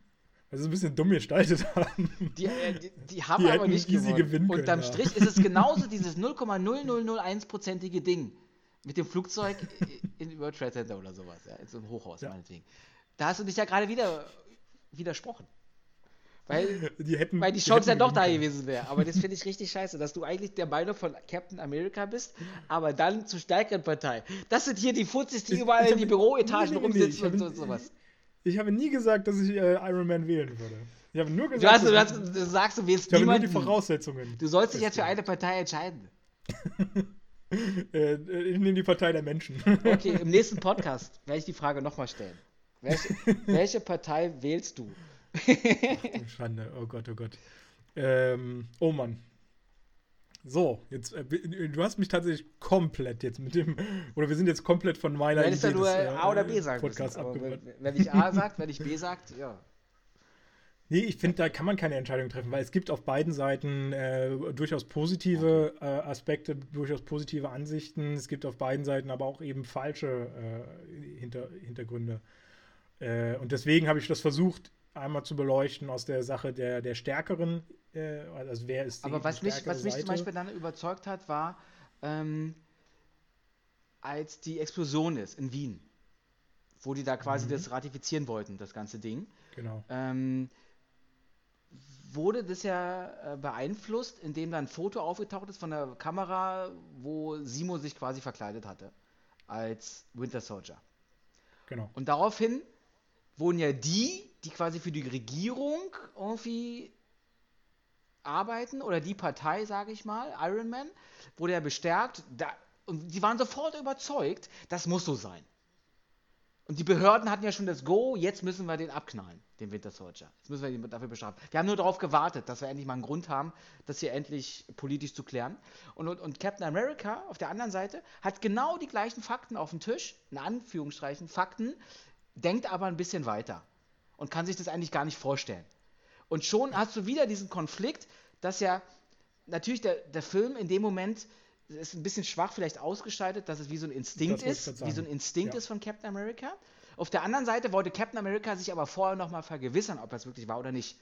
weil sie ein bisschen dumm gestaltet haben. Die, äh, die, die haben die aber nicht gewonnen. Gewinnen können, Unterm ja. Strich ist es genauso dieses 0,0001-prozentige Ding mit dem Flugzeug in World Trade Center oder sowas, ja, in so einem Hochhaus ja. meinetwegen. Da hast du dich ja gerade wieder widersprochen. Weil die, hätten, weil die Chance ja doch da gewesen wäre. Aber das finde ich richtig scheiße, dass du eigentlich der Meinung von Captain America bist, aber dann zur stärkeren Partei. Das sind hier die Fuzis, die ich, überall ich in die Büroetagen rumsitzen und, und sowas. Ich habe nie gesagt, dass ich äh, Iron Man wählen würde. Ich habe nur gesagt, du, hast, du, hast, du sagst, du wählst ich niemanden. nur die Voraussetzungen. Du sollst dich jetzt für eine Partei entscheiden. äh, ich nehme die Partei der Menschen. okay, im nächsten Podcast werde ich die Frage nochmal stellen. Welche, welche Partei wählst du? Ach, Schande, oh Gott, oh Gott. Ähm, oh Mann. So, jetzt, äh, du hast mich tatsächlich komplett jetzt mit dem, oder wir sind jetzt komplett von meiner Idee ja nur des, A oder B sagen Podcast abgewandt. Wenn ich A sagt, wenn ich B sagt, ja. Nee, ich finde, da kann man keine Entscheidung treffen, weil es gibt auf beiden Seiten äh, durchaus positive okay. äh, Aspekte, durchaus positive Ansichten. Es gibt auf beiden Seiten aber auch eben falsche äh, Hinter Hintergründe. Äh, und deswegen habe ich das versucht, einmal zu beleuchten aus der Sache der, der stärkeren, äh, also wer ist die Aber was, mich, was mich zum Beispiel dann überzeugt hat, war, ähm, als die Explosion ist in Wien, wo die da quasi mhm. das ratifizieren wollten, das ganze Ding. Genau. Ähm, wurde das ja äh, beeinflusst, indem da ein Foto aufgetaucht ist von der Kamera, wo Simo sich quasi verkleidet hatte als Winter Soldier. Genau. Und daraufhin wurden ja die, die quasi für die Regierung irgendwie arbeiten, oder die Partei, sage ich mal, Iron Man, wurde ja bestärkt, da, und die waren sofort überzeugt, das muss so sein. Und die Behörden hatten ja schon das Go, jetzt müssen wir den abknallen, den Winter Soldier. Jetzt müssen wir ihn dafür bestrafen. Wir haben nur darauf gewartet, dass wir endlich mal einen Grund haben, das hier endlich politisch zu klären. Und, und, und Captain America auf der anderen Seite hat genau die gleichen Fakten auf dem Tisch, in Anführungsstrichen Fakten, denkt aber ein bisschen weiter und kann sich das eigentlich gar nicht vorstellen. Und schon hast du wieder diesen Konflikt, dass ja natürlich der, der Film in dem Moment ist ein bisschen schwach vielleicht ausgestaltet, dass es wie so ein Instinkt ist, wie so ein Instinkt ja. ist von Captain America. Auf der anderen Seite wollte Captain America sich aber vorher nochmal vergewissern, ob das wirklich war oder nicht.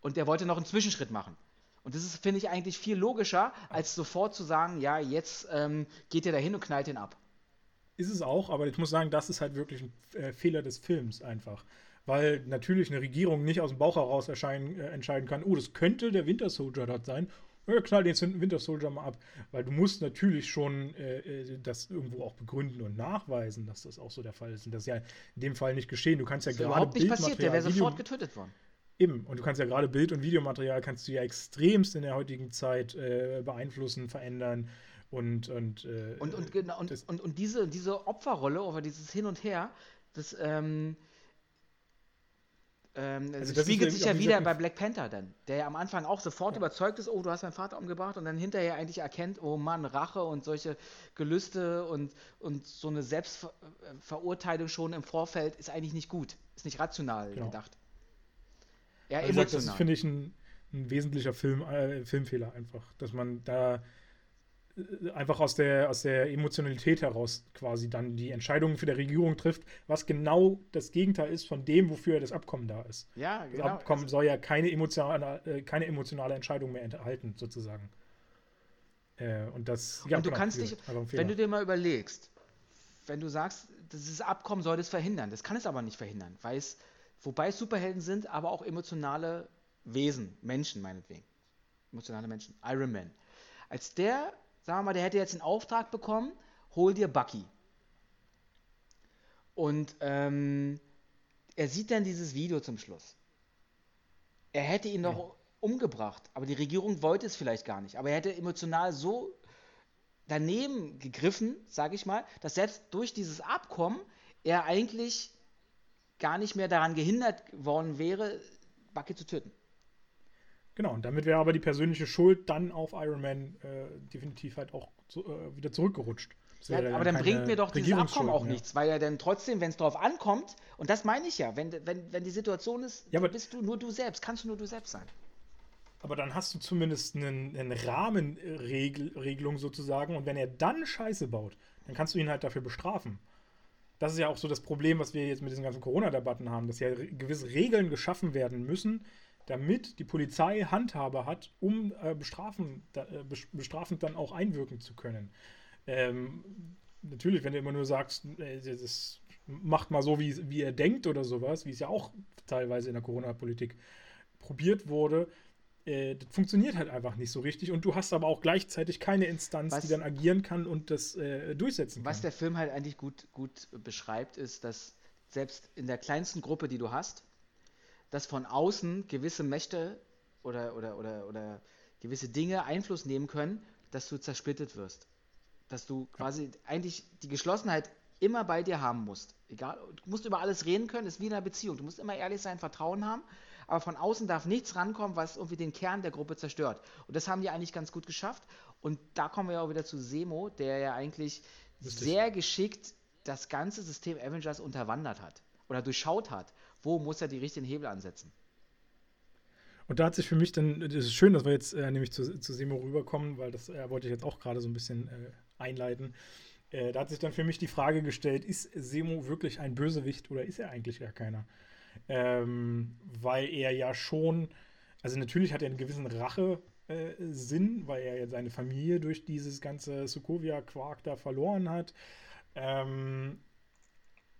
Und der wollte noch einen Zwischenschritt machen. Und das ist, finde ich, eigentlich viel logischer, als sofort zu sagen, ja, jetzt ähm, geht ihr da hin und knallt ihn ab. Ist es auch, aber ich muss sagen, das ist halt wirklich ein äh, Fehler des Films einfach. Weil natürlich eine Regierung nicht aus dem Bauch heraus erscheinen, äh, entscheiden kann, oh, das könnte der Winter Soldier dort sein ja, knall den Winter Soldier mal ab. Weil du musst natürlich schon äh, äh, das irgendwo auch begründen und nachweisen, dass das auch so der Fall ist. Und das ist ja in dem Fall nicht geschehen. Du kannst ja das gerade. überhaupt nicht passiert, der wäre sofort getötet worden. Eben, und du kannst ja gerade Bild- und Videomaterial kannst du ja extremst in der heutigen Zeit äh, beeinflussen, verändern. Und, und, äh, und, und, genau, und, und, und, diese, diese Opferrolle oder dieses Hin und Her, das, ähm, ähm, also das spiegelt sich ja wieder bei Black Panther dann, der ja am Anfang auch sofort ja. überzeugt ist, oh, du hast meinen Vater umgebracht und dann hinterher eigentlich erkennt, oh Mann, Rache und solche Gelüste und, und so eine Selbstverurteilung schon im Vorfeld ist eigentlich nicht gut, ist nicht rational genau. gedacht. Ja, also emotional. Das finde ich ein, ein wesentlicher Film, äh, Filmfehler einfach, dass man da einfach aus der, aus der Emotionalität heraus quasi dann die Entscheidungen für die Regierung trifft, was genau das Gegenteil ist von dem, wofür das Abkommen da ist. Ja, genau. Das Abkommen also, soll ja keine emotionale, äh, keine emotionale Entscheidung mehr enthalten, sozusagen. Äh, und das, ja, und du genau, kannst dich, wenn du dir mal überlegst, wenn du sagst, dieses Abkommen soll das verhindern, das kann es aber nicht verhindern, weil es, wobei es Superhelden sind, aber auch emotionale Wesen, Menschen meinetwegen. Emotionale Menschen. Iron Man. Als der sagen wir mal, der hätte jetzt einen Auftrag bekommen, hol dir Bucky. Und ähm, er sieht dann dieses Video zum Schluss. Er hätte ihn noch ja. umgebracht, aber die Regierung wollte es vielleicht gar nicht. Aber er hätte emotional so daneben gegriffen, sage ich mal, dass selbst durch dieses Abkommen er eigentlich gar nicht mehr daran gehindert worden wäre, Bucky zu töten. Genau, und damit wäre aber die persönliche Schuld dann auf Iron Man äh, definitiv halt auch zu, äh, wieder zurückgerutscht. Ja, aber dann bringt mir doch dieses Abkommen auch ja. nichts, weil ja dann trotzdem, wenn es darauf ankommt, und das meine ich ja, wenn, wenn, wenn die Situation ist, ja, bist du nur du selbst, kannst du nur du selbst sein. Aber dann hast du zumindest eine, eine Rahmenregelung sozusagen, und wenn er dann Scheiße baut, dann kannst du ihn halt dafür bestrafen. Das ist ja auch so das Problem, was wir jetzt mit diesen ganzen Corona-Debatten haben, dass ja gewisse Regeln geschaffen werden müssen, damit die Polizei Handhabe hat, um äh, bestrafen, da, äh, bestrafend dann auch einwirken zu können. Ähm, natürlich, wenn du immer nur sagst, äh, das macht mal so, wie, wie er denkt oder sowas, wie es ja auch teilweise in der Corona-Politik probiert wurde, äh, das funktioniert halt einfach nicht so richtig und du hast aber auch gleichzeitig keine Instanz, was, die dann agieren kann und das äh, durchsetzen kann. Was der Film halt eigentlich gut, gut beschreibt, ist, dass selbst in der kleinsten Gruppe, die du hast, dass von außen gewisse Mächte oder, oder, oder, oder gewisse Dinge Einfluss nehmen können, dass du zersplittet wirst. Dass du quasi eigentlich die Geschlossenheit immer bei dir haben musst. Egal, du musst über alles reden können, ist wie in einer Beziehung. Du musst immer ehrlich sein, Vertrauen haben, aber von außen darf nichts rankommen, was irgendwie den Kern der Gruppe zerstört. Und das haben die eigentlich ganz gut geschafft. Und da kommen wir ja auch wieder zu Semo, der ja eigentlich Richtig. sehr geschickt das ganze System Avengers unterwandert hat oder durchschaut hat wo muss er die richtigen Hebel ansetzen? Und da hat sich für mich dann, es ist schön, dass wir jetzt äh, nämlich zu, zu Semo rüberkommen, weil das äh, wollte ich jetzt auch gerade so ein bisschen äh, einleiten. Äh, da hat sich dann für mich die Frage gestellt, ist Semo wirklich ein Bösewicht oder ist er eigentlich gar keiner? Ähm, weil er ja schon, also natürlich hat er einen gewissen Rache-Sinn, äh, weil er ja seine Familie durch dieses ganze Sokovia-Quark da verloren hat. Ähm,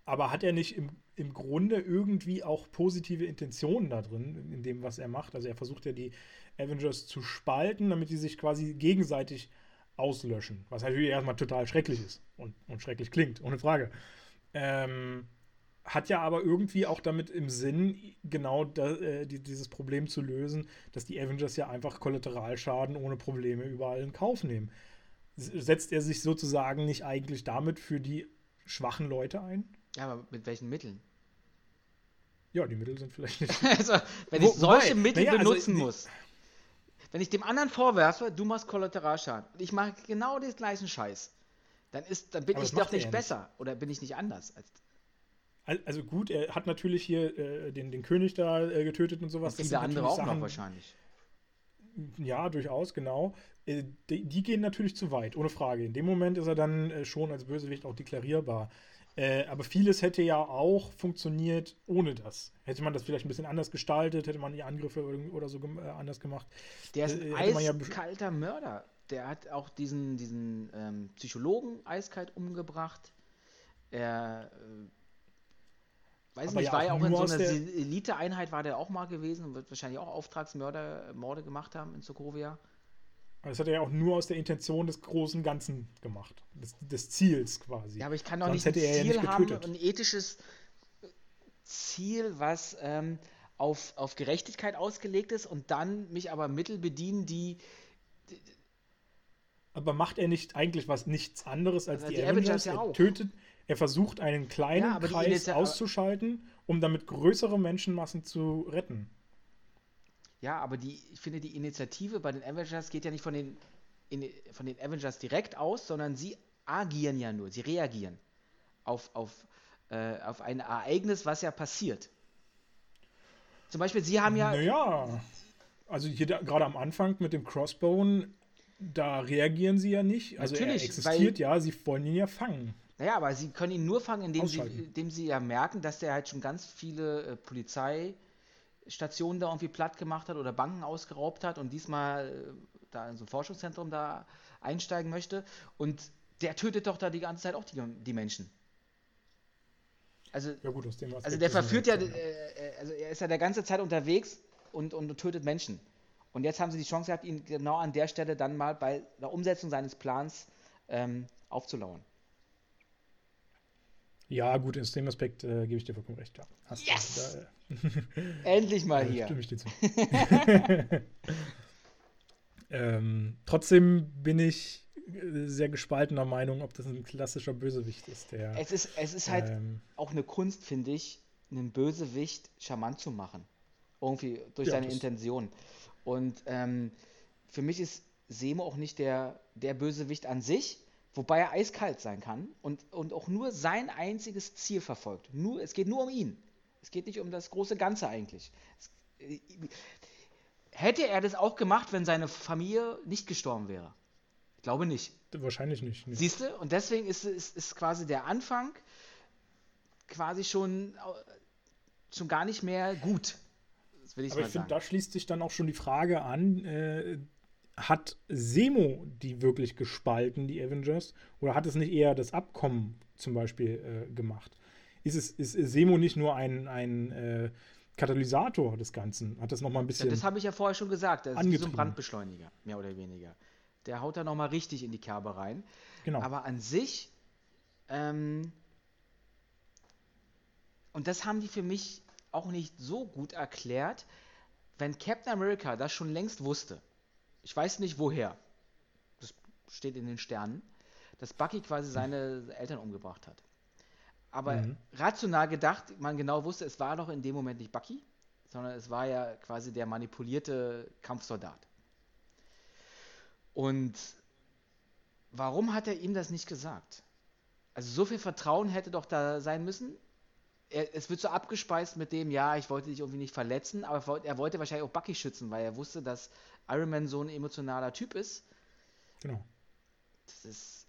aber hat er nicht im, im Grunde irgendwie auch positive Intentionen da drin, in dem, was er macht? Also er versucht ja die Avengers zu spalten, damit die sich quasi gegenseitig auslöschen. Was natürlich erstmal total schrecklich ist und, und schrecklich klingt, ohne Frage. Ähm, hat ja aber irgendwie auch damit im Sinn, genau da, äh, die, dieses Problem zu lösen, dass die Avengers ja einfach Kollateralschaden ohne Probleme überall in Kauf nehmen. Setzt er sich sozusagen nicht eigentlich damit für die schwachen Leute ein? Ja, aber mit welchen Mitteln? Ja, die Mittel sind vielleicht nicht. also, wenn Wo- ich solche wobei, Mittel naja, also benutzen die- muss. Wenn ich dem anderen vorwerfe, du machst Kollateralschaden und ich mache genau den gleichen Scheiß, dann ist, dann bin ich doch nicht ja nicht. besser oder bin ich nicht anders. Als, Al- Also gut, er hat natürlich hier äh, den, den König da äh, getötet und sowas. und viele andere auch noch Sachen- wahrscheinlich. Ja, durchaus, genau. Äh, Die, die gehen natürlich zu weit, ohne Frage. In dem Moment ist er dann äh, schon als Bösewicht auch deklarierbar. Äh, aber vieles hätte ja auch funktioniert ohne das. Hätte man das vielleicht ein bisschen anders gestaltet, hätte man die Angriffe oder, so äh, anders gemacht. Der ist Äh, ein hätte man ja eiskalter Mörder. Der hat auch diesen, diesen ähm, Psychologen eiskalt umgebracht. Er, äh, weiß Aber nicht, ja war ja auch in so einer Elite-Einheit war der auch mal gewesen und wird wahrscheinlich auch Auftragsmörder Morde gemacht haben in Sokovia. Das hat er ja auch nur aus der Intention des großen Ganzen gemacht. Des, des Ziels quasi. Ja, aber ich kann doch Sonst nicht ein er ja Ziel nicht haben, getötet. ein ethisches Ziel, was ähm, auf, auf Gerechtigkeit ausgelegt ist und dann mich aber Mittel bedienen, die Aber macht er nicht eigentlich was nichts anderes als Also die, die Avengers? Avengers ja er auch. tötet, er versucht einen kleinen Ja, Kreis auszuschalten, um damit größere Menschenmassen zu retten. Ja, aber die, ich finde, die Initiative bei den Avengers geht ja nicht von den, in, von den Avengers direkt aus, sondern sie agieren ja nur, sie reagieren auf, auf, äh, auf ein Ereignis, was ja passiert. Zum Beispiel, sie haben ja, Naja, also hier gerade am Anfang mit dem Crossbone, da reagieren sie ja nicht. Also Natürlich, er existiert weil- ja, sie wollen ihn ja fangen. naja, aber sie können ihn nur fangen, indem sie, indem sie ja merken, dass der halt schon ganz viele äh, Polizeistationen da irgendwie platt gemacht hat oder Banken ausgeraubt hat und diesmal äh, da in so ein Forschungszentrum da einsteigen möchte. Und der tötet doch da die ganze Zeit auch die, die Menschen. Also, Ja gut, aus dem also der er verführt ja, äh, äh, also er ist ja der ganze Zeit unterwegs und, und tötet Menschen. Und jetzt haben sie die Chance gehabt, ihn genau an der Stelle dann mal bei der Umsetzung seines Plans ähm, aufzulauern. Ja, gut, aus dem Aspekt äh, gebe ich dir vollkommen recht. Ja. Hast du- Yes! Da, äh, Endlich mal hier. stimme ich dir zu. ähm, trotzdem bin ich äh, sehr gespaltener Meinung, ob das ein klassischer Bösewicht ist, der. Es ist, es ist halt ähm, auch eine Kunst, finde ich, einen Bösewicht charmant zu machen. Irgendwie durch Ja, seine Intention. Und ähm, für mich ist Semo auch nicht der, der Bösewicht an sich, wobei er eiskalt sein kann und, und auch nur sein einziges Ziel verfolgt. Nur, es geht nur um ihn. Es geht nicht um das große Ganze eigentlich. Es, äh, hätte er das auch gemacht, wenn seine Familie nicht gestorben wäre? Ich glaube nicht. wahrscheinlich nicht. Nee. Siehst du? Und deswegen ist, ist, ist quasi der Anfang quasi schon, äh, schon gar nicht mehr gut. Aber ich finde, da schließt sich dann auch schon die Frage an, äh, hat Semo die wirklich gespalten, die Avengers? Oder hat es nicht eher das Abkommen zum Beispiel äh, gemacht? Ist, es, ist Semo nicht nur ein, ein äh, Katalysator des Ganzen? Hat das nochmal ein Ja, bisschen. das habe ich ja vorher schon gesagt. Das ist wie so ein. Brandbeschleuniger, mehr oder weniger. Der haut da nochmal richtig in die Kerbe rein. genau. Aber an sich, ähm, und das haben die für mich auch nicht so gut erklärt, wenn Captain America das schon längst wusste, ich weiß nicht woher, das steht in den Sternen, dass Bucky quasi seine Eltern umgebracht hat. Aber Mhm. rational gedacht, man genau wusste, es war doch in dem Moment nicht Bucky, sondern es war ja quasi der manipulierte Kampfsoldat. Und warum hat er ihm das nicht gesagt? Also so viel Vertrauen hätte doch da sein müssen. Er, es wird so abgespeist mit dem, ja, ich wollte dich irgendwie nicht verletzen, aber er wollte, wahrscheinlich auch Bucky schützen, weil er wusste, dass Iron Man so ein emotionaler Typ ist. genau. Das ist,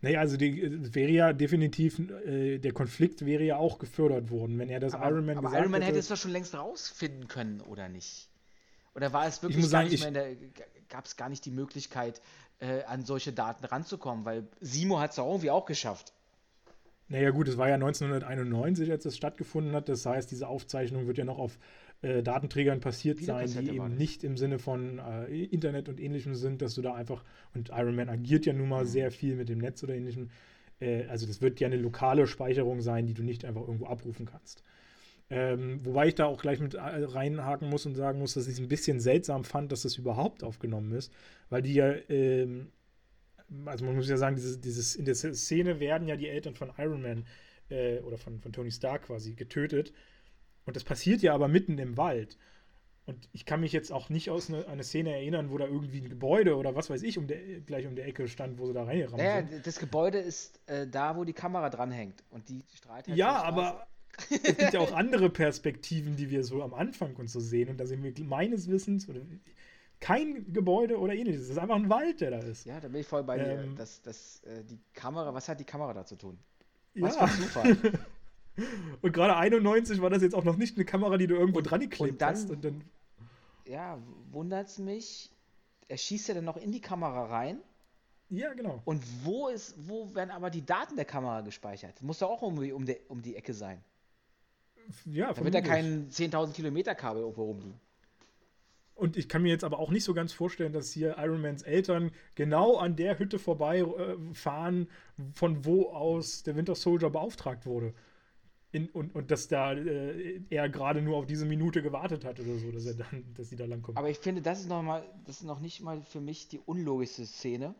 Naja, also die, es wäre ja definitiv, äh, der Konflikt wäre ja auch gefördert worden, wenn er das aber Iron Man aber gesagt Iron Man hätte hätte. es doch schon längst rausfinden können, oder nicht? Oder war es wirklich gar sagen, nicht ich- mehr in der, gab es gar nicht die Möglichkeit, äh, an solche Daten ranzukommen, weil Simo hat es doch irgendwie auch geschafft. Naja gut, es war ja 1991, als das stattgefunden hat. Das heißt, diese Aufzeichnung wird ja noch auf äh, Datenträgern passiert sein, Videokassette die eben nicht im Sinne von äh, Internet und ähnlichem sind, dass du da einfach, und Iron Man agiert ja nun mal Mhm. sehr viel mit dem Netz oder ähnlichem. Äh, also das wird ja eine lokale Speicherung sein, die du nicht einfach irgendwo abrufen kannst. Ähm, wobei ich da auch gleich mit äh, reinhaken muss und sagen muss, dass ich es ein bisschen seltsam fand, dass das überhaupt aufgenommen ist, weil die ja, ähm, also man muss ja sagen, dieses, dieses, in der Szene werden ja die Eltern von Iron Man äh, oder von, von Tony Stark quasi getötet. Und das passiert ja aber mitten im Wald. Und ich kann mich jetzt auch nicht aus einer eine Szene erinnern, wo da irgendwie ein Gebäude oder was weiß ich um der, gleich um der Ecke stand, wo sie da reingerammt naja, sind. das Gebäude ist äh, da, wo die Kamera dranhängt. Und die strahlt halt Ja, aber es gibt ja auch andere Perspektiven, die wir so am Anfang und so sehen. Und da sehen wir meines Wissens oder kein Gebäude oder ähnliches. Es ist einfach ein Wald, der da ist. Ja, da bin ich voll bei dir. Ähm. dass, dass äh, die Kamera, was hat die Kamera da zu tun? Ja. Was für ein Zufall. Und gerade 91 war das jetzt auch noch nicht eine Kamera, die du irgendwo dran geklebt und dann- hast. Und dann, ja, wundert's mich. Er schießt ja dann noch in die Kamera rein. ja, genau. Und wo ist, wo werden aber die Daten der Kamera gespeichert? Muss doch auch um, die- um, der, um die Ecke sein. Ja, Da ja vermutlich. kein 10.000 Kilometer Kabel irgendwo rumliegen. Und ich kann mir jetzt aber auch nicht so ganz vorstellen, dass hier Iron Mans Eltern genau an der Hütte vorbeifahren, äh, von wo aus der Winter Soldier beauftragt wurde. In, und, und dass da äh, er gerade nur auf diese Minute gewartet hat oder so, dass er dann, dass sie da langkommen. Aber ich finde, das ist noch mal, das ist noch nicht mal für mich die unlogischste Szene,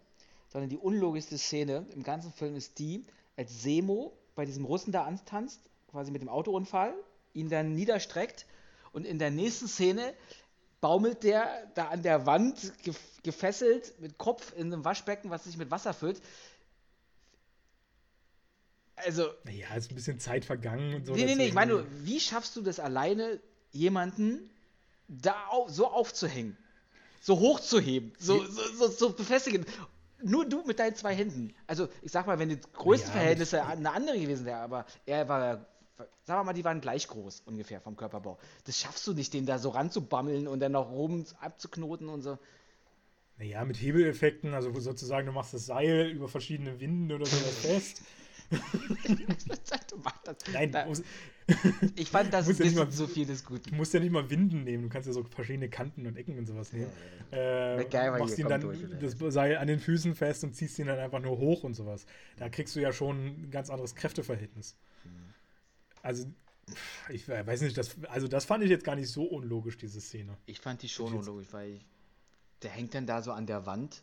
sondern die unlogischste Szene im ganzen Film ist die, als Semo bei diesem Russen da antanzt, quasi mit dem Autounfall, ihn dann niederstreckt und in der nächsten Szene baumelt der da an der Wand gef- gefesselt mit Kopf in einem Waschbecken, was sich mit Wasser füllt. Also, Naja, ist ein bisschen Zeit vergangen und so. nee, nee, nee, ich meine, wie schaffst du das alleine, jemanden da so aufzuhängen? So hochzuheben, so, so, so, so befestigen. Nur du mit deinen zwei Händen. Also, ich sag mal, wenn die Größenverhältnisse Ja, eine andere gewesen wäre, aber er war, sagen wir mal, die waren gleich groß ungefähr vom Körperbau. Das schaffst du nicht, den da so ranzubammeln und dann noch oben abzuknoten und so. Naja, mit Hebeleffekten, also sozusagen, du machst das Seil über verschiedene Winden oder sowas fest. du machst das. Nein, Da- du musst, ich fand das musst ja mal- zu viel des Guten. du musst ja nicht mal Winden nehmen, du kannst ja so verschiedene Kanten und Ecken und sowas nehmen. Äh, MacGyver machst hier ihn dann durch, das Seil an den Füßen fest und ziehst ihn dann einfach nur hoch und sowas. Da kriegst du ja schon ein ganz anderes Kräfteverhältnis. Also, ich weiß nicht, das, also das fand ich jetzt gar nicht so unlogisch, diese Szene. Ich fand die schon unlogisch, weil der hängt dann da so an der Wand.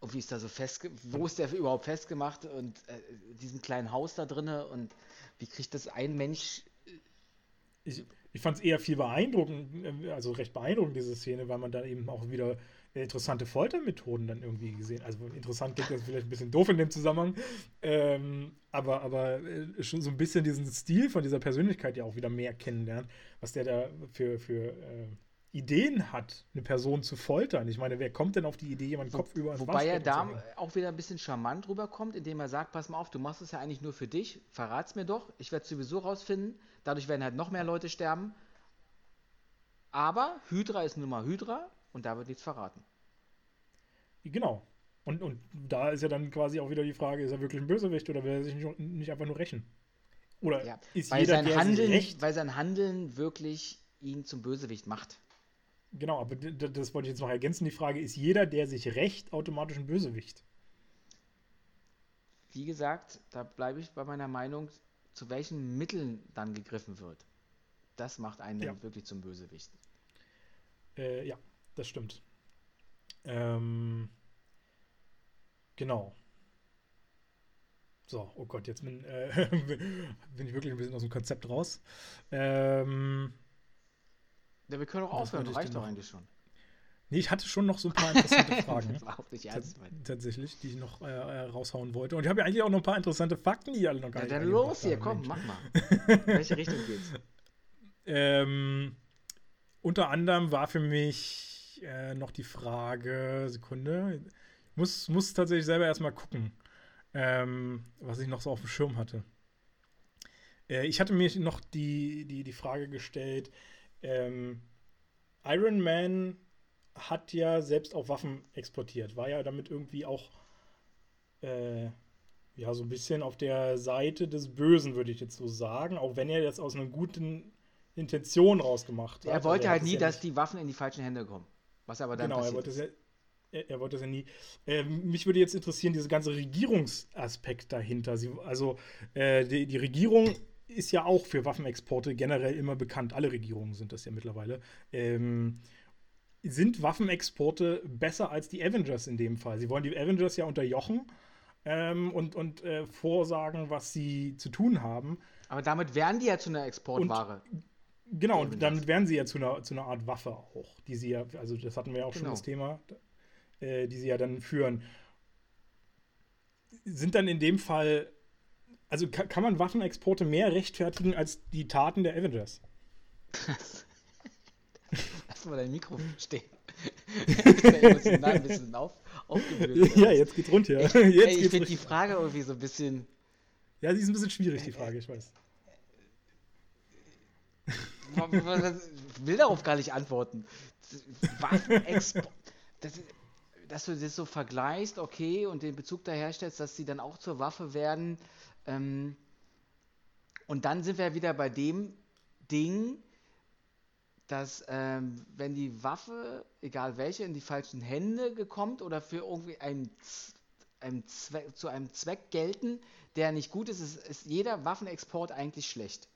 Und wie ist da so fest, wo ist der überhaupt festgemacht und äh, diesem kleinen Haus da drinne und wie kriegt das ein Mensch? Ich, ich fand es eher viel beeindruckend, äh, also recht beeindruckend, diese Szene, weil man dann eben auch wieder interessante Foltermethoden dann irgendwie gesehen. Also interessant klingt das vielleicht ein bisschen doof in dem Zusammenhang, ähm, aber, aber äh, schon so ein bisschen diesen Stil von dieser Persönlichkeit ja auch wieder mehr kennenlernen, was der da für, für äh, Ideen hat, eine Person zu foltern. Ich meine, wer kommt denn auf die Idee, jemanden Kopf über Wobei er da auch wieder ein bisschen charmant rüberkommt, indem er sagt, pass mal auf, du machst es ja eigentlich nur für dich, verrat's mir doch, ich werde sowieso rausfinden, dadurch werden halt noch mehr Leute sterben. Aber Hydra ist nun mal Hydra und da wird nichts verraten. Genau. Und, und da ist ja dann quasi auch wieder die Frage, ist er wirklich ein Bösewicht oder will er sich nicht, nicht einfach nur rächen? Oder Ja, ist weil, jeder, sein der sich Handeln, rächt, weil sein Handeln wirklich ihn zum Bösewicht macht. Genau, aber das wollte ich jetzt noch ergänzen. Die Frage, ist jeder, der sich rächt, automatisch ein Bösewicht? Wie gesagt, da bleibe ich bei meiner Meinung, zu welchen Mitteln dann gegriffen wird. Das macht einen Ja. wirklich zum Bösewicht. Äh, ja, das stimmt. Ähm, genau. So, oh Gott, jetzt bin, äh, bin ich wirklich ein bisschen aus dem Konzept raus. Ähm, Ja, wir können auch aufhören, ich reicht doch eigentlich schon. nee, ich hatte schon noch so ein paar interessante Fragen. Das ernst. Tatsächlich, die ich noch äh, äh, raushauen wollte. Und ich habe ja eigentlich auch noch ein paar interessante Fakten, die alle noch gar Ja, nicht dann los hier, haben, komm, Mensch. mach mal. In welche Richtung geht's? Ähm, unter anderem war für mich äh, noch die Frage, Sekunde, ich muss, muss tatsächlich selber erstmal gucken, ähm, was ich noch so auf dem Schirm hatte. Äh, ich hatte mir noch die, die, die Frage gestellt, ähm, Iron Man hat ja selbst auch Waffen exportiert, war ja damit irgendwie auch äh, ja so ein bisschen auf der Seite des Bösen, würde ich jetzt so sagen, auch wenn er das aus einer guten Intention rausgemacht hat. Er wollte Also halt hat es nie, ja dass die Waffen in die falschen Hände kommen. Was aber dann Genau, er passiert wollte es ist. ja, er, er wollte es ja nie. Ähm, mich würde jetzt interessieren, dieser ganze Regierungsaspekt dahinter. Sie, also äh, die, die Regierung ist ja auch für Waffenexporte generell immer bekannt. Alle Regierungen sind das ja mittlerweile. Ähm, sind Waffenexporte besser als die Avengers in dem Fall? Sie wollen die Avengers ja unterjochen ähm, und, und äh, vorsagen, was sie zu tun haben. Aber damit werden die ja zu einer Exportware. Und, genau, und damit werden sie ja zu einer, zu einer Art Waffe auch, die sie ja, also das hatten wir ja auch genau. schon das Thema, äh, die sie ja dann führen. Sind dann in dem Fall, also kann, kann man Waffenexporte mehr rechtfertigen als die Taten der Avengers? Lass mal dein Mikro stehen. emotional ein bisschen auf, aufgeblüht. Ja, jetzt geht's rund hier. Ich, ich finde die Frage irgendwie so ein bisschen. Ja, sie ist ein bisschen schwierig, die Frage, ich weiß. Will darauf gar nicht antworten. Waffenexport. Das, dass du das so vergleichst, okay, und den Bezug da herstellst, dass sie dann auch zur Waffe werden. Ähm, und dann sind wir wieder bei dem Ding, dass ähm, wenn die Waffe, egal welche, in die falschen Hände gekommt oder für irgendwie einen, einen Zweck, zu einem Zweck gelten, der nicht gut ist, ist, ist jeder Waffenexport eigentlich schlecht.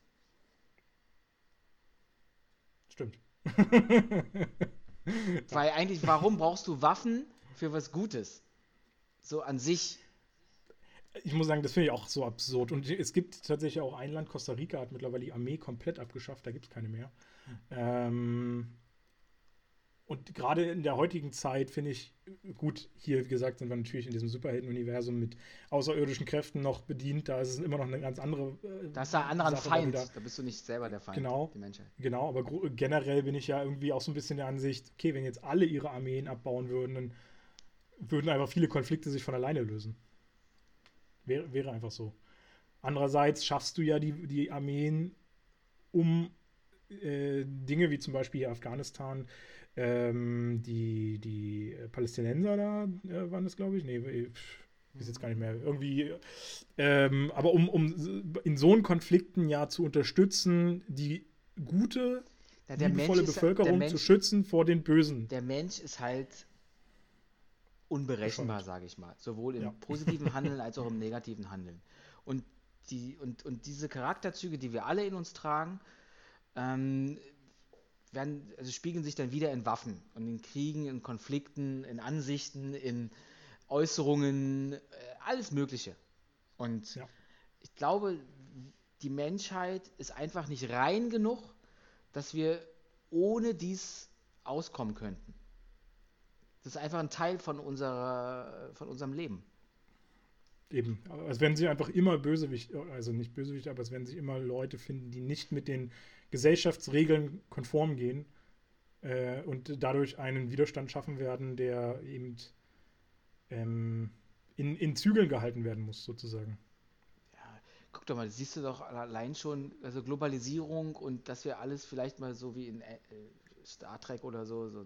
Stimmt. Weil eigentlich, warum brauchst du Waffen für was Gutes? So an sich. Ich muss sagen, das finde ich auch so absurd. Und es gibt tatsächlich auch ein Land, Costa Rica hat mittlerweile die Armee komplett abgeschafft, da gibt es keine mehr. Ähm, und gerade in der heutigen Zeit finde ich, gut, hier, wie gesagt, sind wir natürlich in diesem Superhelden-Universum mit außerirdischen Kräften noch bedient. Da ist es immer noch eine ganz andere. Äh, das ist ein anderer Feind. Da, da bist du nicht selber der Feind, genau, die Menschheit. Genau, aber generell bin ich ja irgendwie auch so ein bisschen der Ansicht, okay, wenn jetzt alle ihre Armeen abbauen würden, dann würden einfach viele Konflikte sich von alleine lösen. Wäre, wäre einfach so. Andererseits schaffst du ja die, die Armeen, um äh, Dinge wie zum Beispiel hier Afghanistan, ähm, die, die Palästinenser da äh, waren das, glaube ich. Nee, weiß jetzt gar nicht mehr. Irgendwie, ähm, aber um, um in so einen Konflikten ja zu unterstützen, die gute, ja, liebevolle Mensch Bevölkerung ist, zu schützen vor den Bösen. Der Mensch ist halt unberechenbar, sage ich mal. Sowohl im ja. positiven Handeln als auch im negativen Handeln. Und, die, und, und diese Charakterzüge, die wir alle in uns tragen, ähm, werden, also spiegeln sich dann wieder in Waffen und in Kriegen, in Konflikten, in Ansichten, in Äußerungen, äh, alles Mögliche. Und ja. ich glaube, die Menschheit ist einfach nicht rein genug, dass wir ohne dies auskommen könnten. Das ist einfach ein Teil von, unserer, von unserem Leben. Eben, als wenn sie einfach immer Bösewicht, also nicht Bösewicht, aber es werden sich immer Leute finden, die nicht mit den Gesellschaftsregeln konform gehen äh, und dadurch einen Widerstand schaffen werden, der eben ähm, in, in Zügeln gehalten werden muss, sozusagen. Ja, guck doch mal, siehst du doch allein schon, also Globalisierung und dass wir alles vielleicht mal so wie in äh, Star Trek oder so, so,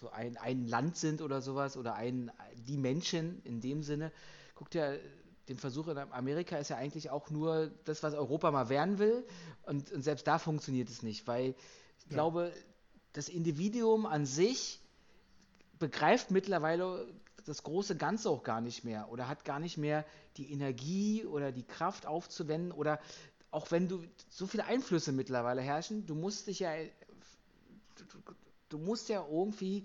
so ein, ein Land sind oder sowas oder ein, die Menschen in dem Sinne. Guck dir den Versuch in Amerika ist ja eigentlich auch nur das, was Europa mal werden will. Und, und selbst da funktioniert es nicht, weil ich ja. glaube, das Individuum an sich begreift mittlerweile das große Ganze auch gar nicht mehr oder hat gar nicht mehr die Energie oder die Kraft aufzuwenden oder auch wenn du so viele Einflüsse mittlerweile herrschen, du musst dich ja du, du musst ja irgendwie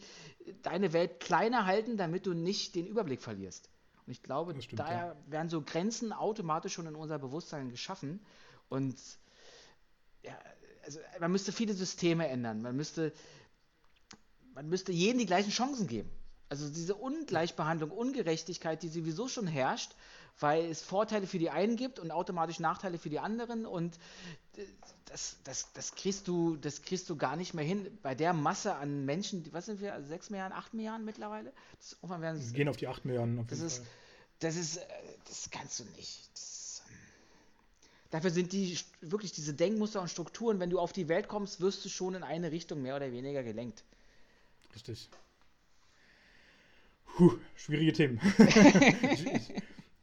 deine Welt kleiner halten, damit du nicht den Überblick verlierst. Und ich glaube, stimmt, daher ja. werden so Grenzen automatisch schon in unser Bewusstsein geschaffen. Und ja, also man müsste viele Systeme ändern. Man müsste, man müsste jedem die gleichen Chancen geben. Also diese Ungleichbehandlung, Ungerechtigkeit, die sowieso schon herrscht, weil es Vorteile für die einen gibt und automatisch Nachteile für die anderen und das, das, das, kriegst du, das kriegst du gar nicht mehr hin bei der Masse an Menschen, was sind wir, also sechs Milliarden, acht Milliarden mittlerweile? Das, wir gehen auf die acht Milliarden. das, ist, das ist, das kannst du nicht. Das, ähm, dafür sind die wirklich diese Denkmuster und Strukturen, wenn du auf die Welt kommst, wirst du schon in eine Richtung mehr oder weniger gelenkt. Richtig. Puh, schwierige Themen. ich, ich,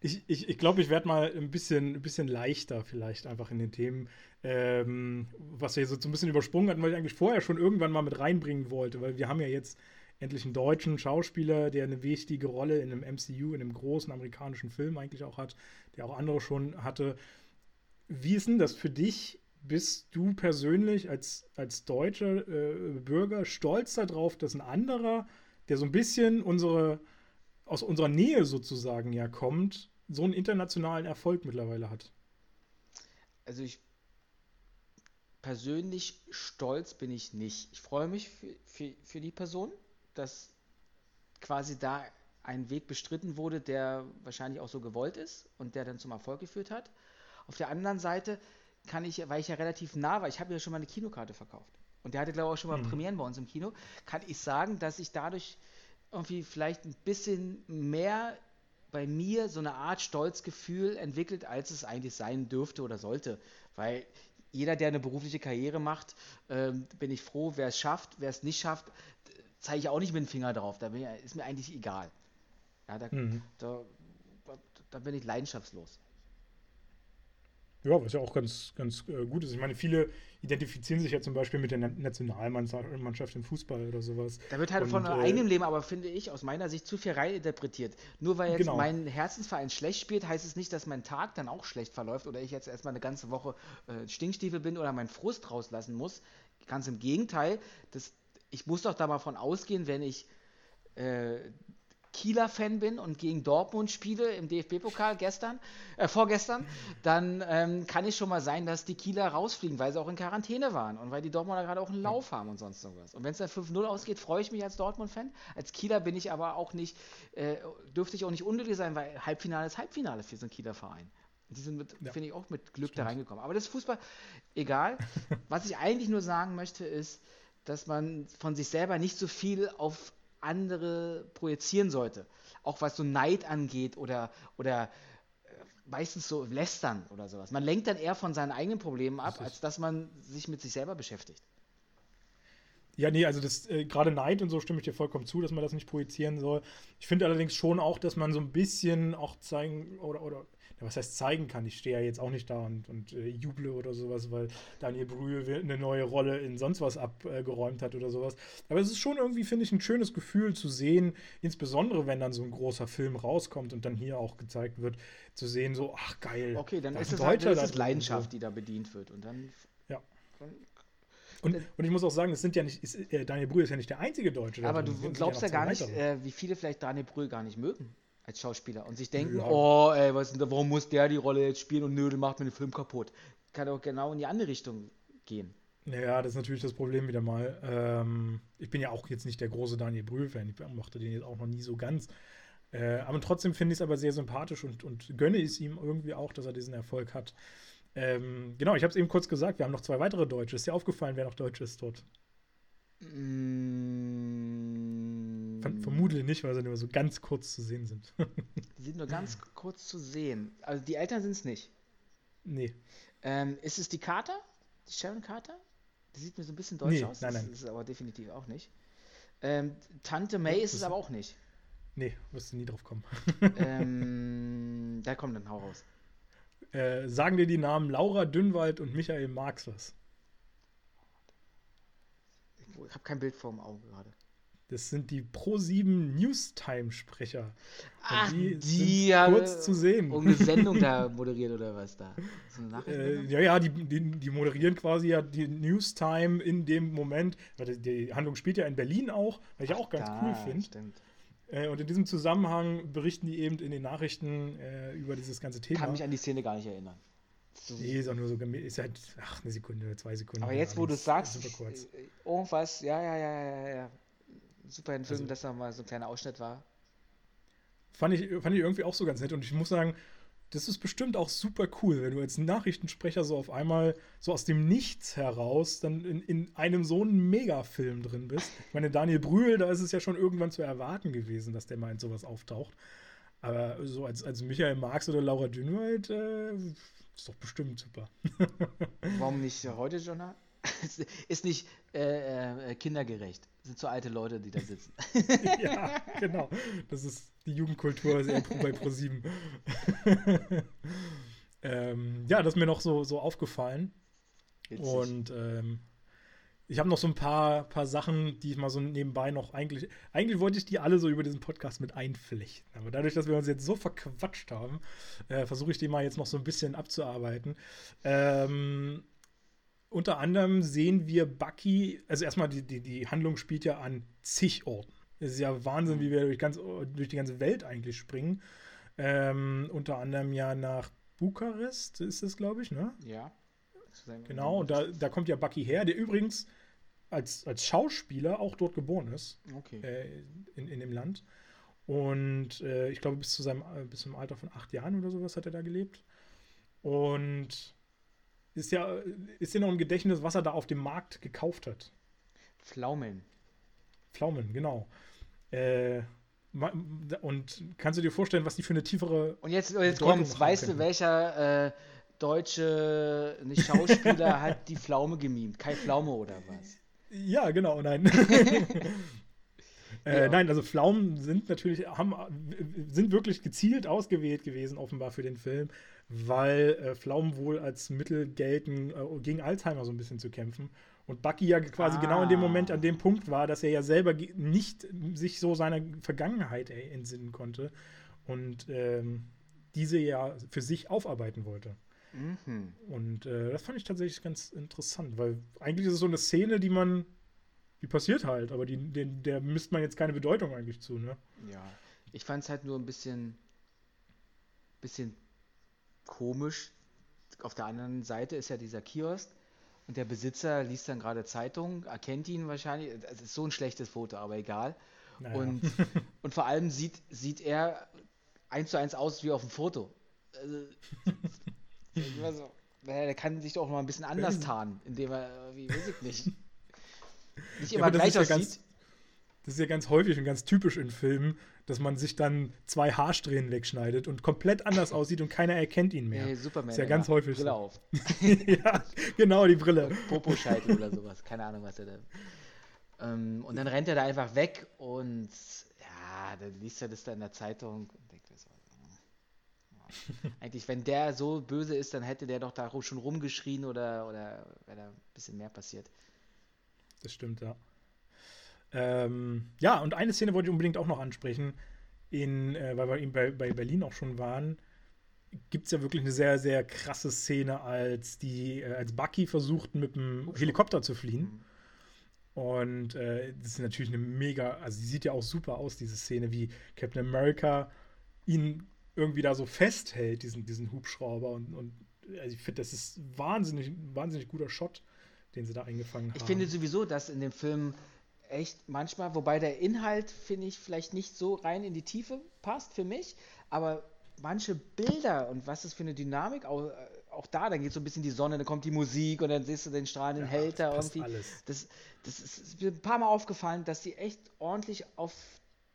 ich, ich, ich glaube, ich werde mal ein bisschen, ein bisschen leichter vielleicht einfach in den Themen, ähm, was wir so ein bisschen übersprungen hatten, weil ich eigentlich vorher schon irgendwann mal mit reinbringen wollte, weil wir haben ja jetzt endlich einen deutschen Schauspieler, der eine wichtige Rolle in einem MCU, in einem großen amerikanischen Film eigentlich auch hat, der auch andere schon hatte. Wie ist denn das für dich? Bist du persönlich als, als deutscher äh, Bürger stolz darauf, dass ein anderer, der so ein bisschen unsere aus unserer Nähe sozusagen ja kommt, so einen internationalen Erfolg mittlerweile hat. Also ich persönlich stolz bin ich nicht. Ich freue mich für, für, für die Person, dass quasi da ein Weg bestritten wurde, der wahrscheinlich auch so gewollt ist und der dann zum Erfolg geführt hat. Auf der anderen Seite kann ich, weil ich ja relativ nah war, ich habe ja schon mal eine Kinokarte verkauft und der hatte glaube ich auch schon mal mhm. Premieren bei uns im Kino, kann ich sagen, dass ich dadurch irgendwie vielleicht ein bisschen mehr bei mir so eine Art Stolzgefühl entwickelt, als es eigentlich sein dürfte oder sollte. Weil jeder, der eine berufliche Karriere macht, ähm, bin ich froh, wer es schafft, wer es nicht schafft, zeige ich auch nicht mit dem Finger drauf. Da ich, ist mir eigentlich egal. Ja, da, mhm. da, da, bin ich leidenschaftslos. Ja, was ja auch ganz, ganz äh, gut ist. Ich meine, viele identifizieren sich ja zum Beispiel mit der Nationalmannschaft im Fußball oder sowas. Da wird halt und, von äh, eigenem Leben, aber finde ich, aus meiner Sicht zu viel reininterpretiert. Nur weil jetzt genau. mein Herzensverein schlecht spielt, heißt es nicht, dass mein Tag dann auch schlecht verläuft oder ich jetzt erstmal eine ganze Woche äh, Stinkstiefel bin oder meinen Frust rauslassen muss. Ganz im Gegenteil, das, ich muss doch da mal von ausgehen, wenn ich äh, Kieler Fan bin und gegen Dortmund spiele im DFB-Pokal gestern, äh, vorgestern, dann ähm, kann es schon mal sein, dass die Kieler rausfliegen, weil sie auch in Quarantäne waren und weil die Dortmunder gerade auch einen Lauf haben und sonst irgendwas. Und wenn es dann 5-0 ausgeht, freue ich mich als Dortmund-Fan. Als Kieler bin ich aber auch nicht, äh, dürfte ich auch nicht unglücklich sein, weil Halbfinale ist Halbfinale für so einen Kieler Verein. Die sind, ja. finde ich, auch mit Glück Stimmt. da reingekommen. Aber das ist Fußball, egal. Was ich eigentlich nur sagen möchte, ist, dass man von sich selber nicht so viel auf andere projizieren sollte. Auch was so Neid angeht oder, oder äh, meistens so lästern oder sowas. Man lenkt dann eher von seinen eigenen Problemen ab, als dass man sich mit sich selber beschäftigt. Ja, nee, also das äh, gerade Neid und so stimme ich dir vollkommen zu, dass man das nicht projizieren soll. Ich finde allerdings schon auch, dass man so ein bisschen auch zeigen oder, oder was heißt zeigen kann. Ich stehe ja jetzt auch nicht da und, und äh, juble oder sowas, weil Daniel Brühl eine neue Rolle in sonst was abgeräumt hat oder sowas. Aber es ist schon irgendwie, finde ich, ein schönes Gefühl zu sehen, insbesondere wenn dann so ein großer Film rauskommt und dann hier auch gezeigt wird, zu sehen, so, ach geil. Okay, dann ist es halt das ist Leidenschaft, so. die da bedient wird. Und dann. Ja. Und, und, ich muss auch sagen, es sind ja nicht, ist, äh, Daniel Brühl ist ja nicht der einzige Deutsche. Aber du glaubst ja, ja gar nicht, äh, wie viele vielleicht Daniel Brühl gar nicht mögen als Schauspieler und sich denken, ja. oh, ey, was, warum muss der die Rolle jetzt spielen und Nödel macht mir den Film kaputt. Kann auch genau in die andere Richtung gehen. Ja, das ist natürlich das Problem wieder mal. Ähm, ich bin ja auch jetzt nicht der große Daniel Brühl-Fan. Ich mochte den jetzt auch noch nie so ganz. Äh, aber trotzdem finde ich es aber sehr sympathisch und, und gönne es ihm irgendwie auch, dass er diesen Erfolg hat. Ähm, genau, ich habe es eben kurz gesagt, wir haben noch zwei weitere Deutsche. Ist dir aufgefallen, wer noch Deutsch ist dort? Mm. Vermute nicht, weil sie nur so ganz kurz zu sehen sind. die sind nur ganz kurz zu sehen. Also die Eltern sind es nicht. Nee. Ähm, ist es die Carter? Die Sharon Carter? Die sieht mir so ein bisschen deutsch nee, aus. Nein, nein. Das ist es aber definitiv auch nicht. Ähm, Tante May ist es aber auch nicht. Nee, wirst du nie drauf kommen. ähm, da kommt dann hau raus. Äh, sagen dir die Namen Laura Dünnwald und Michael Marx was? Ich habe kein Bild vor dem Auge gerade. Das sind die Pro7 Newstime-Sprecher. die, die sind kurz zu sehen. Und eine Sendung da moderiert oder was da? So äh, ja, ja, die, die, die, moderieren quasi ja die Newstime in dem Moment. Weil die Handlung spielt ja in Berlin auch, was ich Ach, auch ganz da, cool finde. Äh, und in diesem Zusammenhang berichten die eben in den Nachrichten äh, über dieses ganze Thema. Ich kann mich an die Szene gar nicht erinnern. So. Nee, ist auch nur so, ist halt, ach, eine Sekunde, zwei Sekunden. Aber jetzt, wo du es sagst, äh, irgendwas, ja, ja, ja, ja, ja. Super ein Film, also, dass da mal so ein kleiner Ausschnitt war. Fand ich, fand ich irgendwie auch so ganz nett und ich muss sagen, das ist bestimmt auch super cool, wenn du als Nachrichtensprecher so auf einmal so aus dem Nichts heraus dann in, in einem so einen Megafilm drin bist. Ich meine, Daniel Brühl, da ist es ja schon irgendwann zu erwarten gewesen, dass der mal in sowas auftaucht. Aber so als, als Michael Marx oder Laura Dünwald, äh, ist doch bestimmt super. Warum nicht heute schon? Ist nicht äh, äh, kindergerecht. Das sind so alte Leute, die da sitzen. ja, genau. Das ist die Jugendkultur sehr bei ProSieben. ähm, ja, das ist mir noch so, so aufgefallen. Witzig. Und ähm, ich habe noch so ein paar, paar Sachen, die ich mal so nebenbei noch eigentlich. Eigentlich wollte ich die alle so über diesen Podcast mit einflechten. Aber dadurch, dass wir uns jetzt so verquatscht haben, äh, versuche ich die mal jetzt noch so ein bisschen abzuarbeiten. Ähm, unter anderem sehen wir Bucky, also erstmal die, die, die Handlung spielt ja an zig Orten Es ist ja Wahnsinn, wie wir durch, ganz, durch die ganze Welt eigentlich springen. Ähm, unter anderem ja nach Bukarest ist es, glaube ich, ne? Ja. Genau, und da, da kommt ja Bucky her, der übrigens als, als Schauspieler auch dort geboren ist. Okay. Äh, in, in dem Land. Und äh, ich glaube, bis zu seinem äh, bis zum Alter von acht Jahren oder sowas hat er da gelebt. Und ist ja, ist ja noch im Gedächtnis, was er da auf dem Markt gekauft hat. Pflaumen. Pflaumen, genau. Äh, und kannst du dir vorstellen, was die für eine tiefere. Und jetzt, jetzt kommt's, weißt du, welcher äh, deutsche nicht Schauspieler hat die Pflaume gemimt? Kai Pflaume oder was? Ja, genau, nein. Äh, ja. Nein, also Pflaumen sind natürlich, haben, sind wirklich gezielt ausgewählt gewesen, offenbar für den Film, weil äh, Pflaumen wohl als Mittel gelten, äh, gegen Alzheimer so ein bisschen zu kämpfen. Und Bucky ja quasi ah. genau in dem Moment an dem Punkt war, dass er ja selber nicht sich so seiner Vergangenheit entsinnen konnte und ähm, diese ja für sich aufarbeiten wollte. Mhm. Und äh, das fand ich tatsächlich ganz interessant, weil eigentlich ist es so eine Szene, die man die passiert halt, aber die, den, der misst man jetzt keine Bedeutung eigentlich zu, ne? Ja, ich fand es halt nur ein bisschen, bisschen komisch. Auf der anderen Seite ist ja dieser Kiosk und der Besitzer liest dann gerade Zeitung, erkennt ihn wahrscheinlich. Es ist so ein schlechtes Foto, aber egal. Naja. Und, und vor allem sieht, sieht er eins zu eins aus wie auf dem Foto. Also, der kann sich doch mal ein bisschen anders tarnen, indem er, wie weiß ich nicht nicht immer ja, gleich aussieht. Ja ganz, das ist ja ganz häufig und ganz typisch in Filmen, dass man sich dann zwei Haarsträhnen wegschneidet und komplett anders aussieht und keiner erkennt ihn mehr. Nee, Superman. Das ist ja ganz häufig. Brille auf. ja, genau, die Brille. Popo-Scheitel oder sowas. Keine Ahnung, was er da. Ähm, und dann rennt er da einfach weg und ja, dann liest er das da in der Zeitung und denkt so, ja. eigentlich, wenn der so böse ist, dann hätte der doch da schon rumgeschrien oder, oder wäre da ein bisschen mehr passiert das stimmt, ja. Ähm, ja, und eine Szene wollte ich unbedingt auch noch ansprechen, in, äh, weil wir eben bei, bei Berlin auch schon waren. Gibt es ja wirklich eine sehr, sehr krasse Szene, als die, äh, als Bucky versucht, mit dem Helikopter zu fliehen. Mhm. Und äh, das ist natürlich eine mega, also sie sieht ja auch super aus, diese Szene, wie Captain America ihn irgendwie da so festhält, diesen, diesen Hubschrauber. Und, und also ich finde, das ist wahnsinnig, wahnsinnig guter Shot den sie da eingefangen haben. Ich finde sowieso, dass in dem Film echt manchmal, wobei der Inhalt, finde ich, vielleicht nicht so rein in die Tiefe passt für mich, aber manche Bilder und was ist für eine Dynamik, auch, äh, auch da, dann geht so ein bisschen die Sonne, dann kommt die Musik und dann siehst du den strahlenden ja, Held da irgendwie. Alles. Das, das ist, ist mir ein paar Mal aufgefallen, dass die echt ordentlich auf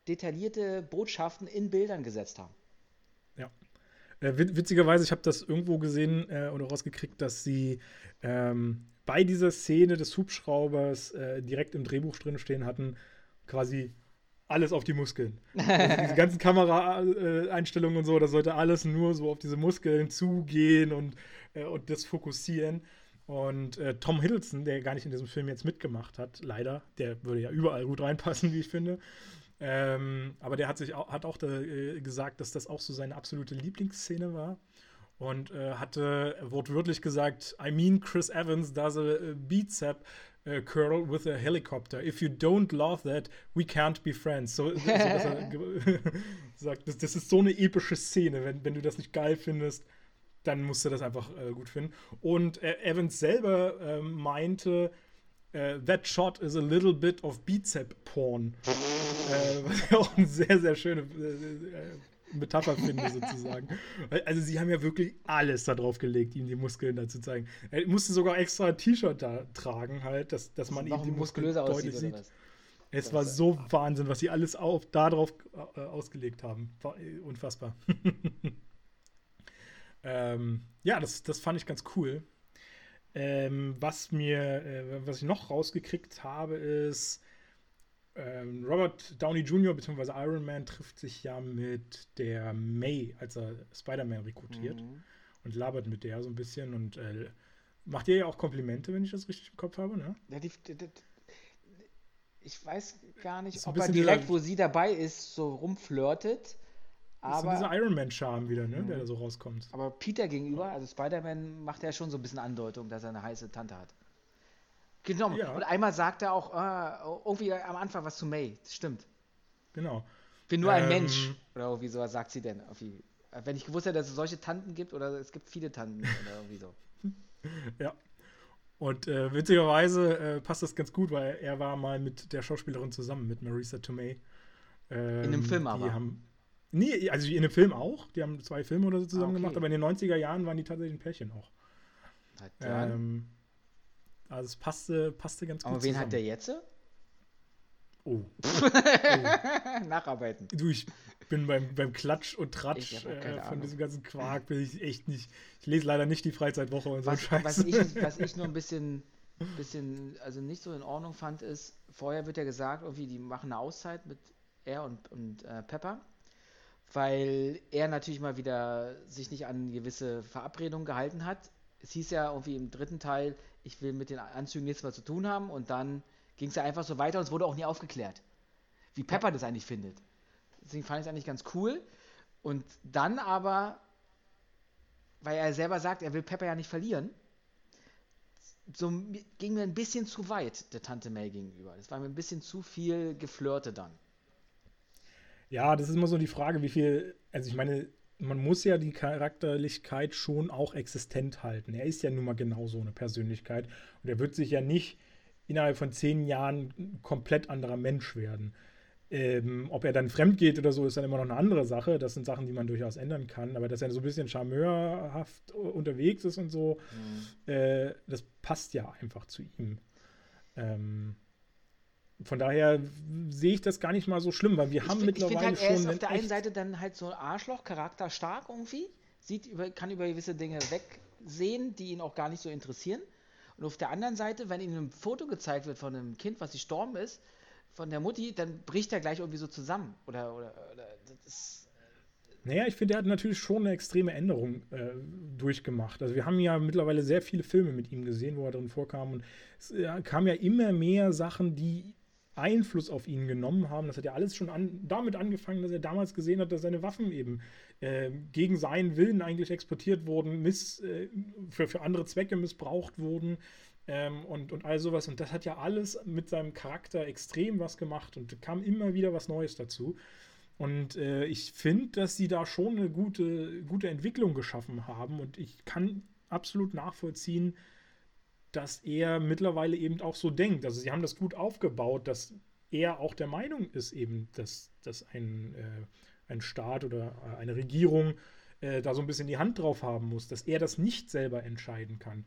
detaillierte Botschaften in Bildern gesetzt haben. Ja. Äh, witzigerweise, ich habe das irgendwo gesehen äh, oder rausgekriegt, dass sie ähm, bei dieser Szene des Hubschraubers äh, direkt im Drehbuch drin stehen hatten, quasi alles auf die Muskeln. Also diese ganzen Kameraeinstellungen und so, das sollte alles nur so auf diese Muskeln zugehen und, äh, und das fokussieren. Und äh, Tom Hiddleston, der gar nicht in diesem Film jetzt mitgemacht hat, leider, der würde ja überall gut reinpassen, wie ich finde. Ähm, aber der hat sich auch, hat auch da, äh, gesagt, dass das auch so seine absolute Lieblingsszene war und äh, hatte wortwörtlich gesagt, I mean Chris Evans does a beat-sap uh, curl with a helicopter. If you don't love that, we can't be friends. So, so dass er sagt, das, das, ist so eine epische Szene. Wenn, wenn du das nicht geil findest, dann musst du das einfach äh, gut finden. Und äh, Evans selber äh, meinte, Uh, that shot is a little bit of beat-sap porn. äh, was ja auch eine sehr, sehr schöne äh, Metapher finde, sozusagen. Also sie haben ja wirklich alles da drauf gelegt, ihm die Muskeln da zu zeigen. Er musste sogar extra ein T-Shirt da tragen, halt, dass, dass man ihm die Muskeln deutlich sieht. Es war so Wahnsinn, was sie alles auf, da drauf äh, ausgelegt haben. War äh, unfassbar. ähm, ja, das, das fand ich ganz cool. Ähm, was mir, äh, was ich noch rausgekriegt habe, ist, ähm, Robert Downey Jr. bzw. Iron Man trifft sich ja mit der May, als er Spider-Man rekrutiert mhm. und labert mit der so ein bisschen und äh, macht ihr ja auch Komplimente, wenn ich das richtig im Kopf habe, ne? Ja, die, die, die, ich weiß gar nicht, ob er direkt, dieser, wo sie dabei ist, so rumflirtet. Aber ist so dieser Iron Man-Charme wieder, ne, mhm. der da so rauskommt. Aber Peter gegenüber, also Spider-Man, macht ja schon so ein bisschen Andeutung, dass er eine heiße Tante hat. Genommen. Ja. Und einmal sagt er auch äh, irgendwie am Anfang was zu May. Das stimmt. genau. Ich bin nur ein ähm, Mensch. Oder wie sowas sagt sie denn? Wenn ich gewusst hätte, dass es solche Tanten gibt oder es gibt viele Tanten oder irgendwie so. ja. Und äh, witzigerweise äh, passt das ganz gut, weil er war mal mit der Schauspielerin zusammen, mit Marisa Tomei. Ähm, in einem Film aber. Haben, nee, also in einem Film auch. Die haben zwei Filme oder so zusammen ah, okay. gemacht, aber in den 90er Jahren waren die tatsächlich ein Pärchen auch. Ähm, also es passte, passte ganz gut. Aber wen zusammen. hat der jetzt? Oh. oh. Nacharbeiten. Du, ich bin beim, beim Klatsch und Tratsch äh, von diesem ganzen Quark, bin ich echt nicht. Ich lese leider nicht die Freizeitwoche und so was, was ich, was ich nur ein bisschen, bisschen, also nicht so in Ordnung fand, ist, vorher wird ja gesagt, irgendwie, die machen eine Auszeit mit er und, und äh, Pepper, weil er natürlich mal wieder sich nicht an gewisse Verabredungen gehalten hat. Es hieß ja irgendwie im dritten Teil, ich will mit den Anzügen nichts mehr zu tun haben und dann ging es ja einfach so weiter und es wurde auch nie aufgeklärt, wie Pepper das eigentlich findet. Deswegen fand ich es eigentlich ganz cool. Und dann aber, weil er selber sagt, er will Pepper ja nicht verlieren, so ging mir ein bisschen zu weit der Tante May gegenüber. Das war mir ein bisschen zu viel Geflirte dann. Ja, das ist immer so die Frage, wie viel, also ich meine, man muss ja die Charakterlichkeit schon auch existent halten. Er ist ja nun mal genau so eine Persönlichkeit und er wird sich ja nicht innerhalb von zehn Jahren ein komplett anderer Mensch werden. Ähm, ob er dann fremd geht oder so, ist dann immer noch eine andere Sache. Das sind Sachen, die man durchaus ändern kann. Aber dass er so ein bisschen charmeurhaft unterwegs ist und so, mhm. äh, das passt ja einfach zu ihm. Ähm, von daher sehe ich das gar nicht mal so schlimm, weil wir ich haben find, mittlerweile ich halt, er schon. Ist auf der einen Seite dann halt so ein Arschloch, charakterstark irgendwie, sieht über, kann über gewisse Dinge wegsehen, die ihn auch gar nicht so interessieren. Und auf der anderen Seite, wenn ihm ein Foto gezeigt wird von einem Kind, was gestorben ist, von der Mutti, dann bricht er gleich irgendwie so zusammen. Oder, oder, oder das ist. Naja, ich finde, er hat natürlich schon eine extreme Änderung äh, durchgemacht. Also wir haben ja mittlerweile sehr viele Filme mit ihm gesehen, wo er drin vorkam. Und es äh, kamen ja immer mehr Sachen, die Einfluss auf ihn genommen haben. Das hat ja alles schon an, damit angefangen, dass er damals gesehen hat, dass seine Waffen eben äh, gegen seinen Willen eigentlich exportiert wurden, miss, äh, für, für andere Zwecke missbraucht wurden ähm, und, und all sowas. Und das hat ja alles mit seinem Charakter extrem was gemacht und kam immer wieder was Neues dazu. Und äh, ich finde, dass sie da schon eine gute, gute Entwicklung geschaffen haben und ich kann absolut nachvollziehen, dass er mittlerweile eben auch so denkt. Also sie haben das gut aufgebaut, dass er auch der Meinung ist, eben, dass, dass ein, äh, ein Staat oder äh, eine Regierung äh, da so ein bisschen die Hand drauf haben muss, dass er das nicht selber entscheiden kann.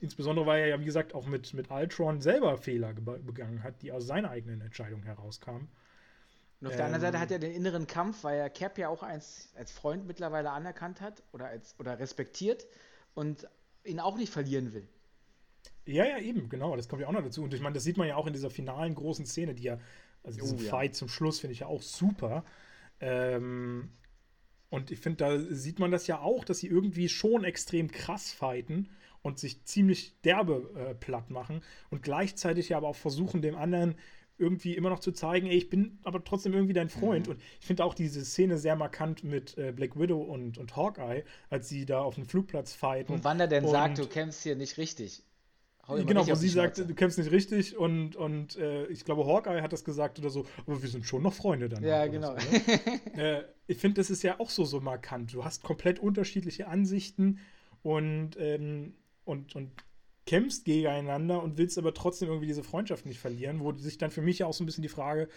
Insbesondere weil er ja, wie gesagt, auch mit, mit Ultron selber Fehler begangen hat, die aus seiner eigenen Entscheidung herauskamen. Und auf ähm, der anderen Seite ähm, hat er den inneren Kampf, weil er Cap ja auch als, als Freund mittlerweile anerkannt hat oder, als, oder respektiert und ihn auch nicht verlieren will. Ja, ja, eben, genau, das kommt ja auch noch dazu. Und ich meine, das sieht man ja auch in dieser finalen großen Szene, die ja, also diesen oh, ja. Fight zum Schluss finde ich ja auch super. Ähm, und ich finde, da sieht man das ja auch, dass sie irgendwie schon extrem krass fighten und sich ziemlich derbe äh, platt machen und gleichzeitig ja aber auch versuchen, dem anderen irgendwie immer noch zu zeigen, ey, ich bin aber trotzdem irgendwie dein Freund. Mhm. Und ich finde auch diese Szene sehr markant mit äh, Black Widow und, und Hawkeye, als sie da auf dem Flugplatz fighten. Und wann er denn und sagt, du kämpfst hier nicht richtig. Genau, wo sie sagt, du kämpfst nicht richtig und, und äh, ich glaube, Hawkeye hat das gesagt oder so, aber wir sind schon noch Freunde dann. Ja, genau. So, äh, ich finde, das ist ja auch so, so markant. Du hast komplett unterschiedliche Ansichten und, ähm, und, und kämpfst gegeneinander und willst aber trotzdem irgendwie diese Freundschaft nicht verlieren, wo sich dann für mich ja auch so ein bisschen die Frage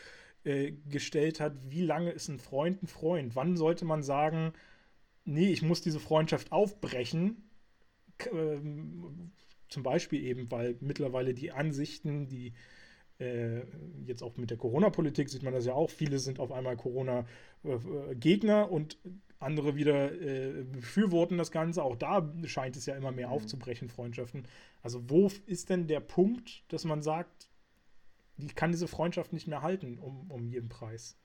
äh, gestellt hat, wie lange ist ein Freund ein Freund? Wann sollte man sagen, nee, ich muss diese Freundschaft aufbrechen? Ähm, zum Beispiel eben, weil mittlerweile die Ansichten, die äh, jetzt auch mit der Corona-Politik sieht man das ja auch, viele sind auf einmal Corona-Gegner äh, und andere wieder äh, befürworten das Ganze. Auch da scheint es ja immer mehr mhm. aufzubrechen, Freundschaften. Also wo ist denn der Punkt, dass man sagt, ich kann diese Freundschaft nicht mehr halten um, um jeden Preis?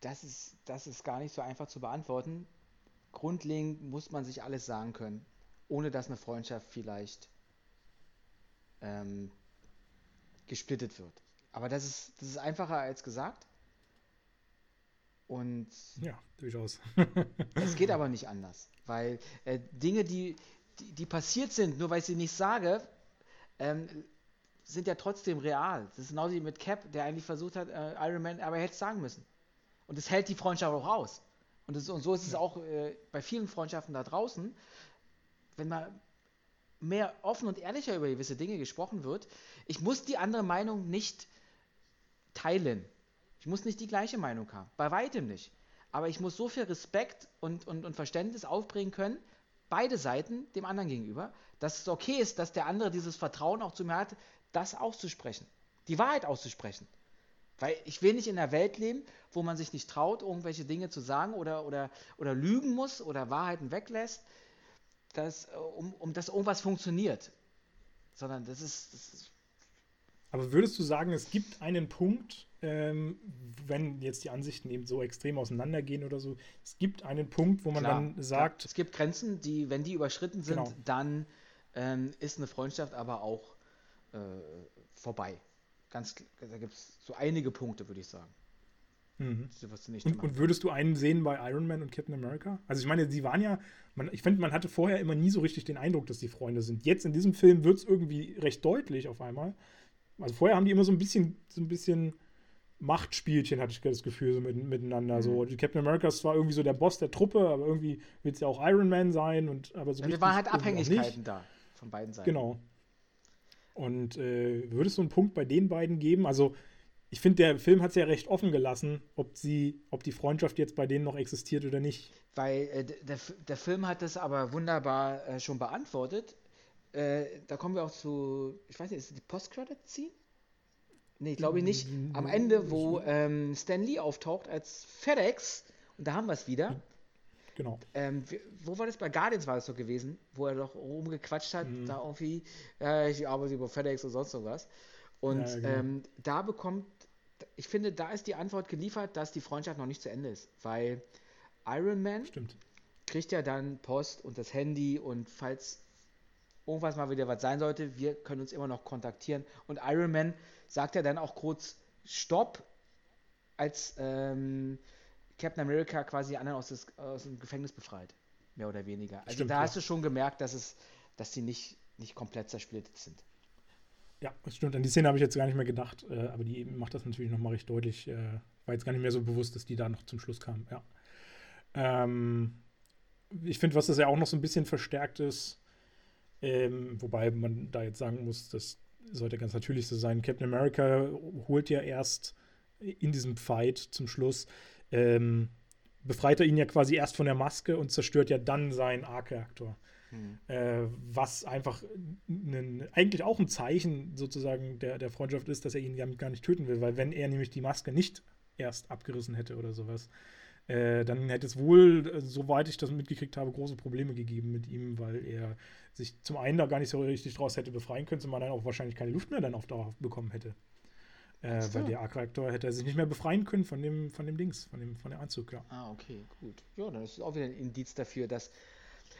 Das ist, das ist gar nicht so einfach zu beantworten. Grundlegend muss man sich alles sagen können ohne dass eine Freundschaft vielleicht ähm, gesplittet wird. Aber das ist, das ist einfacher als gesagt. Und ja, durchaus. es geht aber nicht anders, weil äh, Dinge, die, die, die, passiert sind, nur weil ich sie nicht sage, ähm, sind ja trotzdem real. Das ist genauso wie mit Cap, der eigentlich versucht hat, äh, Iron Man, aber er hätte es sagen müssen. Und es hält die Freundschaft auch aus. Und, das, und so ist es auch äh, bei vielen Freundschaften da draußen. Wenn man mehr offen und ehrlicher über gewisse Dinge gesprochen wird, ich muss die andere Meinung nicht teilen. Ich muss nicht die gleiche Meinung haben. Bei weitem nicht. Aber ich muss so viel Respekt und, und, und Verständnis aufbringen können, beide Seiten dem anderen gegenüber, dass es okay ist, dass der andere dieses Vertrauen auch zu mir hat, das auszusprechen. Die Wahrheit auszusprechen. Weil ich will nicht in einer Welt leben, wo man sich nicht traut, irgendwelche Dinge zu sagen oder, oder, oder lügen muss oder Wahrheiten weglässt, dass, um, um dass irgendwas funktioniert. Sondern das ist, das ist aber würdest du sagen, es gibt einen Punkt, ähm, wenn jetzt die Ansichten eben so extrem auseinandergehen oder so, es gibt einen Punkt, wo man klar, dann sagt. Klar. Es gibt Grenzen, die, wenn die überschritten sind, genau. dann ähm, ist eine Freundschaft aber auch äh, vorbei. Ganz, da gibt es so einige Punkte, würde ich sagen. Mhm. Und, und, würdest du einen sehen bei Iron Man und Captain America? Also ich meine, sie waren ja, man, ich finde, man hatte vorher immer nie so richtig den Eindruck, dass die Freunde sind. Jetzt in diesem Film wird es irgendwie recht deutlich auf einmal. Also vorher haben die immer so ein bisschen, so ein bisschen Machtspielchen, hatte ich das Gefühl, so mit, miteinander. Mhm. So, die Captain America ist zwar irgendwie so der Boss der Truppe, aber irgendwie will es ja auch Iron Man sein und aber so. Ja, waren halt Abhängigkeiten da von beiden Seiten. Genau. Und äh, würde es so einen Punkt bei den beiden geben? Also, ich finde, der Film hat es ja recht offen gelassen, ob sie, ob die Freundschaft jetzt bei denen noch existiert oder nicht. Weil äh, der, der Film hat das aber wunderbar äh, schon beantwortet. Äh, da kommen wir auch zu, ich weiß nicht, ist die Post-Credit-Scene? Nee, glaube ich nicht. Am Ende, wo ähm, Stan Lee auftaucht als FedEx, und da haben wir es wieder. Genau. Ähm, wo war das? Bei Guardians war es so gewesen, wo er doch rumgequatscht hat, mhm. da irgendwie, ja, ich arbeite über FedEx und sonst sowas. Und ja, genau. ähm, da bekommt, ich finde, da ist die Antwort geliefert, dass die Freundschaft noch nicht zu Ende ist, weil Iron Man Stimmt. kriegt ja dann Post und das Handy und falls irgendwas mal wieder was sein sollte, wir können uns immer noch kontaktieren. Und Iron Man sagt ja dann auch kurz Stopp, als ähm, Captain America quasi die anderen aus, des, aus, dem Gefängnis befreit. Mehr oder weniger. Also Stimmt, da ja. hast du schon gemerkt, dass es, dass sie nicht, nicht komplett zersplittet sind. Ja, das stimmt. An die Szene habe ich jetzt gar nicht mehr gedacht, äh, aber die macht das natürlich nochmal recht deutlich. Äh, war jetzt gar nicht mehr so bewusst, dass die da noch zum Schluss kam, ja. Ähm, ich finde, was das ja auch noch so ein bisschen verstärkt ist, ähm, wobei man da jetzt sagen muss, das sollte ganz natürlich so sein. Captain America holt ja erst in diesem Fight zum Schluss, ähm, befreit er ihn ja quasi erst von der Maske und zerstört ja dann seinen Arc-Reaktor. Hm. Äh, was einfach ein, eigentlich auch ein Zeichen sozusagen der, der Freundschaft ist, dass er ihn gar nicht töten will, weil wenn er nämlich die Maske nicht erst abgerissen hätte oder sowas, äh, dann hätte es wohl, äh, soweit ich das mitgekriegt habe, große Probleme gegeben mit ihm, weil er sich zum einen da gar nicht so richtig draus hätte befreien können, zum anderen auch wahrscheinlich keine Luft mehr dann auf Dauer bekommen hätte. Äh, weil der Arc-Reaktor hätte er sich nicht mehr befreien können von dem, von dem Dings, von dem, von dem Anzug, ja. Ah, okay, gut. Ja, dann ist es auch wieder ein Indiz dafür, dass.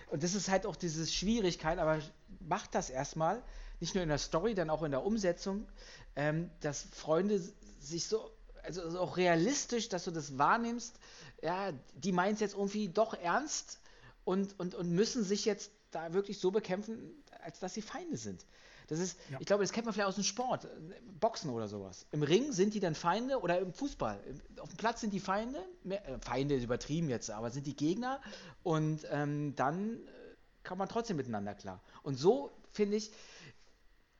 Und das ist halt auch diese Schwierigkeit, aber macht das erstmal, nicht nur in der Story, dann auch in der Umsetzung, ähm, dass Freunde sich so, also auch realistisch, dass du das wahrnimmst, ja, die meinen es jetzt irgendwie doch ernst und, und, und müssen sich jetzt da wirklich so bekämpfen, als dass sie Feinde sind. Das ist, ja. ich glaube, das kennt man vielleicht aus dem Sport, Boxen oder sowas. Im Ring sind die dann Feinde oder im Fußball. Auf dem Platz sind die Feinde, mehr, äh, Feinde ist übertrieben jetzt, aber sind die Gegner und ähm, dann äh, kann man trotzdem miteinander klar. Und so, finde ich,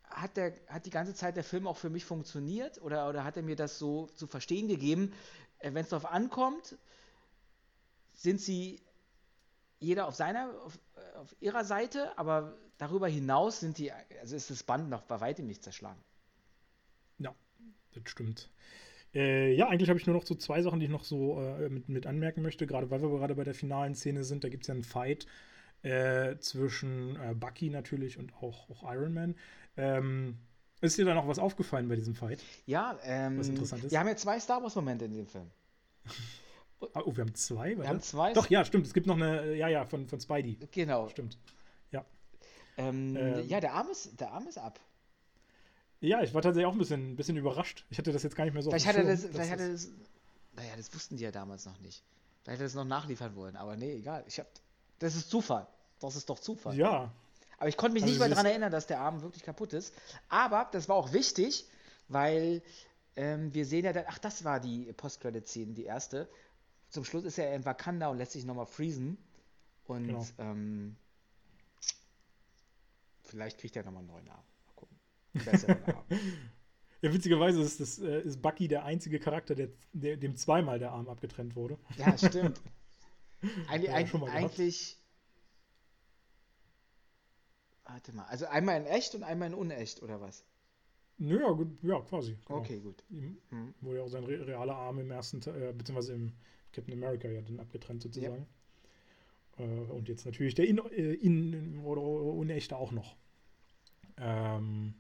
hat, der, hat die ganze Zeit der Film auch für mich funktioniert oder, oder hat er mir das so zu verstehen gegeben, äh, wenn es darauf ankommt, sind sie jeder auf seiner, auf, äh, auf, ihrer Seite, aber darüber hinaus sind die, also ist das Band noch bei weitem nicht zerschlagen. Ja, das stimmt. Äh, ja, eigentlich habe ich nur noch so zwei Sachen, die ich noch so äh, mit, mit, anmerken möchte, gerade weil wir gerade bei der finalen Szene sind. Da gibt es ja einen Fight äh, zwischen äh, Bucky natürlich und auch, auch Iron Man. Ähm, ist dir da noch was aufgefallen bei diesem Fight? Ja, ähm, was interessant ist? Wir haben ja zwei Star Wars-Momente in dem Film. Oh, wir haben zwei? Wir haben zwei. Doch, ja, stimmt. Es gibt noch eine, ja, ja, von, von Spidey. Genau. Stimmt. Ja. Ähm, ähm, ja, der Arm, ist, der Arm ist ab. Ja, ich war tatsächlich auch ein bisschen, ein bisschen überrascht. Ich hatte das jetzt gar nicht mehr so Vielleicht hatte das, vielleicht hatte das, naja, das wussten die ja damals noch nicht. Vielleicht hätte das noch nachliefern wollen, aber nee, egal. Ich hab, das ist Zufall. Das ist doch Zufall. Ja. Aber ich konnte mich Also nicht mehr daran erinnern, dass der Arm wirklich kaputt ist. Aber das war auch wichtig, weil ähm, wir sehen ja dann, ach, das war die Post-Credit-Szene, die erste. Zum Schluss ist er in Wakanda und lässt sich nochmal freezen. Und Genau. ähm, vielleicht kriegt er nochmal einen neuen Arm. Mal gucken. Besseren Arm. Ja, witzigerweise ist, das, äh, ist Bucky der einzige Charakter, der, der, dem zweimal der Arm abgetrennt wurde. Ja, stimmt. Eigentlich, Ja, eigentlich. Warte mal. Also einmal in echt und einmal in unecht, oder was? Nö, ja, gut, ja, quasi. genau. Okay, gut. Ihm Hm. wurde ja auch sein re realer Arm im ersten, Te- äh, beziehungsweise im Captain America ja dann abgetrennt sozusagen. Äh, und jetzt natürlich der in, äh, in oder unechte auch noch. Ähm,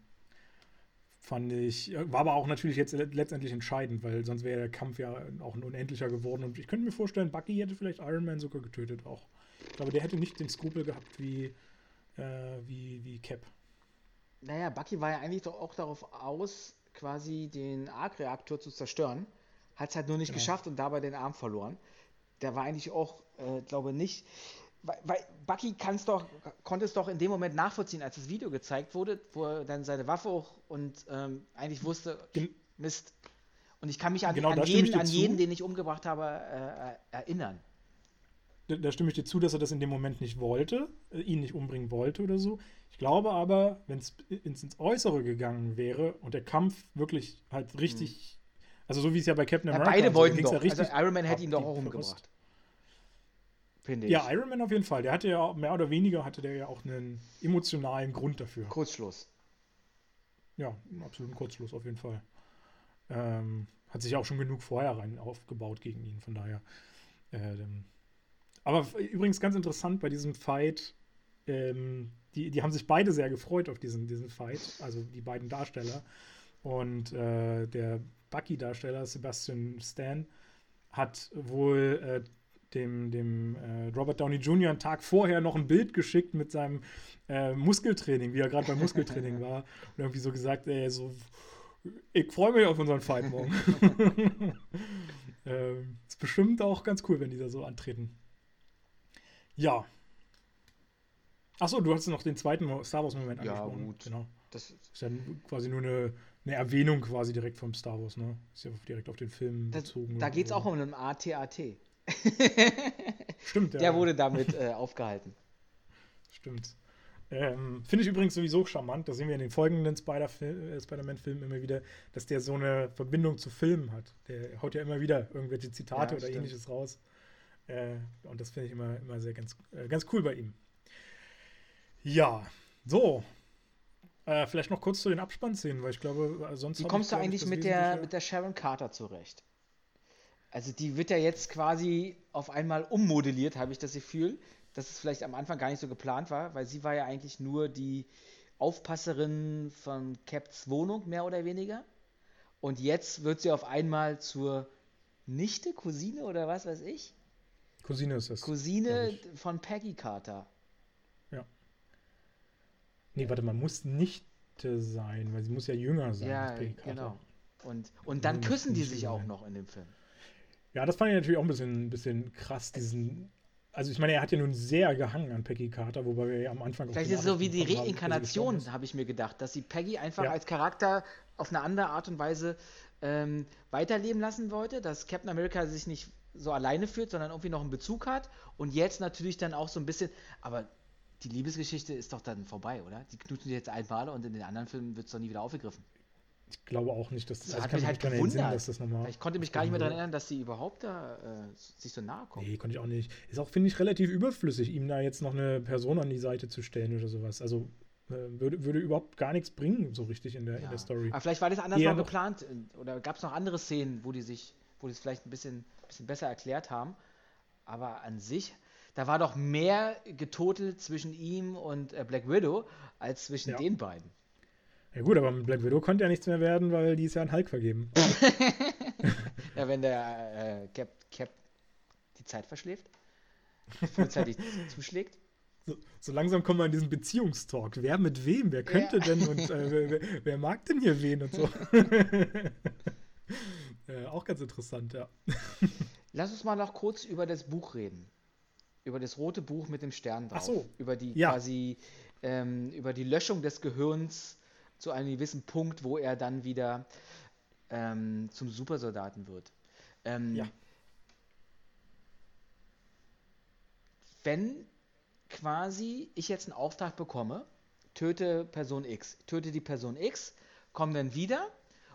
fand ich, äh, war aber auch natürlich jetzt le- letztendlich entscheidend, weil sonst wäre der Kampf ja auch ein unendlicher geworden. Und ich könnte mir vorstellen, Bucky hätte vielleicht Iron Man sogar getötet auch. Ich glaube, der hätte nicht den Skrupel gehabt wie, äh, wie, wie Cap. Naja, Bucky war ja eigentlich doch auch darauf aus, quasi den Arc-Reaktor zu zerstören. Hat es halt nur nicht Genau. geschafft und dabei den Arm verloren. Der war eigentlich auch, äh, glaube nicht. Weil, weil Bucky kann's doch, konnte es doch in dem Moment nachvollziehen, als das Video gezeigt wurde, wo er dann seine Waffe hoch und ähm, eigentlich wusste, Gen- Mist. Und ich kann mich an, Genau, an, jeden, an jeden, den ich umgebracht habe, äh, äh, erinnern. Da, stimme ich dir zu, dass er das in dem Moment nicht wollte, äh, ihn nicht umbringen wollte oder so. Ich glaube aber, wenn es ins, ins Äußere gegangen wäre und der Kampf wirklich halt richtig, also so wie es ja bei Captain Ja, America beide wollten ging's doch. ja richtig also Iron Man hätte ihn doch auch umgebracht. Finde ich. Ja, Iron Man auf jeden Fall. Der hatte ja mehr oder weniger hatte der ja auch einen emotionalen Grund dafür. Kurzschluss. Ja, absoluten Kurzschluss auf jeden Fall. Ähm, hat sich auch schon genug vorher rein aufgebaut gegen ihn, von daher. Ähm, aber übrigens ganz interessant bei diesem Fight, ähm, die, die haben sich beide sehr gefreut auf diesen, diesen Fight, also die beiden Darsteller. Und äh, der Bucky-Darsteller, Sebastian Stan, hat wohl äh, dem, dem äh, Robert Downey Jr. einen Tag vorher noch ein Bild geschickt mit seinem äh, Muskeltraining, wie er gerade beim Muskeltraining war. Und irgendwie so gesagt, ey, so, ich freue mich auf unseren Fight morgen. ähm, ist bestimmt auch ganz cool, wenn die da so antreten. Ja. Achso, du hast noch den zweiten Star Wars-Moment Ja, angesprochen. gut. Genau. Das, Ist ja quasi nur eine, eine Erwähnung quasi direkt vom Star Wars, ne? Ist ja direkt auf den Film das, bezogen. da geht es auch um einen AT-AT. Stimmt, ja. Der wurde damit äh, aufgehalten. Stimmt. Ähm, Finde ich übrigens sowieso charmant, das sehen wir in den folgenden äh, Spider-Man-Filmen immer wieder, dass der so eine Verbindung zu Filmen hat. Der haut ja immer wieder irgendwelche Zitate Ja, oder stimmt. ähnliches raus. Äh, und das finde ich immer, immer sehr ganz, äh, ganz cool bei ihm. Ja, so. Äh, vielleicht noch kurz zu den Abspannszenen, weil ich glaube, äh, sonst. Wie kommst ich, du eigentlich mit der, mit der Sharon Carter zurecht? Also die wird ja jetzt quasi auf einmal ummodelliert, habe ich das Gefühl, dass es vielleicht am Anfang gar nicht so geplant war, weil sie war ja eigentlich nur die Aufpasserin von Caps Wohnung, mehr oder weniger. Und jetzt wird sie auf einmal zur Nichte, Cousine oder was weiß ich? Cousine ist das. Cousine von Peggy Carter. Nee, warte mal, muss Nichte sein, weil sie muss ja jünger sein. Ja, als Peggy Carter. genau. Und, und dann küssen die nicht sich auch noch in dem Film. Ja, das fand ich natürlich auch ein bisschen, ein bisschen krass, diesen. Also ich meine, er hat ja nun sehr gehangen an Peggy Carter, wobei wir ja am Anfang auch Vielleicht ist es so wie die Reinkarnation, habe ich mir gedacht, dass sie Peggy einfach Ja. als Charakter auf eine andere Art und Weise ähm, weiterleben lassen wollte, dass Captain America sich nicht so alleine fühlt, sondern irgendwie noch einen Bezug hat und jetzt natürlich dann auch so ein bisschen, aber die Liebesgeschichte ist doch dann vorbei, oder? Die knutschen sich jetzt einmal und in den anderen Filmen wird es doch nie wieder aufgegriffen. Ich glaube auch nicht, dass Das also hat mich halt gewundert. entsinnen, dass das nochmal. Ich konnte mich gar nicht mehr daran erinnern, dass sie überhaupt da äh, sich so nahe kommen. Nee, konnte ich auch nicht. Ist auch, finde ich, relativ überflüssig, ihm da jetzt noch eine Person an die Seite zu stellen oder sowas. Also äh, würde, würde überhaupt gar nichts bringen, so richtig in der, in Ja. der Story. Aber vielleicht war das anders Eher mal geplant äh, oder gab es noch andere Szenen, wo die sich, wo die es vielleicht ein bisschen, bisschen besser erklärt haben. Aber an sich, da war doch mehr getotelt zwischen ihm und äh, Black Widow als zwischen Ja. den beiden. Ja gut, aber mit Black Widow konnte ja nichts mehr werden, weil die ist ja an Hulk vergeben. Ja, wenn der äh, Cap, Cap die Zeit verschläft, frühzeitig zuschlägt. So, so langsam kommen wir an diesen Beziehungstalk. Wer mit wem? Wer könnte Ja. denn und äh, wer, wer, wer mag denn hier wen und so? äh, auch ganz interessant, ja. Lass uns mal noch kurz über das Buch reden. Über das rote Buch mit dem Stern drauf. Ach so. Über die Ja. quasi ähm, über die Löschung des Gehirns zu einem gewissen Punkt, wo er dann wieder ähm, zum Supersoldaten wird. Ähm, Ja. Wenn quasi ich jetzt einen Auftrag bekomme, töte Person X, töte die Person X, komme dann wieder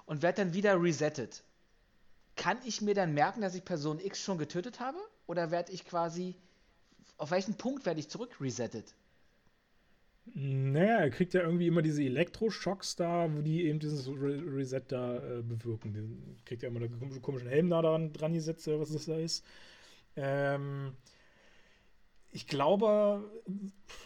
und werde dann wieder resettet. Kann ich mir dann merken, dass ich Person X schon getötet habe? Oder werde ich quasi, auf welchen Punkt werde ich zurück resettet? Naja, er kriegt ja irgendwie immer diese Elektroschocks da, wo die eben dieses Re Reset da äh, bewirken. Den kriegt ja immer den komischen- komischen Helm da dran, dran gesetzt, was das da ist. Ähm, ich glaube,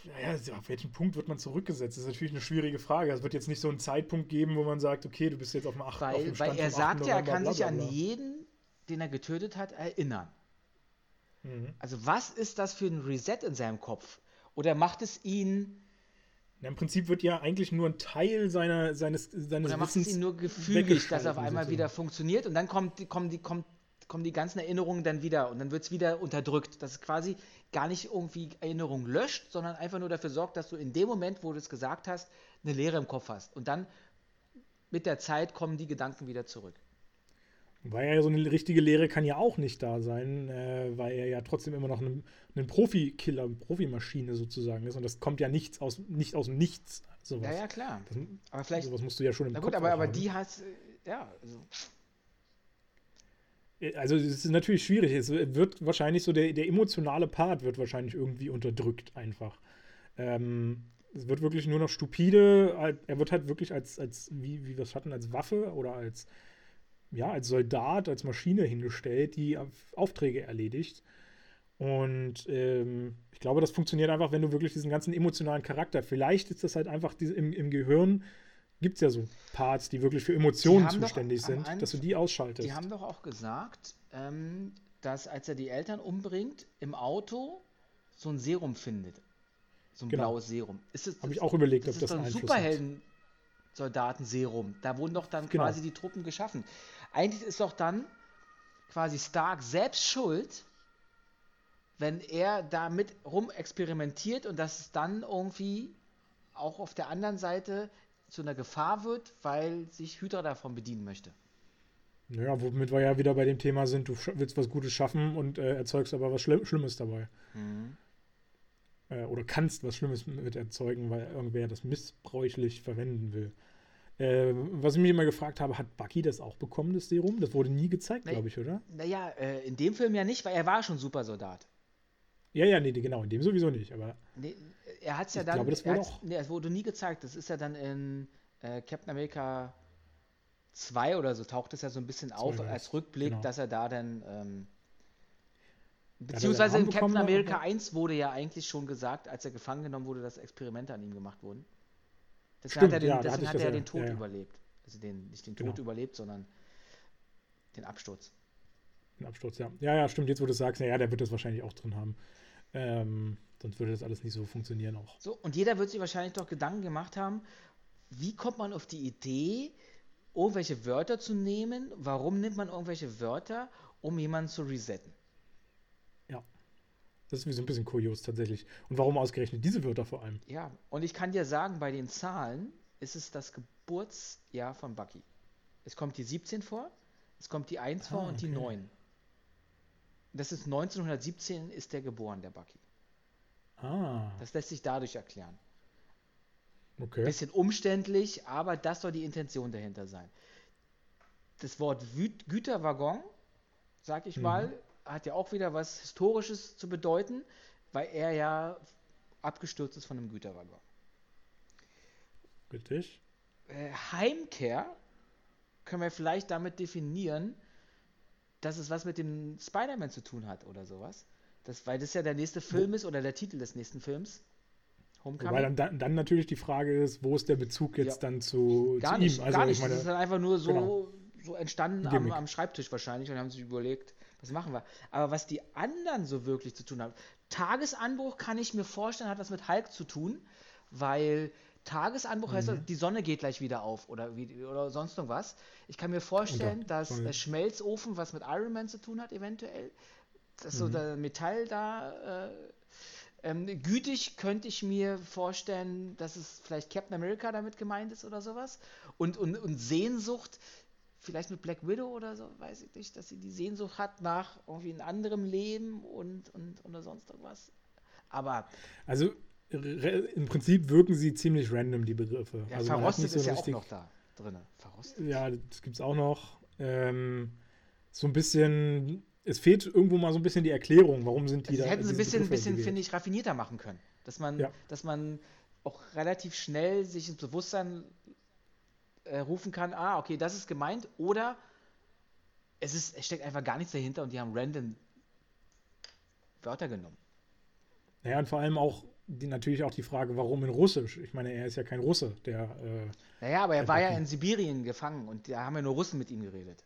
naja, auf welchen Punkt wird man zurückgesetzt? Das ist natürlich eine schwierige Frage. Es wird jetzt nicht so einen Zeitpunkt geben, wo man sagt, okay, du bist jetzt auf dem 8. auf Weil, dem weil Stand er vom 8. sagt ja, er kann sich an jeden, den er getötet hat, erinnern. Mhm. Also was ist das für ein Reset in seinem Kopf? Oder macht es ihn, Na, Im Prinzip wird ja eigentlich nur ein Teil seiner, seines, seines oder macht es ihn nur gefügig, dass er auf einmal wieder funktioniert und dann kommt, die- kommen, die, kommt, kommen die ganzen Erinnerungen dann wieder und dann wird es wieder unterdrückt. Dass es quasi gar nicht irgendwie Erinnerungen löscht, sondern einfach nur dafür sorgt, dass du in dem Moment, wo du es gesagt hast, eine Leere im Kopf hast. Und dann mit der Zeit kommen die Gedanken wieder zurück. Weil ja so eine richtige Lehre kann ja auch nicht da sein, äh, weil er ja trotzdem immer noch ein, ein Profi-Killer, eine Profimaschine sozusagen ist. Und das kommt ja nichts aus, nicht aus dem Nichts. Sowas. Ja, ja, klar. Das, Aber vielleicht, sowas musst du ja schon im na Kopf gut, aber, auch aber haben. die hast, äh, ja, also, Also es ist natürlich schwierig. Es wird wahrscheinlich so, der, der emotionale Part wird wahrscheinlich irgendwie unterdrückt einfach. Ähm, es wird wirklich nur noch stupide, er wird halt wirklich als, als wie, wie wir es hatten, als Waffe oder als, ja, als Soldat, als Maschine hingestellt, die Auf- Aufträge erledigt. Und ähm, ich glaube, das funktioniert einfach, wenn du wirklich diesen ganzen emotionalen Charakter, vielleicht ist das halt einfach diese, im, im Gehirn, gibt es ja so Parts, die wirklich für Emotionen zuständig sind, dass du die ausschaltest. Die haben doch auch gesagt, ähm, dass als er die Eltern umbringt, im Auto so ein Serum findet. So ein Genau. blaues Serum. Habe ich auch überlegt, das ob das doch ein Einfluss hat. Superhelden-Soldaten-Serum. Da wurden doch dann Genau. quasi die Truppen geschaffen. Eigentlich ist doch dann quasi Stark selbst schuld, wenn er damit rumexperimentiert und dass es dann irgendwie auch auf der anderen Seite zu einer Gefahr wird, weil sich Hydra davon bedienen möchte. Naja, womit wir ja wieder bei dem Thema sind, du willst was Gutes schaffen und äh, erzeugst aber was Schlimm Schlimmes dabei. Äh, oder kannst was Schlimmes mit erzeugen, weil irgendwer das missbräuchlich verwenden will. Äh, was ich mich immer gefragt habe, hat Bucky das auch bekommen, das Serum? Das wurde nie gezeigt, glaube ich, oder? Naja, äh, in dem Film ja nicht, weil er war schon Supersoldat. Ja, ja, nee, genau, in dem sowieso nicht. Aber Nee, er hat es ja Ich dann. glaube, das wurde auch- Nee, es wurde nie gezeigt. Das ist ja dann in äh, Captain America 2 oder so, taucht es ja so ein bisschen auf als Rückblick, genau. dass er da dann. Ähm, beziehungsweise in Captain America aber- 1 wurde ja eigentlich schon gesagt, als er gefangen genommen wurde, dass Experimente an ihm gemacht wurden. Deswegen Stimmt, hat er, den, ja, deswegen hat er ja- den Tod ja, ja. überlebt. Also den, nicht den Genau. Tod überlebt, sondern den Absturz. ein Absturz, ja. Ja, ja, stimmt, jetzt wo du sagst, naja, der wird das wahrscheinlich auch drin haben. Ähm, sonst würde das alles nicht so funktionieren auch. So, und jeder wird sich wahrscheinlich doch Gedanken gemacht haben, wie kommt man auf die Idee, irgendwelche Wörter zu nehmen? Warum nimmt man irgendwelche Wörter, um jemanden zu resetten? Das ist wie so ein bisschen kurios tatsächlich. Und warum ausgerechnet diese Wörter vor allem? Ja, und ich kann dir sagen, bei den Zahlen ist es das Geburtsjahr von Bucky. Es kommt die 17 vor, es kommt die 1 vor Ah, und die okay. 9. Das ist 1917 ist der geboren, der Bucky. Ah, Das lässt sich dadurch erklären. okay. Bisschen umständlich, aber das soll die Intention dahinter sein. Das Wort Güterwaggon, sag ich Mhm. mal, hat ja auch wieder was Historisches zu bedeuten, weil er ja abgestürzt ist von einem Güterwaggon. Richtig. Äh, Heimkehr können wir vielleicht damit definieren, dass es was mit dem Spider-Man zu tun hat oder sowas. Das, weil das ja der nächste Film ist oder der Titel des nächsten Films. Homecoming. Wobei dann, dann, natürlich die Frage ist, wo ist der Bezug jetzt Ja. dann zu, Gar zu nicht, ihm? Also gar ich nicht. das ist meine, dann einfach nur so, genau. so entstanden am, am Schreibtisch wahrscheinlich und haben sich überlegt, was machen wir. Aber was die anderen so wirklich zu tun haben, Tagesanbruch kann ich mir vorstellen, hat was mit Hulk zu tun, weil Tagesanbruch heißt, Mhm. die Sonne geht gleich wieder auf oder, wie, oder sonst irgendwas. Ich kann mir vorstellen, Unter- dass der Schmelzofen was mit Iron Man zu tun hat, eventuell. Dass so Mhm. der Metall da äh, Ähm, gütig könnte ich mir vorstellen, dass es vielleicht Captain America damit gemeint ist oder sowas. Und, und, und Sehnsucht, vielleicht mit Black Widow oder so, weiß ich nicht, dass sie die Sehnsucht hat nach irgendwie einem anderen Leben und, und oder sonst irgendwas. Aber. Also im Prinzip wirken sie ziemlich random, die Begriffe. Ja, also verrostet so ist ja auch noch da drin. Verrostet. Ja, das gibt es auch noch. Ähm, so ein bisschen, es fehlt irgendwo mal so ein bisschen die Erklärung, warum sind die also da. Hätten sie ein bisschen, bisschen finde ich, raffinierter machen können. Dass man, ja. dass man auch relativ schnell sich ins Bewusstsein äh, rufen kann, ah, okay, das ist gemeint, oder es, ist, es steckt einfach gar nichts dahinter und die haben random Wörter genommen. Naja, und vor allem auch die, natürlich auch die Frage, warum in Russisch? Ich meine, er ist ja kein Russe, der. Äh, naja, aber er war ja in Sibirien gefangen und da haben ja nur Russen mit ihm geredet.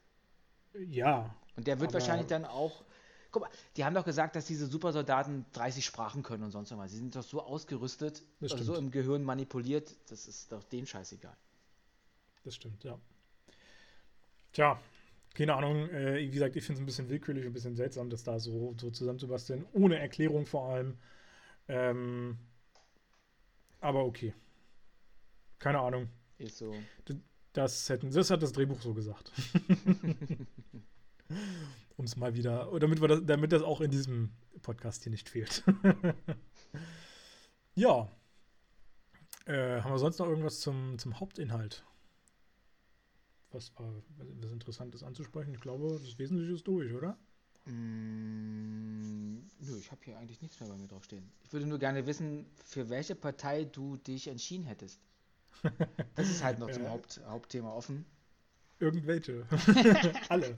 Ja. Und der wird wahrscheinlich dann auch. Guck mal, die haben doch gesagt, dass diese Supersoldaten 30 Sprachen können und sonst was. Sie sind doch so ausgerüstet, also so im Gehirn manipuliert, das ist doch denen scheißegal. Das stimmt, ja. Tja, keine Ahnung. Äh, wie gesagt, ich finde es ein bisschen willkürlich, ein bisschen seltsam, das da so, so zusammenzubasteln, ohne Erklärung vor allem. Ähm, aber okay. Keine Ahnung. Ist so. Das, hätten, das hat das Drehbuch so gesagt. um es mal wieder, damit, wir das, damit das auch in diesem Podcast hier nicht fehlt. ja. Äh, haben wir sonst noch irgendwas zum, zum Hauptinhalt? Was war was Interessantes anzusprechen? Ich glaube, das Wesentliche ist durch, oder? Mm, nö, ich habe hier eigentlich nichts mehr bei mir draufstehen. Ich würde nur gerne wissen, für welche Partei du dich entschieden hättest. Das ist halt noch zum Haupt, Hauptthema offen. Irgendwelche. Alle.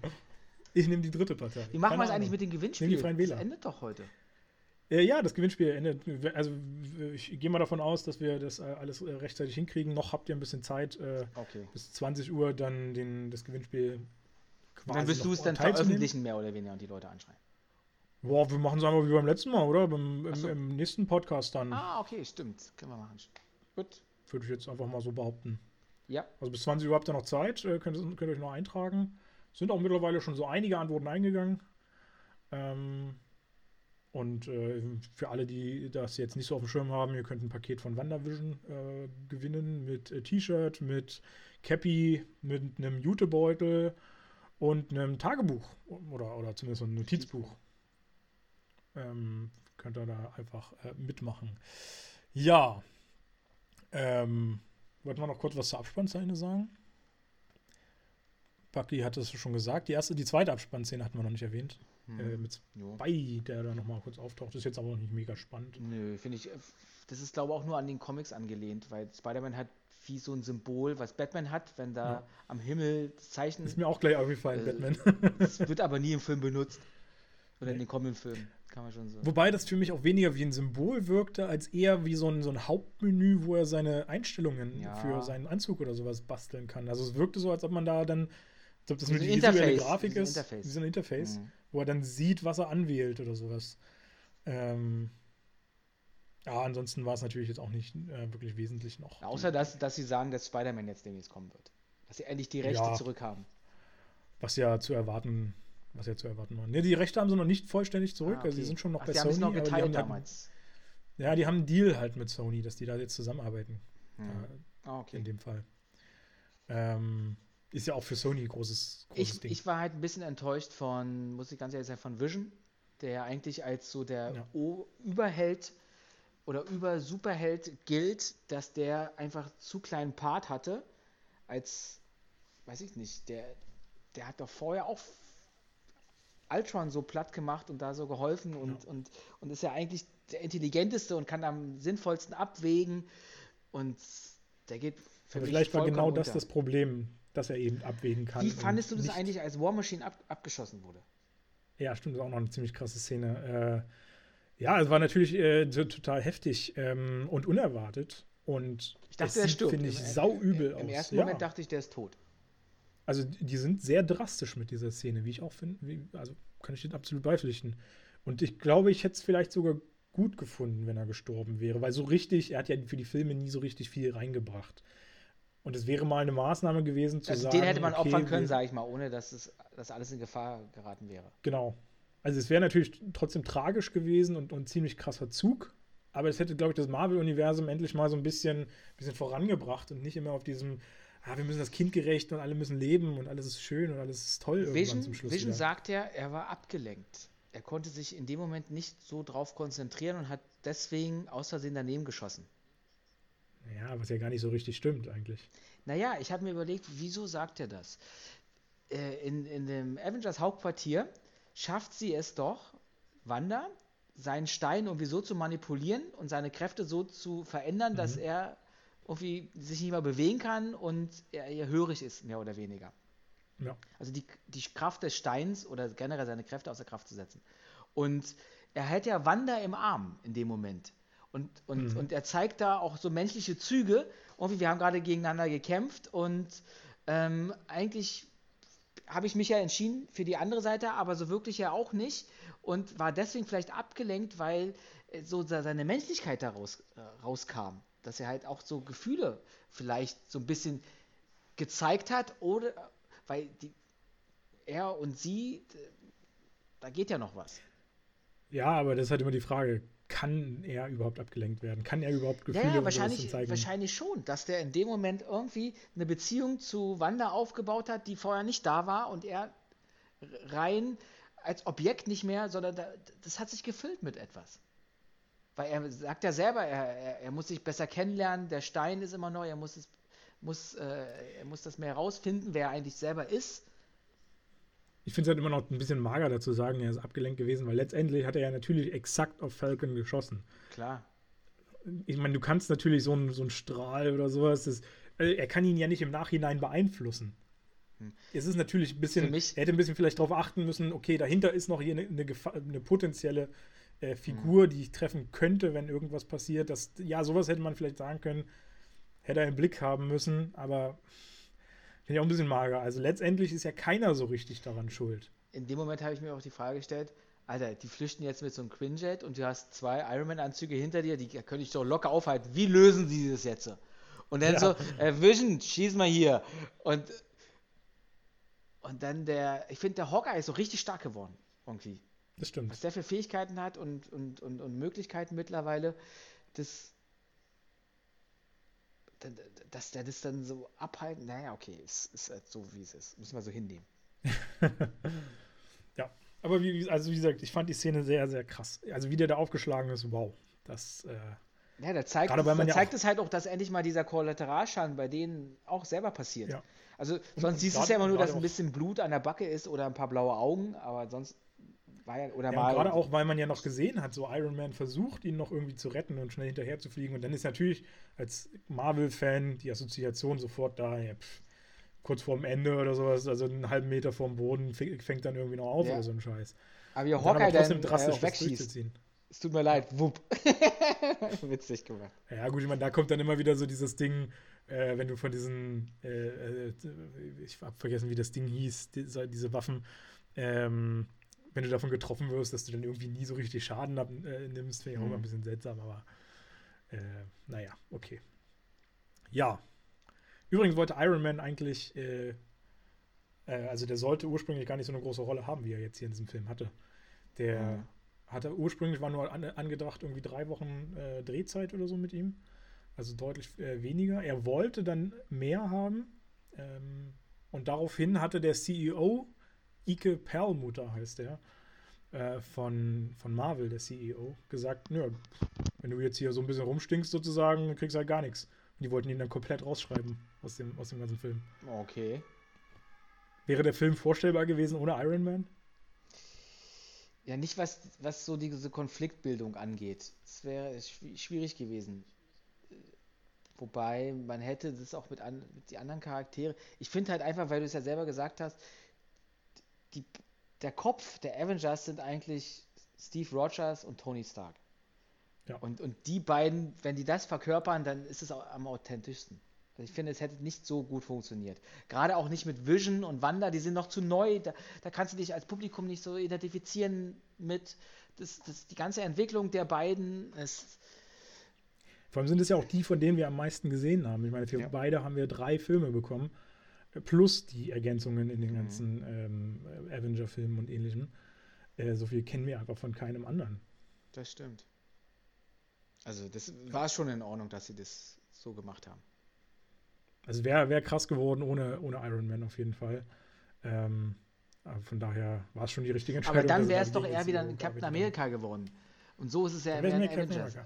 Ich nehme die dritte Partei. Wie machen wir es eigentlich mit dem Gewinnspiel? die Freien Wähler. Das endet doch heute. Äh, ja, das Gewinnspiel endet. Also ich gehe mal davon aus, dass wir das äh, alles äh, rechtzeitig hinkriegen. Noch habt ihr ein bisschen Zeit. okay. Bis 20 Uhr dann den, das Gewinnspiel quasi. dann wirst du es dann veröffentlichen, mehr oder weniger, und die Leute anschreiben. Boah, wir machen es einfach wie beim letzten Mal, oder? Beim, im, so. im, nächsten Podcast dann. Ah, okay, stimmt. Können wir machen. Gut. Würde ich jetzt einfach mal so behaupten. Ja. Also bis 20 Uhr habt ihr noch Zeit, könnt, könnt ihr euch noch eintragen. Sind auch mittlerweile schon so einige Antworten eingegangen. Ähm, und äh, für alle, die das jetzt nicht so auf dem Schirm haben, ihr könnt ein Paket von WandaVision äh, gewinnen mit äh, T-Shirt, mit Cappy, mit einem Jutebeutel und einem Tagebuch oder, oder zumindest ein Notizbuch. Ähm, könnt ihr da einfach äh, mitmachen. Ja. Ähm, wollten wir noch kurz was zur Abspannszene sagen? Bucky hat es schon gesagt. Die erste, die zweite Abspannszene hatten wir noch nicht erwähnt. Hm. Äh, mit Spy, der da nochmal kurz auftaucht. Ist jetzt aber noch nicht mega spannend. Nö, finde ich. Äh, das ist, glaube ich, auch nur an den Comics angelehnt, weil Spider-Man hat wie so ein Symbol, was Batman hat, wenn da ja. am Himmel das Zeichen. Ist mir auch gleich aufgefallen, äh, Batman. das wird aber nie im Film benutzt. Oder nee. in den kommenden Filmen, kann man schon sagen. Wobei das für mich auch weniger wie ein Symbol wirkte, als eher wie so ein, so ein Hauptmenü, wo er seine Einstellungen ja. für seinen Anzug oder sowas basteln kann. Also es wirkte so, als ob man da dann, als ob das wie nur die visuelle Grafik ist, Interface. wie so ein Interface, mhm. Wo er dann sieht, was er anwählt oder sowas. Ähm, ja, ansonsten war es natürlich jetzt auch nicht äh, wirklich wesentlich noch. Außer, dass, dass sie sagen, dass Spider-Man jetzt demnächst kommen wird. Dass sie endlich die Rechte ja, zurückhaben. Was ja zu erwarten, was ja zu erwarten war. Ne, die Rechte haben sie noch nicht vollständig zurück, ah, okay. also sie sind schon noch Ach, bei Sony. Noch geteilt damals. Ja, ja, die haben einen Deal halt mit Sony, dass die da jetzt zusammenarbeiten. Hm. Äh, ah, okay. In dem Fall. Ähm, ist ja auch für Sony ein großes, großes ich, Ding. Ich war halt ein bisschen enttäuscht von, muss ich ganz ehrlich sagen, von Vision, der eigentlich als so der ja. Überheld oder über Superheld gilt, dass der einfach zu kleinen Part hatte, als, weiß ich nicht, der, der hat doch vorher auch Ultron so platt gemacht und da so geholfen und, ja. und, und ist ja eigentlich der intelligenteste und kann am sinnvollsten abwägen und der geht für Aber Vielleicht war genau das das Problem, dass er eben abwägen kann. Wie fandest du das eigentlich, als War Machine ab, abgeschossen wurde? Ja, stimmt, das ist auch noch eine ziemlich krasse Szene. Äh, ja, es war natürlich äh, total heftig ähm, und unerwartet. Und ich dachte, der stirbt. finde ich, sauübel aus. Im ersten ja. Moment dachte ich, der ist tot. Also, die sind sehr drastisch mit dieser Szene, wie ich auch finde. Also, kann ich den absolut beipflichten. Und ich glaube, ich hätte es vielleicht sogar gut gefunden, wenn er gestorben wäre, weil so richtig, er hat ja für die Filme nie so richtig viel reingebracht. Und es wäre mal eine Maßnahme gewesen zu also sagen. Den hätte man okay, opfern können, sage ich mal, ohne dass es dass alles in Gefahr geraten wäre. Genau. Also es wäre natürlich trotzdem tragisch gewesen und, und ein ziemlich krasser Zug, aber es hätte, glaube ich, das Marvel-Universum endlich mal so ein bisschen, bisschen vorangebracht und nicht immer auf diesem, ah, wir müssen das kindgerecht und alle müssen leben und alles ist schön und alles ist toll Vision, zum Schluss. Vision wieder. sagt ja, er war abgelenkt. Er konnte sich in dem Moment nicht so drauf konzentrieren und hat deswegen aus Versehen daneben geschossen. Ja, was ja gar nicht so richtig stimmt eigentlich. Naja, ich habe mir überlegt, wieso sagt er das? Äh, in, in dem Avengers Hauptquartier schafft sie es doch, Wanda, seinen Stein irgendwie so zu manipulieren und seine Kräfte so zu verändern, mhm. dass er irgendwie sich nicht mehr bewegen kann und er, er hörig ist, mehr oder weniger. Ja. Also die, die Kraft des Steins oder generell seine Kräfte außer Kraft zu setzen. Und er hält ja Wanda im Arm in dem Moment. Und, und, mhm. und er zeigt da auch so menschliche Züge. Irgendwie, wir haben gerade gegeneinander gekämpft und ähm, eigentlich habe ich mich ja entschieden für die andere Seite, aber so wirklich ja auch nicht und war deswegen vielleicht abgelenkt, weil äh, so seine Menschlichkeit daraus äh, rauskam, dass er halt auch so Gefühle vielleicht so ein bisschen gezeigt hat oder weil die, er und sie, da geht ja noch was. Ja, aber das ist halt immer die Frage, kann er überhaupt abgelenkt werden? Kann er überhaupt Gefühle ja, ja, wahrscheinlich, wahrscheinlich schon, dass der in dem Moment irgendwie eine Beziehung zu Wanda aufgebaut hat, die vorher nicht da war und er rein als Objekt nicht mehr, sondern da, das hat sich gefüllt mit etwas. Weil er sagt ja selber, er, er, er, muss sich besser kennenlernen, der Stein ist immer neu, er muss, es, muss, äh, er muss das mehr herausfinden, wer er eigentlich selber ist. Ich finde es halt immer noch ein bisschen mager dazu sagen, er ist abgelenkt gewesen, weil letztendlich hat er ja natürlich exakt auf Falcon geschossen. Klar. Ich meine, du kannst natürlich so einen so Strahl oder sowas, das, äh, er kann ihn ja nicht im Nachhinein beeinflussen. Hm. Es ist natürlich ein bisschen, er hätte ein bisschen vielleicht darauf achten müssen, okay, dahinter ist noch hier eine, eine, eine potenzielle äh, Figur, hm. die ich treffen könnte, wenn irgendwas passiert. Das, ja, sowas hätte man vielleicht sagen können, hätte er im Blick haben müssen, aber Finde ich auch ein bisschen mager. Also letztendlich ist ja keiner so richtig daran schuld. In dem Moment habe ich mir auch die Frage gestellt, Alter, die flüchten jetzt mit so einem Quinjet und du hast zwei Ironman-Anzüge hinter dir, die könnte ich doch locker aufhalten. Wie lösen sie das jetzt? Und dann ja. so, äh, Vision, schieß mal hier. Und, und dann der, ich finde, der Hawkeye ist so richtig stark geworden, irgendwie. Das stimmt. Was der für Fähigkeiten hat und, und, und, und Möglichkeiten mittlerweile, das, dass der das dann so abhalten, naja, okay, es ist halt so, wie es ist. Müssen wir so hinnehmen. ja, aber wie, also wie gesagt, ich fand die Szene sehr, sehr krass. Also wie der da aufgeschlagen ist, wow. Das, äh, ja, da zeigt, es, da ja zeigt es halt auch, dass endlich mal dieser Kollateralschaden bei denen auch selber passiert. Ja. Also sonst siehst du es ja immer nur, dass ein bisschen Blut an der Backe ist oder ein paar blaue Augen, aber sonst war ja, oder ja, mal. Gerade auch, weil man ja noch gesehen hat, so Iron Man versucht, ihn noch irgendwie zu retten und schnell hinterher zu fliegen. Und dann ist natürlich als Marvel-Fan die Assoziation sofort da, ja, pff, kurz vorm Ende oder sowas, also einen halben Meter vorm Boden fängt dann irgendwie noch auf ja. oder so ein Scheiß. Aber wie Hawkeye dann, dann drastisch äh, wegschießt. Es tut mir leid, wupp. Witzig gemacht. Ja, gut, ich meine, da kommt dann immer wieder so dieses Ding, äh, wenn du von diesen, äh, äh ich hab vergessen, wie das Ding hieß, diese, diese Waffen, ähm, wenn du davon getroffen wirst, dass du dann irgendwie nie so richtig Schaden ab, äh, nimmst, finde ich auch immer ein mhm. bisschen seltsam, aber äh, naja, okay. Ja. Übrigens wollte Iron Man eigentlich, äh, äh, also der sollte ursprünglich gar nicht so eine große Rolle haben, wie er jetzt hier in diesem Film hatte. Der mhm. hatte ursprünglich war nur an, angedacht, irgendwie drei Wochen äh, Drehzeit oder so mit ihm. Also deutlich äh, weniger. Er wollte dann mehr haben. Ähm, und daraufhin hatte der CEO Ike Perlmutter heißt der, äh, von, von Marvel, der CEO, gesagt, nö, wenn du jetzt hier so ein bisschen rumstinkst sozusagen, kriegst du halt gar nichts. Und die wollten ihn dann komplett rausschreiben aus dem, aus dem ganzen Film. Okay. Wäre der Film vorstellbar gewesen ohne Iron Man? Ja, nicht was, was so diese Konfliktbildung angeht. Es wäre schwierig gewesen. Wobei, man hätte das auch mit, an, mit die anderen Charaktere. Ich finde halt einfach, weil du es ja selber gesagt hast, die, der Kopf der Avengers sind eigentlich Steve Rogers und Tony Stark. Ja. Und, und die beiden, wenn die das verkörpern, dann ist es auch am authentischsten. Also ich finde, es hätte nicht so gut funktioniert. Gerade auch nicht mit Vision und Wanda, die sind noch zu neu. Da, da kannst du dich als Publikum nicht so identifizieren mit. Das, das, die ganze Entwicklung der beiden ist. Vor allem sind es ja auch die, von denen wir am meisten gesehen haben. Ich meine, für ja. beide haben wir drei Filme bekommen plus die Ergänzungen in den mhm. ganzen ähm, Avenger-Filmen und ähnlichem. Äh, so viel kennen wir einfach von keinem anderen. Das stimmt. Also das war schon in Ordnung, dass sie das so gemacht haben. Also wäre wär krass geworden ohne, ohne Iron Man auf jeden Fall. Ähm, von daher war es schon die richtige Entscheidung. Aber dann wäre es doch eher wieder ein Captain America geworden. Und so ist es ja mehr ein Avengers.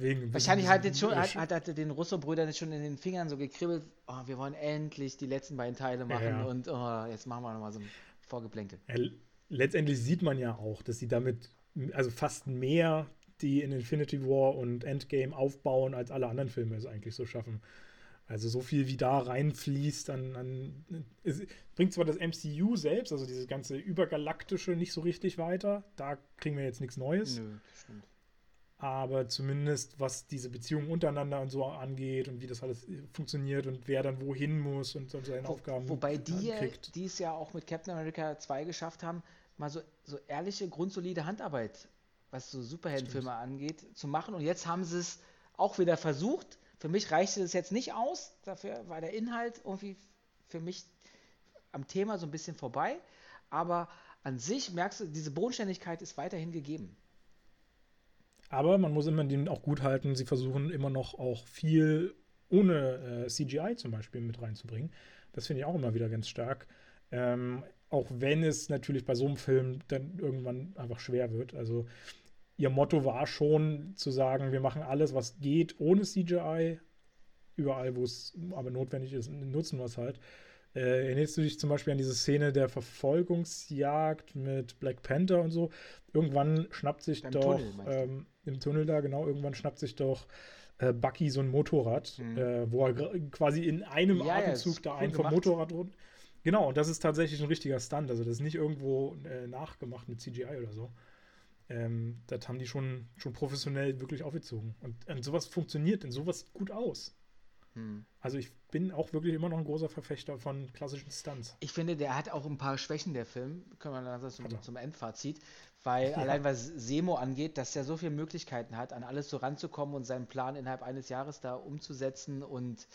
Deswegen Wahrscheinlich hat, jetzt schon, hat, hat, hat den Russo-Brüdern jetzt schon in den Fingern so gekribbelt, oh, wir wollen endlich die letzten beiden Teile machen ja, ja. und oh, jetzt machen wir nochmal so ein Vorgeplänkel. Letztendlich sieht man ja auch, dass sie damit also fast mehr die in Infinity War und Endgame aufbauen, als alle anderen Filme es eigentlich so schaffen. Also so viel wie da reinfließt an, an bringt zwar das MCU selbst, also dieses ganze übergalaktische, nicht so richtig weiter. Da kriegen wir jetzt nichts Neues. Nö, stimmt. Aber zumindest was diese Beziehungen untereinander und so angeht und wie das alles funktioniert und wer dann wohin muss und, und seine Wo, Aufgaben. Wobei die, die es ja auch mit Captain America 2 geschafft haben, mal so, so ehrliche, grundsolide Handarbeit, was so Superheldenfilme angeht, zu machen. Und jetzt haben sie es auch wieder versucht. Für mich reichte es jetzt nicht aus. Dafür war der Inhalt irgendwie für mich am Thema so ein bisschen vorbei. Aber an sich merkst du, diese Bodenständigkeit ist weiterhin gegeben. Aber man muss immer denen auch gut halten, sie versuchen immer noch auch viel ohne äh, CGI zum Beispiel mit reinzubringen. Das finde ich auch immer wieder ganz stark. Ähm, auch wenn es natürlich bei so einem Film dann irgendwann einfach schwer wird. Also ihr Motto war schon zu sagen, wir machen alles, was geht, ohne CGI. Überall, wo es aber notwendig ist, nutzen wir es halt. Äh, erinnerst du dich zum Beispiel an diese Szene der Verfolgungsjagd mit Black Panther und so? Irgendwann schnappt sich Im doch Tunnel, ähm, im Tunnel da, genau, irgendwann schnappt sich doch äh, Bucky so ein Motorrad, mhm. äh, wo er quasi in einem ja, Atemzug ja, da einen vom Motorrad runter Genau, und das ist tatsächlich ein richtiger Stunt. Also das ist nicht irgendwo äh, nachgemacht mit CGI oder so. Ähm, das haben die schon, schon professionell wirklich aufgezogen. Und, und sowas funktioniert in sowas gut aus. Hm. Also ich bin auch wirklich immer noch ein großer Verfechter von klassischen Stunts. Ich finde, der hat auch ein paar Schwächen, der Film. Können wir dann zum, zum Endfazit. Weil ja. allein was Semo angeht, dass er so viele Möglichkeiten hat, an alles so ranzukommen und seinen Plan innerhalb eines Jahres da umzusetzen und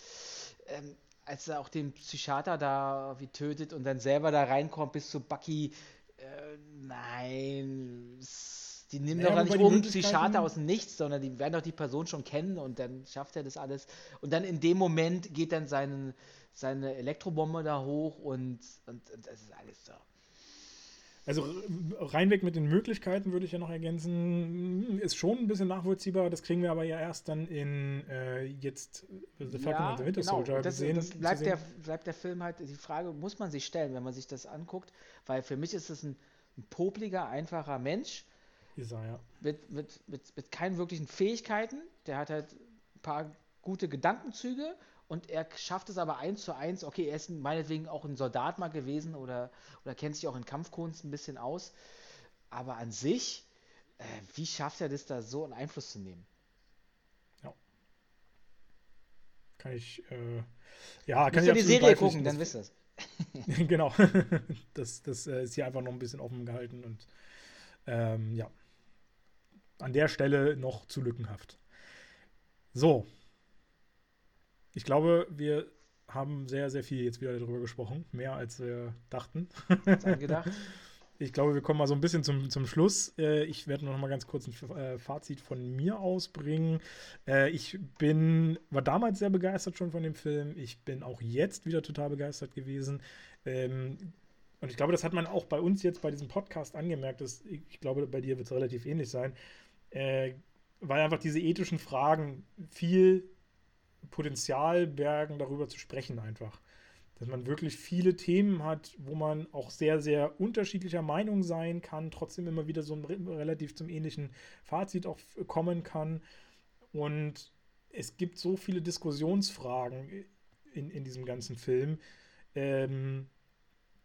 ähm, als er auch den Psychiater da wie tötet und dann selber da reinkommt bis zu Bucky, äh, nein, die nehmen naja, doch nicht um Psychiater aus dem Nichts, sondern die werden doch die Person schon kennen und dann schafft er das alles. Und dann in dem Moment geht dann seinen, seine Elektrobombe da hoch und, und, und das ist alles so. Also reinweg mit den Möglichkeiten würde ich ja noch ergänzen, ist schon ein bisschen nachvollziehbar. Das kriegen wir aber ja erst dann in äh, jetzt The Falcon ja, and the Winter genau. Soldier das, gesehen. Das bleibt der, bleibt der Film halt, die Frage muss man sich stellen, wenn man sich das anguckt, weil für mich ist es ein, ein popliger, einfacher Mensch. Isaiah. Mit, mit, mit, mit keinen wirklichen Fähigkeiten. Der hat halt ein paar gute Gedankenzüge und er schafft es aber eins zu eins. Okay, er ist meinetwegen auch ein Soldat mal gewesen oder, oder kennt sich auch in Kampfkunst ein bisschen aus. Aber an sich, äh, wie schafft er das da so einen Einfluss zu nehmen? Ja. Kann ich, äh, ja, kann ich die Serie gucken, dann wisst ihr es. genau. das, das äh, ist hier einfach noch ein bisschen offen gehalten und ähm, ja. An der Stelle noch zu lückenhaft. So, ich glaube, wir haben sehr, sehr viel jetzt wieder darüber gesprochen. Mehr als wir dachten. Angedacht. Ich glaube, wir kommen mal so ein bisschen zum, zum Schluss. Äh, ich werde noch mal ganz kurz ein äh, Fazit von mir ausbringen. Äh, ich bin, war damals sehr begeistert schon von dem Film. Ich bin auch jetzt wieder total begeistert gewesen. Ähm, und ich glaube, das hat man auch bei uns jetzt bei diesem Podcast angemerkt. Dass, ich glaube, bei dir wird es relativ ähnlich sein. Weil einfach diese ethischen Fragen viel Potenzial bergen, darüber zu sprechen einfach. Dass man wirklich viele Themen hat, wo man auch sehr, sehr unterschiedlicher Meinung sein kann, trotzdem immer wieder so ein, relativ zum ähnlichen Fazit auch kommen kann. Und es gibt so viele Diskussionsfragen in, in diesem ganzen Film. Ähm,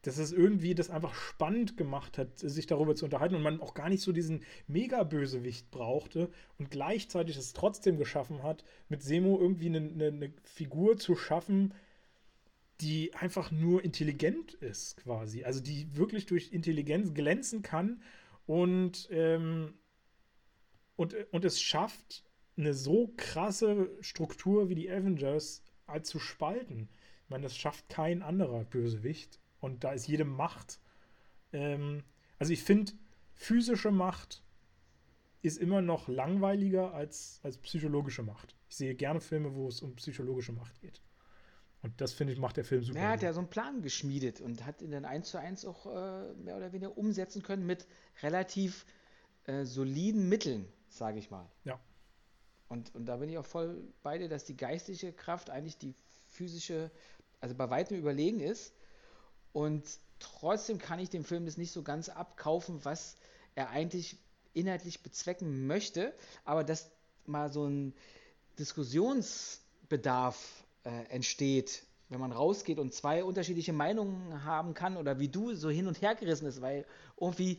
dass es irgendwie das einfach spannend gemacht hat, sich darüber zu unterhalten und man auch gar nicht so diesen Mega-Bösewicht brauchte und gleichzeitig es trotzdem geschaffen hat, mit Semo irgendwie eine, eine, eine, Figur zu schaffen, die einfach nur intelligent ist, quasi. Also die wirklich durch Intelligenz glänzen kann und, ähm, und, und es schafft, eine so krasse Struktur wie die Avengers halt zu spalten. Ich meine, das schafft kein anderer Bösewicht. Und da ist jede Macht. Ähm, also ich finde, physische Macht ist immer noch langweiliger als, als psychologische Macht. Ich sehe gerne Filme, wo es um psychologische Macht geht. Und das, finde ich, macht der Film super. Er hat ja so einen Plan geschmiedet und hat ihn dann eins zu eins auch äh, mehr oder weniger umsetzen können mit relativ äh, soliden Mitteln, sage ich mal. Ja. Und, und da bin ich auch voll bei dir, dass die geistige Kraft eigentlich die physische, also bei weitem überlegen ist. Und trotzdem kann ich dem Film das nicht so ganz abkaufen, was er eigentlich inhaltlich bezwecken möchte, aber dass mal so ein Diskussionsbedarf äh, entsteht, wenn man rausgeht und zwei unterschiedliche Meinungen haben kann oder wie du so hin und her gerissen ist, weil irgendwie,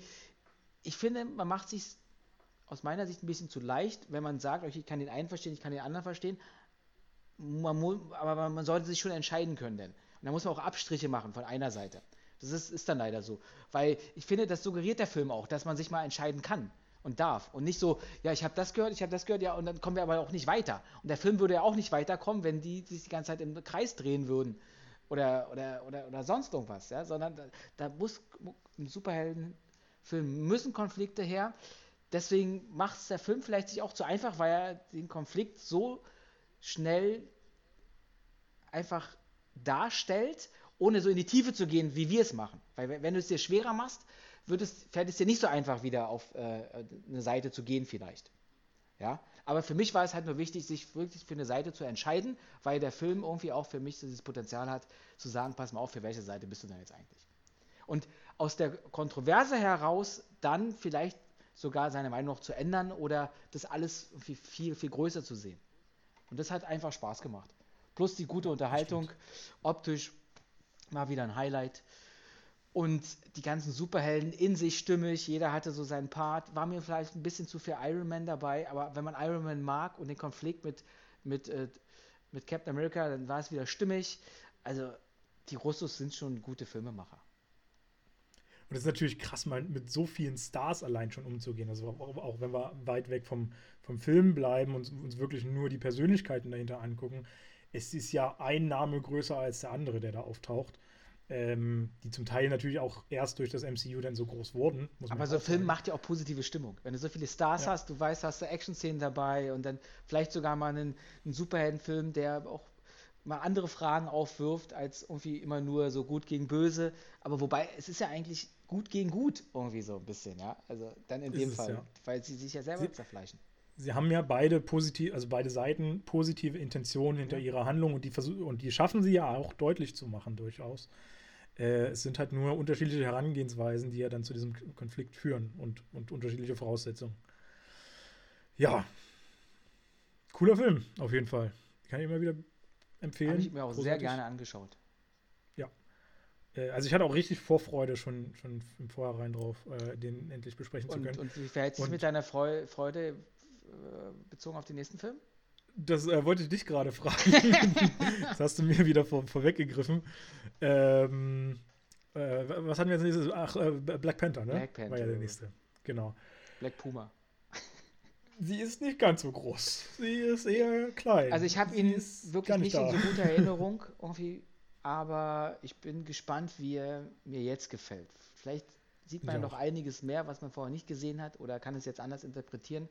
ich finde, man macht sich aus meiner Sicht ein bisschen zu leicht, wenn man sagt, okay, ich kann den einen verstehen, ich kann den anderen verstehen, man aber man sollte sich schon entscheiden können, denn. Und da muss man auch Abstriche machen von einer Seite. Das ist, ist dann leider so. Weil ich finde, das suggeriert der Film auch, dass man sich mal entscheiden kann und darf. Und nicht so, ja, ich habe das gehört, ich habe das gehört, ja, und dann kommen wir aber auch nicht weiter. Und der Film würde ja auch nicht weiterkommen, wenn die sich die ganze Zeit im Kreis drehen würden. Oder, oder, oder, oder sonst irgendwas, ja. Sondern da, da muss im Superheldenfilm müssen Konflikte her. Deswegen macht es der Film vielleicht sich auch zu einfach, weil er den Konflikt so schnell einfach darstellt, ohne so in die Tiefe zu gehen, wie wir es machen. Weil wenn du es dir schwerer machst, wird es, fällt es dir nicht so einfach, wieder auf äh, eine Seite zu gehen vielleicht. Ja? Aber für mich war es halt nur wichtig, sich wirklich für eine Seite zu entscheiden, weil der Film irgendwie auch für mich dieses Potenzial hat, zu sagen, pass mal auf, für welche Seite bist du denn jetzt eigentlich? Und aus der Kontroverse heraus dann vielleicht sogar seine Meinung noch zu ändern oder das alles viel, viel, viel größer zu sehen. Und das hat einfach Spaß gemacht. Plus die gute Unterhaltung, optisch mal wieder ein Highlight. Und die ganzen Superhelden in sich stimmig, jeder hatte so seinen Part. War mir vielleicht ein bisschen zu viel Iron Man dabei, aber wenn man Iron Man mag und den Konflikt mit, mit, äh, mit Captain America, dann war es wieder stimmig. Also die Russos sind schon gute Filmemacher. Und es ist natürlich krass, mal mit so vielen Stars allein schon umzugehen. Also auch, auch wenn wir weit weg vom, vom Film bleiben und uns wirklich nur die Persönlichkeiten dahinter angucken, es ist ja ein Name größer als der andere, der da auftaucht ähm, die zum Teil natürlich auch erst durch das MCU dann so groß wurden. Aber so ein Film macht ja auch positive Stimmung. Wenn du so viele Stars ja. hast, du weißt, hast du Action-Szenen dabei und dann vielleicht sogar mal einen, einen Superheldenfilm, der auch mal andere Fragen aufwirft, als irgendwie immer nur so gut gegen böse. Aber wobei, es ist ja eigentlich gut gegen gut irgendwie so ein bisschen, ja. Also dann in ist dem es, Fall, ja. weil sie sich ja selber sie, zerfleischen. Sie haben ja beide positiv, also beide Seiten positive Intentionen hinter ja. ihrer Handlung und die und die schaffen sie ja auch deutlich zu machen durchaus. Äh, es sind halt nur unterschiedliche Herangehensweisen, die ja dann zu diesem Konflikt führen und, und unterschiedliche Voraussetzungen. Ja, cooler Film, auf jeden Fall. Kann ich immer wieder empfehlen. Habe ich mir auch Großartig. sehr gerne angeschaut. Ja. Äh, also ich hatte auch richtig Vorfreude schon, schon im Vorhinein drauf, äh, den endlich besprechen und, zu können. Und wie verhält sich mit deiner Freu Freude bezogen auf den nächsten Film? Das äh, wollte ich dich gerade fragen. das hast du mir wieder vor, vorweggegriffen. Ähm, äh, was hatten wir als nächstes? Ach, äh, Black Panther, ne? Black Panther. War ja der nächste. Genau. Black Puma. Sie ist nicht ganz so groß. Sie ist eher klein. Also ich habe ihn wirklich nicht, nicht in so guter Erinnerung irgendwie, aber ich bin gespannt, wie er mir jetzt gefällt. Vielleicht sieht man ja. noch einiges mehr, was man vorher nicht gesehen hat, oder kann es jetzt anders interpretieren.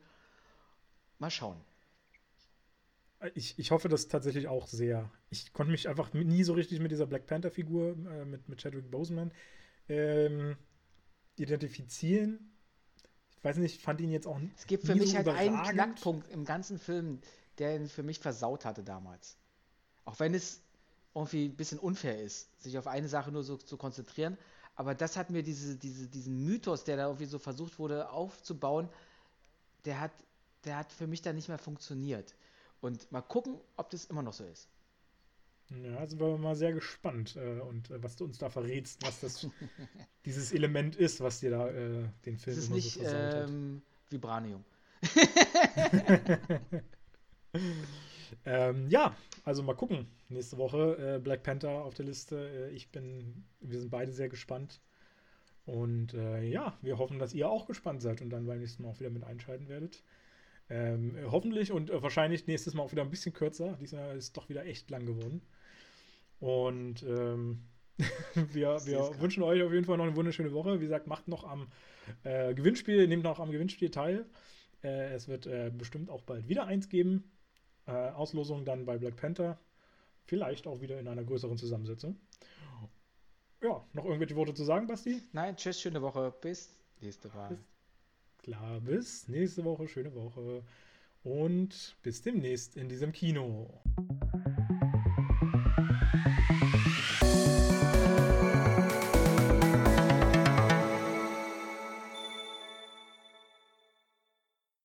Mal schauen. Ich, ich hoffe das tatsächlich auch sehr. Ich konnte mich einfach nie so richtig mit dieser Black Panther-Figur, äh, mit, mit Chadwick Boseman, ähm, identifizieren. Ich weiß nicht, ich fand ihn jetzt auch Es gibt für mich so halt einen Knackpunkt im ganzen Film, der ihn für mich versaut hatte damals. Auch wenn es irgendwie ein bisschen unfair ist, sich auf eine Sache nur so zu konzentrieren. Aber das hat mir diese, diese, diesen Mythos, der da irgendwie so versucht wurde aufzubauen, der hat, der hat für mich dann nicht mehr funktioniert. Und mal gucken, ob das immer noch so ist. Ja, also sind wir mal sehr gespannt äh, und äh, was du uns da verrätst, was das dieses Element ist, was dir da äh, den Film ist immer nicht, so versaut ähm, Vibranium. ähm, ja, also mal gucken. Nächste Woche äh, Black Panther auf der Liste. Äh, ich bin, wir sind beide sehr gespannt. Und äh, ja, wir hoffen, dass ihr auch gespannt seid und dann beim nächsten Mal auch wieder mit einschalten werdet. Ähm, hoffentlich und äh, wahrscheinlich nächstes Mal auch wieder ein bisschen kürzer. Diesmal ist doch wieder echt lang geworden. Und ähm, wir, wir wünschen euch auf jeden Fall noch eine wunderschöne Woche. Wie gesagt, macht noch am äh, Gewinnspiel, nehmt noch am Gewinnspiel teil. Äh, es wird äh, bestimmt auch bald wieder eins geben. Äh, Auslosung dann bei Black Panther. Vielleicht auch wieder in einer größeren Zusammensetzung. Ja, noch irgendwelche Worte zu sagen, Basti? Nein, tschüss, schöne Woche. Bis nächste Woche. Bis Klar, bis nächste Woche, schöne Woche und bis demnächst in diesem Kino.